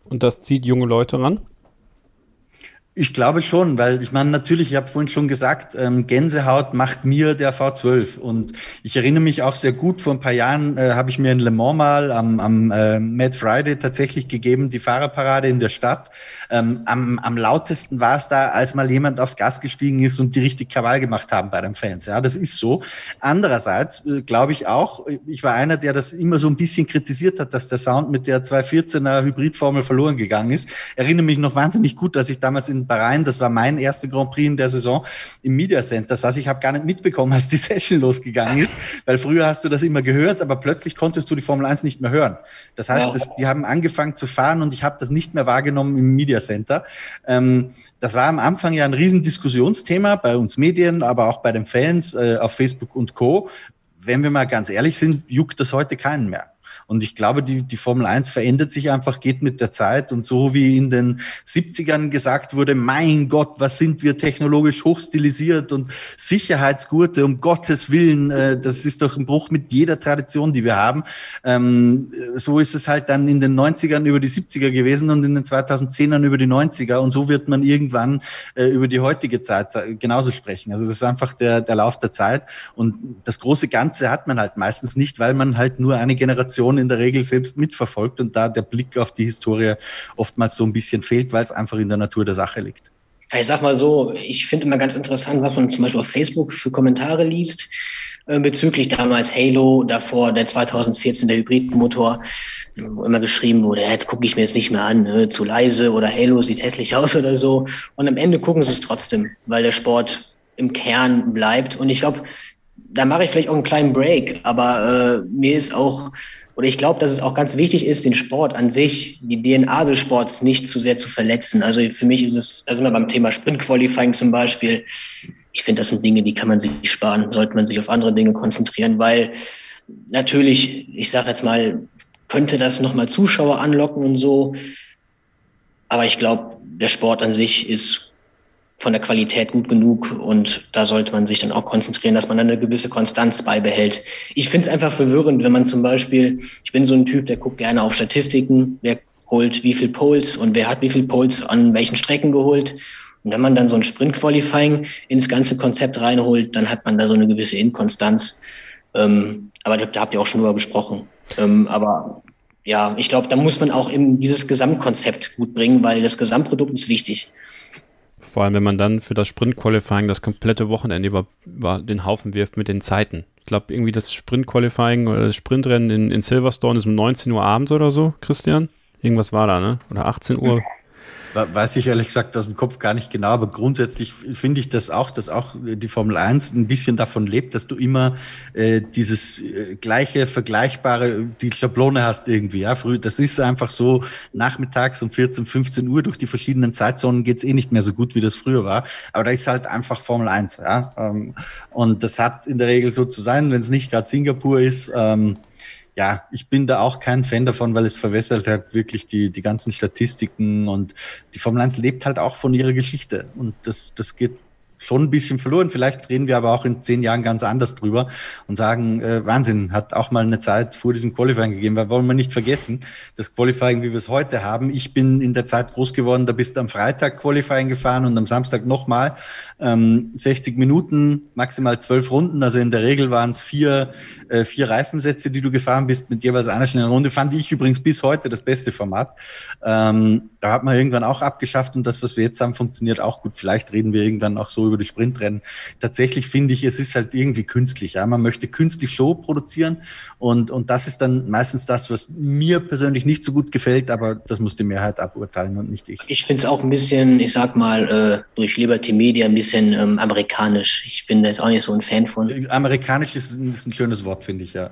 Und das zieht junge Leute ran? Ich glaube schon, weil ich meine, natürlich, ich habe vorhin schon gesagt, ähm, Gänsehaut macht mir der V12. Und ich erinnere mich auch sehr gut, vor ein paar Jahren äh, habe ich mir in Le Mans mal am, am äh, Mad Friday tatsächlich gegeben, die Fahrerparade in der Stadt. Ähm, am, am lautesten war es da, als mal jemand aufs Gas gestiegen ist und die richtig Krawall gemacht haben bei den Fans. Ja, das ist so. Andererseits äh, glaube ich auch, ich war einer, der das immer so ein bisschen kritisiert hat, dass der Sound mit der 214er Hybridformel verloren gegangen ist. Erinnere mich noch wahnsinnig gut, dass ich damals in Bahrain, das war mein erster Grand Prix in der Saison, im Media Center saß. Ich habe gar nicht mitbekommen, als die *laughs* Session losgegangen ist, weil früher hast du das immer gehört, aber plötzlich konntest du die Formel 1 nicht mehr hören. Das heißt, ja. das, die haben angefangen zu fahren und ich habe das nicht mehr wahrgenommen im Media Center. Ähm, das war am Anfang ja ein Riesendiskussionsthema bei uns Medien, aber auch bei den Fans äh, auf Facebook und Co. Wenn wir mal ganz ehrlich sind, juckt das heute keinen mehr. Und ich glaube, die, die Formel 1 verändert sich einfach, geht mit der Zeit. Und so wie in den 70ern gesagt wurde, mein Gott, was sind wir technologisch hochstilisiert und Sicherheitsgurte, um Gottes Willen, äh, das ist doch ein Bruch mit jeder Tradition, die wir haben. Ähm, so ist es halt dann in den 90ern über die 70er gewesen und in den 2010ern über die 90er. Und so wird man irgendwann äh, über die heutige Zeit genauso sprechen. Also das ist einfach der, der Lauf der Zeit. Und das große Ganze hat man halt meistens nicht, weil man halt nur eine Generation in der Regel selbst mitverfolgt und da der Blick auf die Historie oftmals so ein bisschen fehlt, weil es einfach in der Natur der Sache liegt. Ich sag mal so, ich finde immer ganz interessant, was man zum Beispiel auf Facebook für Kommentare liest äh, bezüglich damals Halo, davor der 2014 der Hybridmotor, wo immer geschrieben wurde, jetzt gucke ich mir jetzt nicht mehr an, ne, zu leise oder Halo sieht hässlich aus oder so. Und am Ende gucken sie es trotzdem, weil der Sport im Kern bleibt. Und ich glaube, da mache ich vielleicht auch einen kleinen Break, aber äh, mir ist auch oder ich glaube, dass es auch ganz wichtig ist, den Sport an sich, die DNA des Sports nicht zu sehr zu verletzen. Also für mich ist es, da sind wir beim Thema Sprint-Qualifying zum Beispiel. Ich finde, das sind Dinge, die kann man sich sparen, sollte man sich auf andere Dinge konzentrieren, weil natürlich, ich sage jetzt mal, könnte das nochmal Zuschauer anlocken und so. Aber ich glaube, der Sport an sich ist von der Qualität gut genug und da sollte man sich dann auch konzentrieren, dass man dann eine gewisse Konstanz beibehält. Ich finde es einfach verwirrend, wenn man zum Beispiel, ich bin so ein Typ, der guckt gerne auf Statistiken, wer holt wie viel Poles und wer hat wie viel Poles an welchen Strecken geholt. Und wenn man dann so ein Sprint-Qualifying ins ganze Konzept reinholt, dann hat man da so eine gewisse Inkonstanz. Ähm, aber da habt ihr auch schon drüber gesprochen. Ähm, aber ja, ich glaube, da muss man auch eben dieses Gesamtkonzept gut bringen, weil das Gesamtprodukt ist wichtig. Vor allem, wenn man dann für das Sprint-Qualifying das komplette Wochenende über, über, den Haufen wirft mit den Zeiten. Ich glaube, irgendwie das Sprint-Qualifying oder das Sprintrennen in, in Silverstone ist um 19 Uhr abends oder so, Christian. Irgendwas war da, ne? Oder 18 Uhr. Weiß ich ehrlich gesagt aus dem Kopf gar nicht genau, aber grundsätzlich finde ich das auch, dass auch die Formel 1 ein bisschen davon lebt, dass du immer äh, dieses äh, gleiche, vergleichbare, die Schablone hast irgendwie. Ja, früh, das ist einfach so, nachmittags um 14, 15 Uhr durch die verschiedenen Zeitzonen geht's eh nicht mehr so gut, wie das früher war. Aber da ist halt einfach Formel 1. Ja? Ähm, und das hat in der Regel so zu sein, wenn es nicht gerade Singapur ist. Ähm, ja, ich bin da auch kein Fan davon, weil es verwässert halt wirklich die, die ganzen Statistiken und die Formel 1 lebt halt auch von ihrer Geschichte. Und das, das geht schon ein bisschen verloren. Vielleicht reden wir aber auch in zehn Jahren ganz anders drüber und sagen, äh, Wahnsinn, hat auch mal eine Zeit vor diesem Qualifying gegeben, weil wollen wir nicht vergessen, das Qualifying, wie wir es heute haben, ich bin in der Zeit groß geworden, da bist du am Freitag Qualifying gefahren und am Samstag nochmal ähm, 60 Minuten, maximal zwölf Runden, also in der Regel waren es vier, äh, vier Reifensätze, die du gefahren bist, mit jeweils einer schnellen Runde, fand ich übrigens bis heute das beste Format. Ähm, da hat man irgendwann auch abgeschafft und das, was wir jetzt haben, funktioniert auch gut. Vielleicht reden wir irgendwann auch so über die Sprintrennen. Tatsächlich finde ich, es ist halt irgendwie künstlich. Ja? Man möchte künstlich Show produzieren und, und das ist dann meistens das, was mir persönlich nicht so gut gefällt, aber das muss die Mehrheit aburteilen und nicht ich. Ich finde es auch ein bisschen, ich sag mal, äh, durch Liberty Media ein bisschen ähm, amerikanisch. Ich bin da jetzt auch nicht so ein Fan von. Amerikanisch ist, ist ein schönes Wort, finde ich, ja.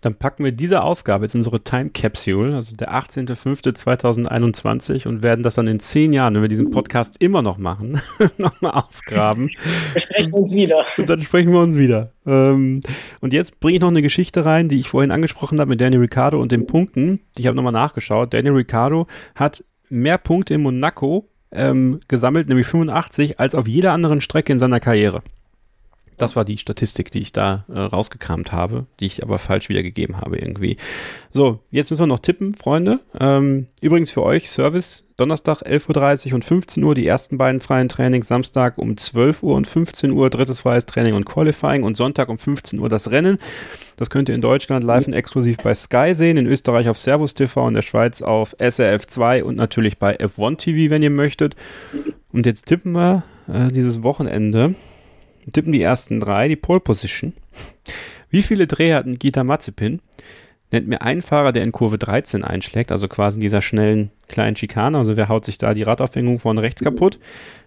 Dann packen wir diese Ausgabe jetzt in unsere Time Capsule, also der 18.05.2021 und werden das dann in zehn Jahren, wenn wir diesen Podcast immer noch machen, *laughs* nochmal ausgraben. Dann sprechen wir uns wieder. Und dann sprechen wir uns wieder. Ähm, und jetzt bringe ich noch eine Geschichte rein, die ich vorhin angesprochen habe mit Daniel Ricciardo und den Punkten. Ich habe nochmal nachgeschaut. Daniel Ricciardo hat mehr Punkte in Monaco ähm, gesammelt, nämlich 85, als auf jeder anderen Strecke in seiner Karriere. Das war die Statistik, die ich da äh, rausgekramt habe, die ich aber falsch wiedergegeben habe irgendwie. So, jetzt müssen wir noch tippen, Freunde. Ähm, übrigens für euch Service Donnerstag 11.30 Uhr und 15 Uhr die ersten beiden freien Trainings, Samstag um 12 Uhr und 15 Uhr drittes freies Training und Qualifying und Sonntag um 15 Uhr das Rennen. Das könnt ihr in Deutschland live und exklusiv bei Sky sehen, in Österreich auf Servus TV, in der Schweiz auf SRF 2 und natürlich bei F1 TV, wenn ihr möchtet. Und jetzt tippen wir äh, dieses Wochenende tippen die ersten drei, die Pole Position. Wie viele Dreher hat Gita Mazepin? Nennt mir einen Fahrer, der in Kurve 13 einschlägt, also quasi in dieser schnellen kleinen Schikane, also wer haut sich da die Radaufhängung von rechts kaputt?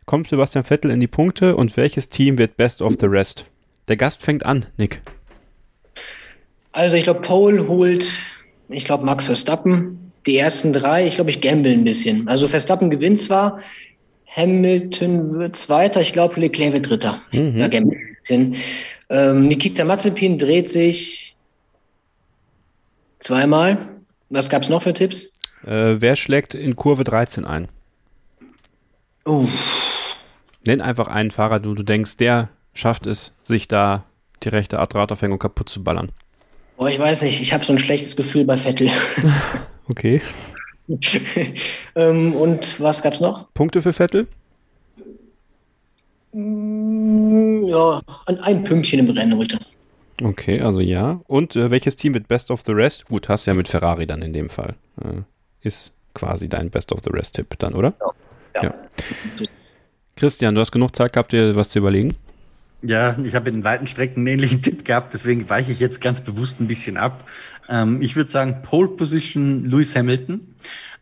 Kommt Sebastian Vettel in die Punkte und welches Team wird Best of the Rest? Der Gast fängt an, Nick. Also ich glaube, Pole holt, ich glaube, Max Verstappen. Die ersten drei, ich glaube, ich gamble ein bisschen. Also Verstappen gewinnt zwar, Hamilton wird Zweiter, ich glaube, Leclerc wird Dritter. Mhm. Ja, Hamilton. Ähm, Nikita Mazepin dreht sich zweimal. Was gab es noch für Tipps? Äh, wer schlägt in Kurve 13 ein? Uff. Nenn einfach einen Fahrer, du, du denkst, der schafft es, sich da die rechte Radaufhängung kaputt zu ballern. Boah, ich weiß nicht, ich habe so ein schlechtes Gefühl bei Vettel. *laughs* okay. *laughs* ähm, und was gab es noch? Punkte für Vettel? Mm, ja, ein Pünktchen im Rennen heute. Okay, also ja. Und äh, welches Team wird Best of the Rest? Gut, hast ja mit Ferrari dann in dem Fall. Äh, ist quasi dein Best of the Rest-Tipp dann, oder? Ja. ja. Christian, du hast genug Zeit gehabt, dir was zu überlegen? Ja, ich habe in weiten Strecken einen ähnlichen *laughs* Tipp gehabt, deswegen weiche ich jetzt ganz bewusst ein bisschen ab. Ähm, ich würde sagen, Pole Position Lewis Hamilton,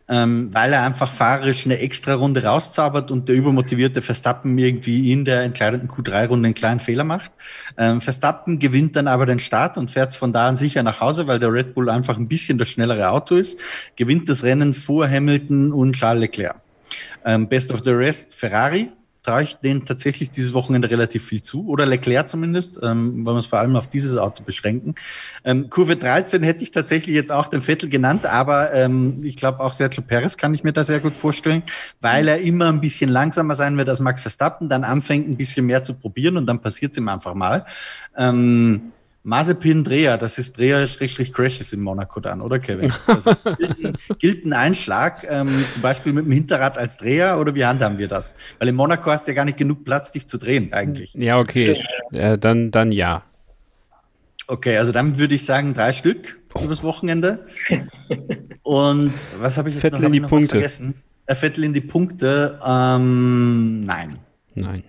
ähm, weil er einfach fahrerisch eine extra Runde rauszaubert und der übermotivierte Verstappen irgendwie in der entscheidenden Q3-Runde einen kleinen Fehler macht. Ähm, Verstappen gewinnt dann aber den Start und fährt von da an sicher nach Hause, weil der Red Bull einfach ein bisschen das schnellere Auto ist, gewinnt das Rennen vor Hamilton und Charles Leclerc. Ähm, Best of the Rest Ferrari, traue ich denen tatsächlich dieses Wochenende relativ viel zu. Oder Leclerc zumindest, ähm, weil wir es vor allem auf dieses Auto beschränken. Ähm, Kurve 13 hätte ich tatsächlich jetzt auch den Vettel genannt, aber ähm, ich glaube auch Sergio Perez kann ich mir da sehr gut vorstellen, weil er immer ein bisschen langsamer sein wird als Max Verstappen, dann anfängt ein bisschen mehr zu probieren und dann passiert es ihm einfach mal. Ähm, Mazepin Dreher, das ist Dreher-Crashes in Monaco dann, oder Kevin? Also *laughs* gilt, ein, gilt ein Einschlag, ähm, zum Beispiel mit dem Hinterrad als Dreher oder wie handhaben wir das? Weil in Monaco hast du ja gar nicht genug Platz, dich zu drehen eigentlich. Ja, okay. Äh, dann, dann ja. Okay, also dann würde ich sagen drei Stück oh. übers Wochenende. Und was habe ich jetzt Vettel noch, in die noch Punkte. vergessen? Äh, Vettel in die Punkte, ähm, nein. Nein.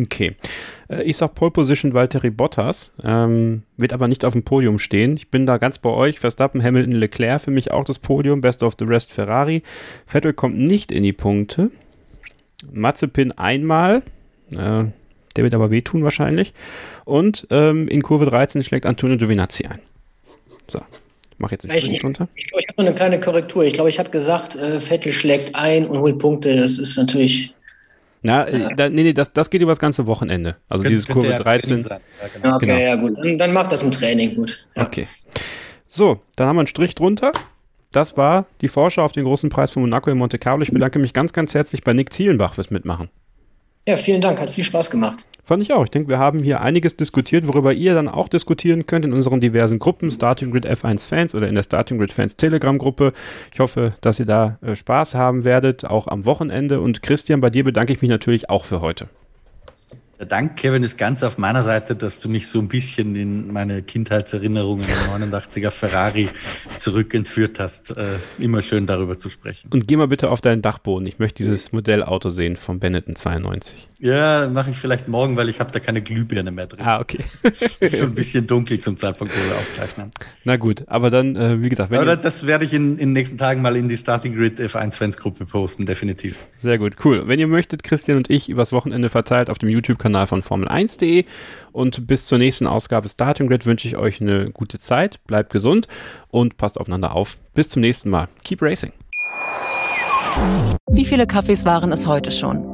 Okay. Äh, ich sag Pole Position Valtteri Bottas, ähm, wird aber nicht auf dem Podium stehen. Ich bin da ganz bei euch. Verstappen, Hamilton, Leclerc für mich auch das Podium. Best of the rest Ferrari. Vettel kommt nicht in die Punkte. Mazepin einmal. Äh, der wird aber wehtun wahrscheinlich. Und ähm, in Kurve 13 schlägt Antonio Giovinazzi ein. So, ich mache jetzt einen Strich drunter. Ich, ich, ich habe noch eine kleine Korrektur. Ich glaube, ich habe gesagt, äh, Vettel schlägt ein und holt Punkte. Das ist natürlich na, äh, da, nee, nee, das, das geht über das ganze Wochenende. Also Kön dieses Kurve 13. Ja, genau. Okay, genau. ja gut. Dann, dann macht das im Training gut. Ja. Okay. So, dann haben wir einen Strich drunter. Das war die Vorschau auf den großen Preis von Monaco in Monte Carlo. Ich bedanke mich ganz, ganz herzlich bei Nick Zielenbach fürs Mitmachen. Ja, vielen Dank. Hat viel Spaß gemacht. Fand ich auch. Ich denke, wir haben hier einiges diskutiert, worüber ihr dann auch diskutieren könnt in unseren diversen Gruppen, Starting Grid F1 Fans oder in der Starting Grid Fans Telegram Gruppe. Ich hoffe, dass ihr da äh, Spaß haben werdet, auch am Wochenende. Und Christian, bei dir bedanke ich mich natürlich auch für heute. Der Dank, Kevin, ist ganz auf meiner Seite, dass du mich so ein bisschen in meine Kindheitserinnerungen im 89er Ferrari zurückentführt hast. Äh, immer schön darüber zu sprechen. Und geh mal bitte auf deinen Dachboden. Ich möchte dieses Modellauto sehen vom Benetton 92. Ja, mache ich vielleicht morgen, weil ich habe da keine Glühbirne mehr drin. Ah, okay. *laughs* ist schon ein bisschen dunkel zum Zeitpunkt, wo wir aufzeichnen. Na gut, aber dann, äh, wie gesagt, wenn aber das werde ich in, in den nächsten Tagen mal in die Starting Grid F1 Fans Gruppe posten, definitiv. Sehr gut, cool. Wenn ihr möchtet, Christian und ich übers Wochenende verteilt auf dem YouTube-Kanal von Formel1.de und bis zur nächsten Ausgabe Starting Grid wünsche ich euch eine gute Zeit, bleibt gesund und passt aufeinander auf. Bis zum nächsten Mal. Keep racing. Wie viele Kaffees waren es heute schon?